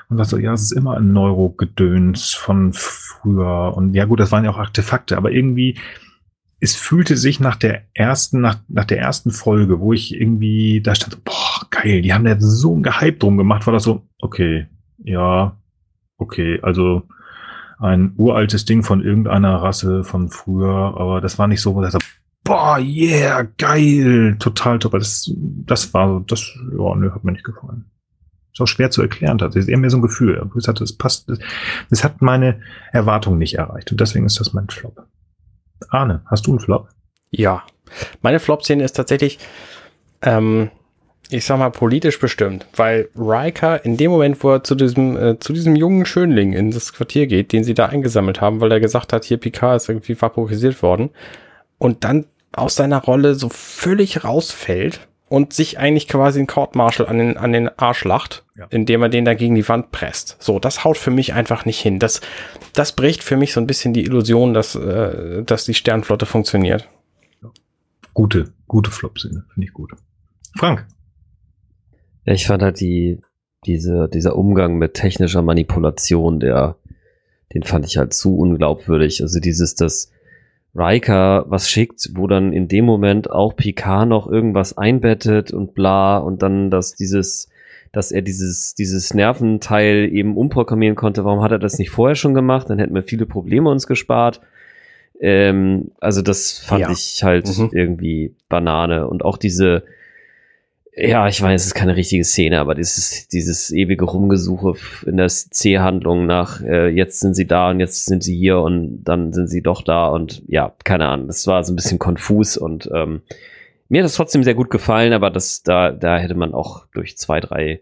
und sagt so, ja, es ist immer ein Neurogedöns von früher und ja gut, das waren ja auch Artefakte, aber irgendwie, es fühlte sich nach der ersten, nach, nach der ersten Folge, wo ich irgendwie da stand, boah, geil, die haben da jetzt so ein Gehype drum gemacht, war das so, okay, ja, okay, also ein uraltes Ding von irgendeiner Rasse von früher, aber das war nicht so, wo ich boah, yeah, geil, total top. Das, das war, das, ja, nö, hat mir nicht gefallen. Ist auch schwer zu erklären, das ist eher mehr so ein Gefühl. Ich hatte, es passt, es hat meine Erwartungen nicht erreicht und deswegen ist das mein Flop. Arne, hast du einen Flop? Ja. Meine Flop-Szene ist tatsächlich, ähm, ich sag mal, politisch bestimmt, weil Riker in dem Moment, wo er zu diesem, äh, zu diesem jungen Schönling in das Quartier geht, den sie da eingesammelt haben, weil er gesagt hat, hier Picard ist irgendwie vaporisiert worden und dann aus seiner Rolle so völlig rausfällt und sich eigentlich quasi ein Court Martial an den, an den Arsch lacht, ja. indem er den da gegen die Wand presst. So, das haut für mich einfach nicht hin. Das, das bricht für mich so ein bisschen die Illusion, dass, äh, dass die Sternflotte funktioniert. Gute, gute Flop-Szene, finde ich gut. Frank. Ja, ich fand halt die, diese, dieser Umgang mit technischer Manipulation, der, den fand ich halt zu unglaubwürdig. Also dieses, dass Riker was schickt, wo dann in dem Moment auch Picard noch irgendwas einbettet und bla und dann, dass dieses, dass er dieses, dieses Nerventeil eben umprogrammieren konnte. Warum hat er das nicht vorher schon gemacht? Dann hätten wir viele Probleme uns gespart. Ähm, also das fand ja. ich halt mhm. irgendwie Banane und auch diese, ja, ich weiß, es ist keine richtige Szene, aber dieses, dieses ewige Rumgesuche in der C-Handlung nach, äh, jetzt sind sie da und jetzt sind sie hier und dann sind sie doch da und ja, keine Ahnung, das war so ein bisschen konfus und ähm, mir hat das trotzdem sehr gut gefallen, aber das, da, da hätte man auch durch zwei, drei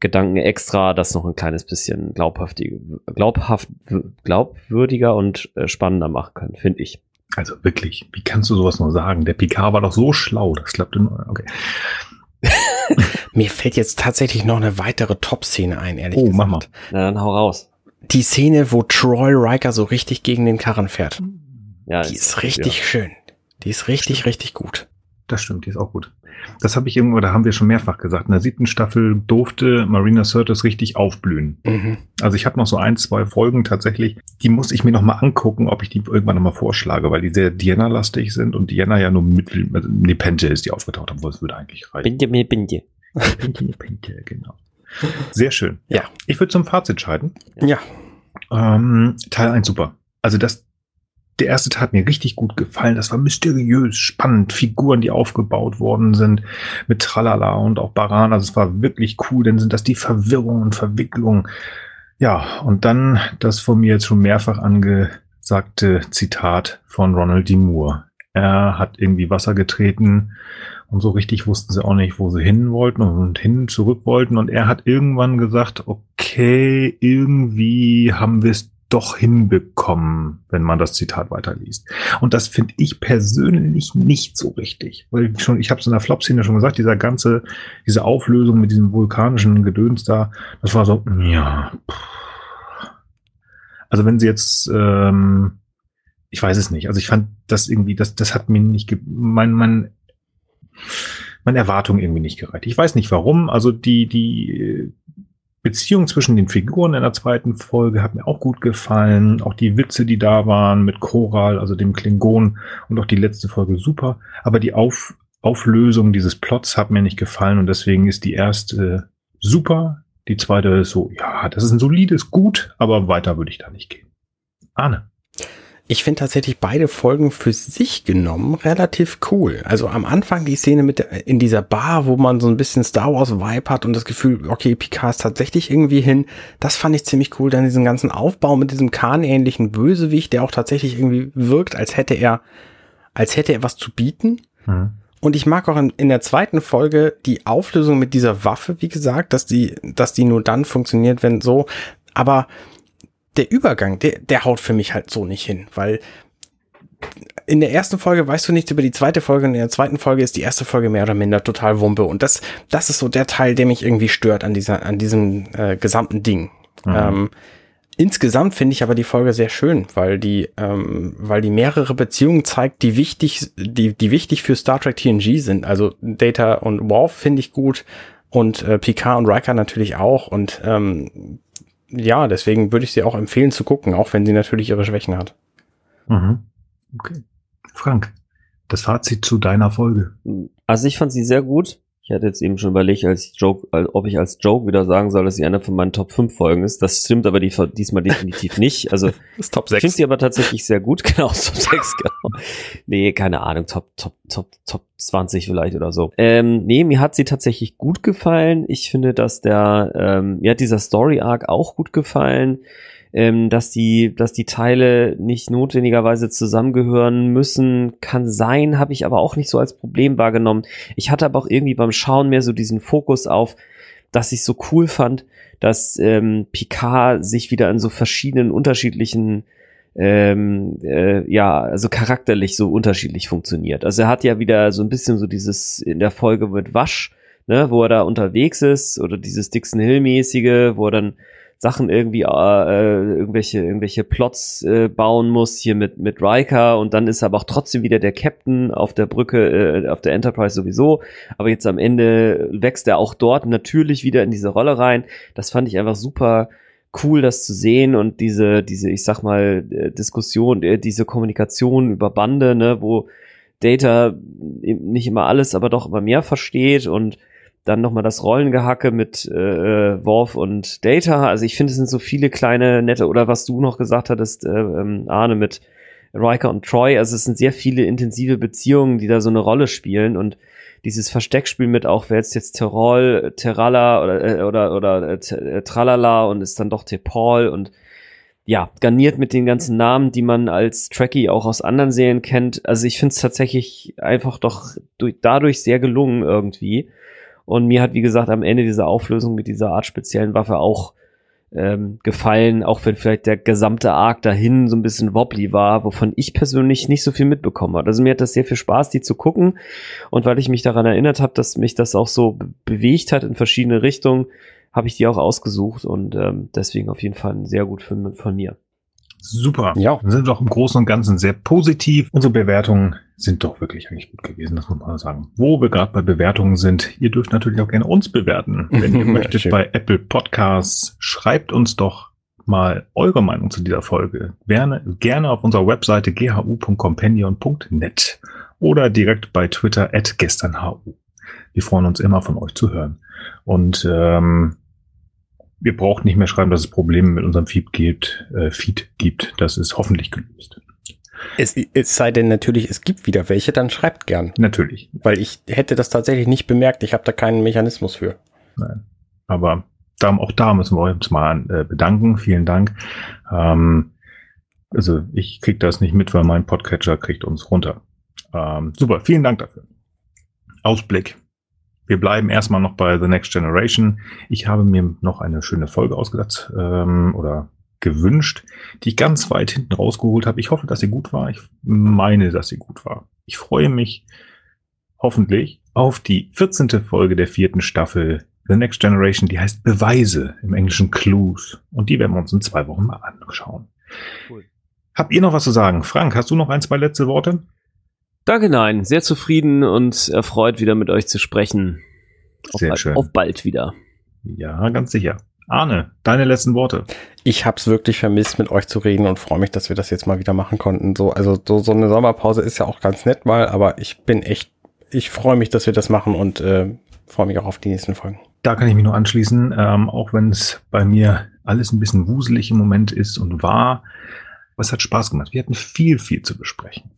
Gedanken extra das noch ein kleines bisschen glaubhaft, glaubhaft, glaubwürdiger und äh, spannender machen können, finde ich. Also wirklich, wie kannst du sowas nur sagen? Der Picard war doch so schlau, das klappte nur. Okay. Mir fällt jetzt tatsächlich noch eine weitere Top-Szene ein, ehrlich oh, gesagt. mach mal. Na, dann hau raus. Die Szene, wo Troy Riker so richtig gegen den Karren fährt. Ja, die ist richtig ja. schön. Die ist richtig, richtig gut. Das stimmt, die ist auch gut. Das habe ich irgendwo, da haben wir schon mehrfach gesagt. In der siebten Staffel durfte Marina Sirtis richtig aufblühen. Mhm. Also ich habe noch so ein, zwei Folgen tatsächlich, die muss ich mir noch mal angucken, ob ich die irgendwann noch mal vorschlage, weil die sehr Diana-lastig sind und Diana ja nur mit, also Nepente ist, die aufgetaucht haben, wo es würde eigentlich reichen. Binde, binde. Binde, binde, genau. Sehr schön. Ja. Ich würde zum Fazit scheiden. Ja. Ähm, Teil 1 super. Also das, der erste Teil hat mir richtig gut gefallen. Das war mysteriös, spannend. Figuren, die aufgebaut worden sind mit Tralala und auch Baran. Also es war wirklich cool. Dann sind das die Verwirrung und Verwicklung. Ja, und dann das von mir jetzt schon mehrfach angesagte Zitat von Ronald D. Moore. Er hat irgendwie Wasser getreten und so richtig wussten sie auch nicht, wo sie hin wollten und hin zurück wollten. Und er hat irgendwann gesagt, okay, irgendwie haben wir es doch hinbekommen, wenn man das Zitat weiterliest. Und das finde ich persönlich nicht so richtig, weil schon ich habe es in der Flop-Szene schon gesagt, dieser ganze diese Auflösung mit diesem vulkanischen Gedöns da, das war so ja. Also wenn sie jetzt ähm, ich weiß es nicht. Also ich fand das irgendwie, das, das hat mir nicht, mein, mein, meine Erwartungen irgendwie nicht gereicht. Ich weiß nicht warum. Also die, die Beziehung zwischen den Figuren in der zweiten Folge hat mir auch gut gefallen. Auch die Witze, die da waren mit Choral, also dem Klingon und auch die letzte Folge super. Aber die Auf Auflösung dieses Plots hat mir nicht gefallen und deswegen ist die erste super. Die zweite ist so, ja, das ist ein solides Gut, aber weiter würde ich da nicht gehen. Arne. Ich finde tatsächlich beide Folgen für sich genommen relativ cool. Also am Anfang die Szene mit der, in dieser Bar, wo man so ein bisschen Star Wars Vibe hat und das Gefühl, okay, Picard ist tatsächlich irgendwie hin. Das fand ich ziemlich cool. Dann diesen ganzen Aufbau mit diesem Kahn-ähnlichen Bösewicht, der auch tatsächlich irgendwie wirkt, als hätte er, als hätte er was zu bieten. Mhm. Und ich mag auch in, in, der zweiten Folge die Auflösung mit dieser Waffe, wie gesagt, dass die, dass die nur dann funktioniert, wenn so. Aber der Übergang, der, der haut für mich halt so nicht hin, weil in der ersten Folge weißt du nichts über die zweite Folge und in der zweiten Folge ist die erste Folge mehr oder minder total Wumpe. Und das, das ist so der Teil, der mich irgendwie stört an dieser, an diesem äh, gesamten Ding. Mhm. Ähm, Insgesamt finde ich aber die Folge sehr schön, weil die, ähm, weil die mehrere Beziehungen zeigt, die wichtig, die, die wichtig für Star Trek TNG sind. Also Data und Worf finde ich gut und äh, Picard und Riker natürlich auch. Und ähm, ja, deswegen würde ich sie auch empfehlen zu gucken, auch wenn sie natürlich ihre Schwächen hat. Mhm. Okay. Frank, das Fazit zu deiner Folge. Also ich fand sie sehr gut. Ich hatte jetzt eben schon überlegt, als Joke, ob ich als Joke wieder sagen soll, dass sie einer von meinen Top 5 Folgen ist. Das stimmt aber die, diesmal definitiv nicht. Also das Top 6. ich finde sie aber tatsächlich sehr gut. Genau, Top 6, genau. Nee, keine Ahnung, Top, Top, Top, Top 20 vielleicht oder so. Ähm, nee, mir hat sie tatsächlich gut gefallen. Ich finde, dass der, ähm, mir hat dieser Story Arc auch gut gefallen ähm, dass die, dass die Teile nicht notwendigerweise zusammengehören müssen, kann sein, habe ich aber auch nicht so als Problem wahrgenommen. Ich hatte aber auch irgendwie beim Schauen mehr so diesen Fokus auf, dass ich so cool fand, dass ähm, Picard sich wieder in so verschiedenen unterschiedlichen ähm, äh, ja, also charakterlich so unterschiedlich funktioniert. Also er hat ja wieder so ein bisschen so dieses in der Folge mit Wasch, ne, wo er da unterwegs ist, oder dieses Dixon Hill-mäßige, wo er dann Sachen irgendwie äh, äh, irgendwelche irgendwelche Plots äh, bauen muss hier mit mit Riker und dann ist er aber auch trotzdem wieder der Captain auf der Brücke äh, auf der Enterprise sowieso. Aber jetzt am Ende wächst er auch dort natürlich wieder in diese Rolle rein. Das fand ich einfach super cool das zu sehen und diese diese ich sag mal äh, Diskussion äh, diese Kommunikation über Bande ne wo Data nicht immer alles aber doch immer mehr versteht und dann nochmal das Rollengehacke mit äh, äh, Worf und Data. Also ich finde, es sind so viele kleine nette, oder was du noch gesagt hattest, äh, ähm, Arne, mit Riker und Troy. Also es sind sehr viele intensive Beziehungen, die da so eine Rolle spielen und dieses Versteckspiel mit auch, wer jetzt jetzt Terol, Terralla oder, äh, oder, oder äh, äh, Tralala und ist dann doch Tepal und ja, garniert mit den ganzen Namen, die man als Trekkie auch aus anderen Serien kennt. Also ich finde es tatsächlich einfach doch durch, dadurch sehr gelungen irgendwie. Und mir hat, wie gesagt, am Ende diese Auflösung mit dieser Art speziellen Waffe auch ähm, gefallen, auch wenn vielleicht der gesamte Arc dahin so ein bisschen wobbly war, wovon ich persönlich nicht so viel mitbekommen habe. Also mir hat das sehr viel Spaß, die zu gucken. Und weil ich mich daran erinnert habe, dass mich das auch so bewegt hat in verschiedene Richtungen, habe ich die auch ausgesucht und ähm, deswegen auf jeden Fall ein sehr gut Film von mir. Super. Ja. Wir sind doch im Großen und Ganzen sehr positiv. Unsere Bewertungen sind doch wirklich eigentlich gut gewesen, das muss man sagen. Wo wir gerade bei Bewertungen sind, ihr dürft natürlich auch gerne uns bewerten. Wenn ihr möchtet bei Apple Podcasts, schreibt uns doch mal eure Meinung zu dieser Folge. Gerne, gerne auf unserer Webseite ghu.companion.net oder direkt bei Twitter at gesternhu. Wir freuen uns immer von euch zu hören. Und ähm, wir brauchen nicht mehr schreiben, dass es Probleme mit unserem Feed gibt. Äh, Feed gibt. Das ist hoffentlich gelöst. Es, es sei denn natürlich, es gibt wieder welche, dann schreibt gern. Natürlich. Weil ich hätte das tatsächlich nicht bemerkt. Ich habe da keinen Mechanismus für. Nein. Aber da, auch da müssen wir uns mal äh, bedanken. Vielen Dank. Ähm, also ich krieg das nicht mit, weil mein Podcatcher kriegt uns runter. Ähm, super, vielen Dank dafür. Ausblick. Wir bleiben erstmal noch bei The Next Generation. Ich habe mir noch eine schöne Folge ausgedacht ähm, oder gewünscht, die ich ganz weit hinten rausgeholt habe. Ich hoffe, dass sie gut war. Ich meine, dass sie gut war. Ich freue mich hoffentlich auf die 14. Folge der vierten Staffel The Next Generation, die heißt Beweise im Englischen Clues. Und die werden wir uns in zwei Wochen mal anschauen. Cool. Habt ihr noch was zu sagen? Frank, hast du noch ein, zwei letzte Worte? Danke, nein. Sehr zufrieden und erfreut, wieder mit euch zu sprechen. Sehr auf, schön. Auf bald wieder. Ja, ganz sicher. Arne, deine letzten Worte. Ich habe es wirklich vermisst, mit euch zu reden und freue mich, dass wir das jetzt mal wieder machen konnten. So, also so, so eine Sommerpause ist ja auch ganz nett mal, aber ich bin echt, ich freue mich, dass wir das machen und äh, freue mich auch auf die nächsten Folgen. Da kann ich mich nur anschließen, ähm, auch wenn es bei mir alles ein bisschen wuselig im Moment ist und war. Aber es hat Spaß gemacht. Wir hatten viel, viel zu besprechen.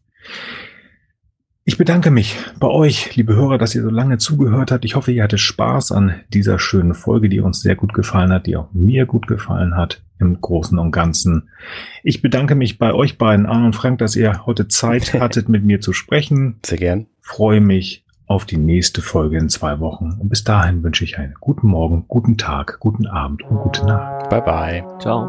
Ich bedanke mich bei euch, liebe Hörer, dass ihr so lange zugehört habt. Ich hoffe, ihr hattet Spaß an dieser schönen Folge, die uns sehr gut gefallen hat, die auch mir gut gefallen hat im Großen und Ganzen. Ich bedanke mich bei euch beiden, Arne und Frank, dass ihr heute Zeit hattet, mit mir zu sprechen. Sehr gern. Freue mich auf die nächste Folge in zwei Wochen. Und bis dahin wünsche ich einen guten Morgen, guten Tag, guten Abend und gute Nacht. Bye bye. Ciao.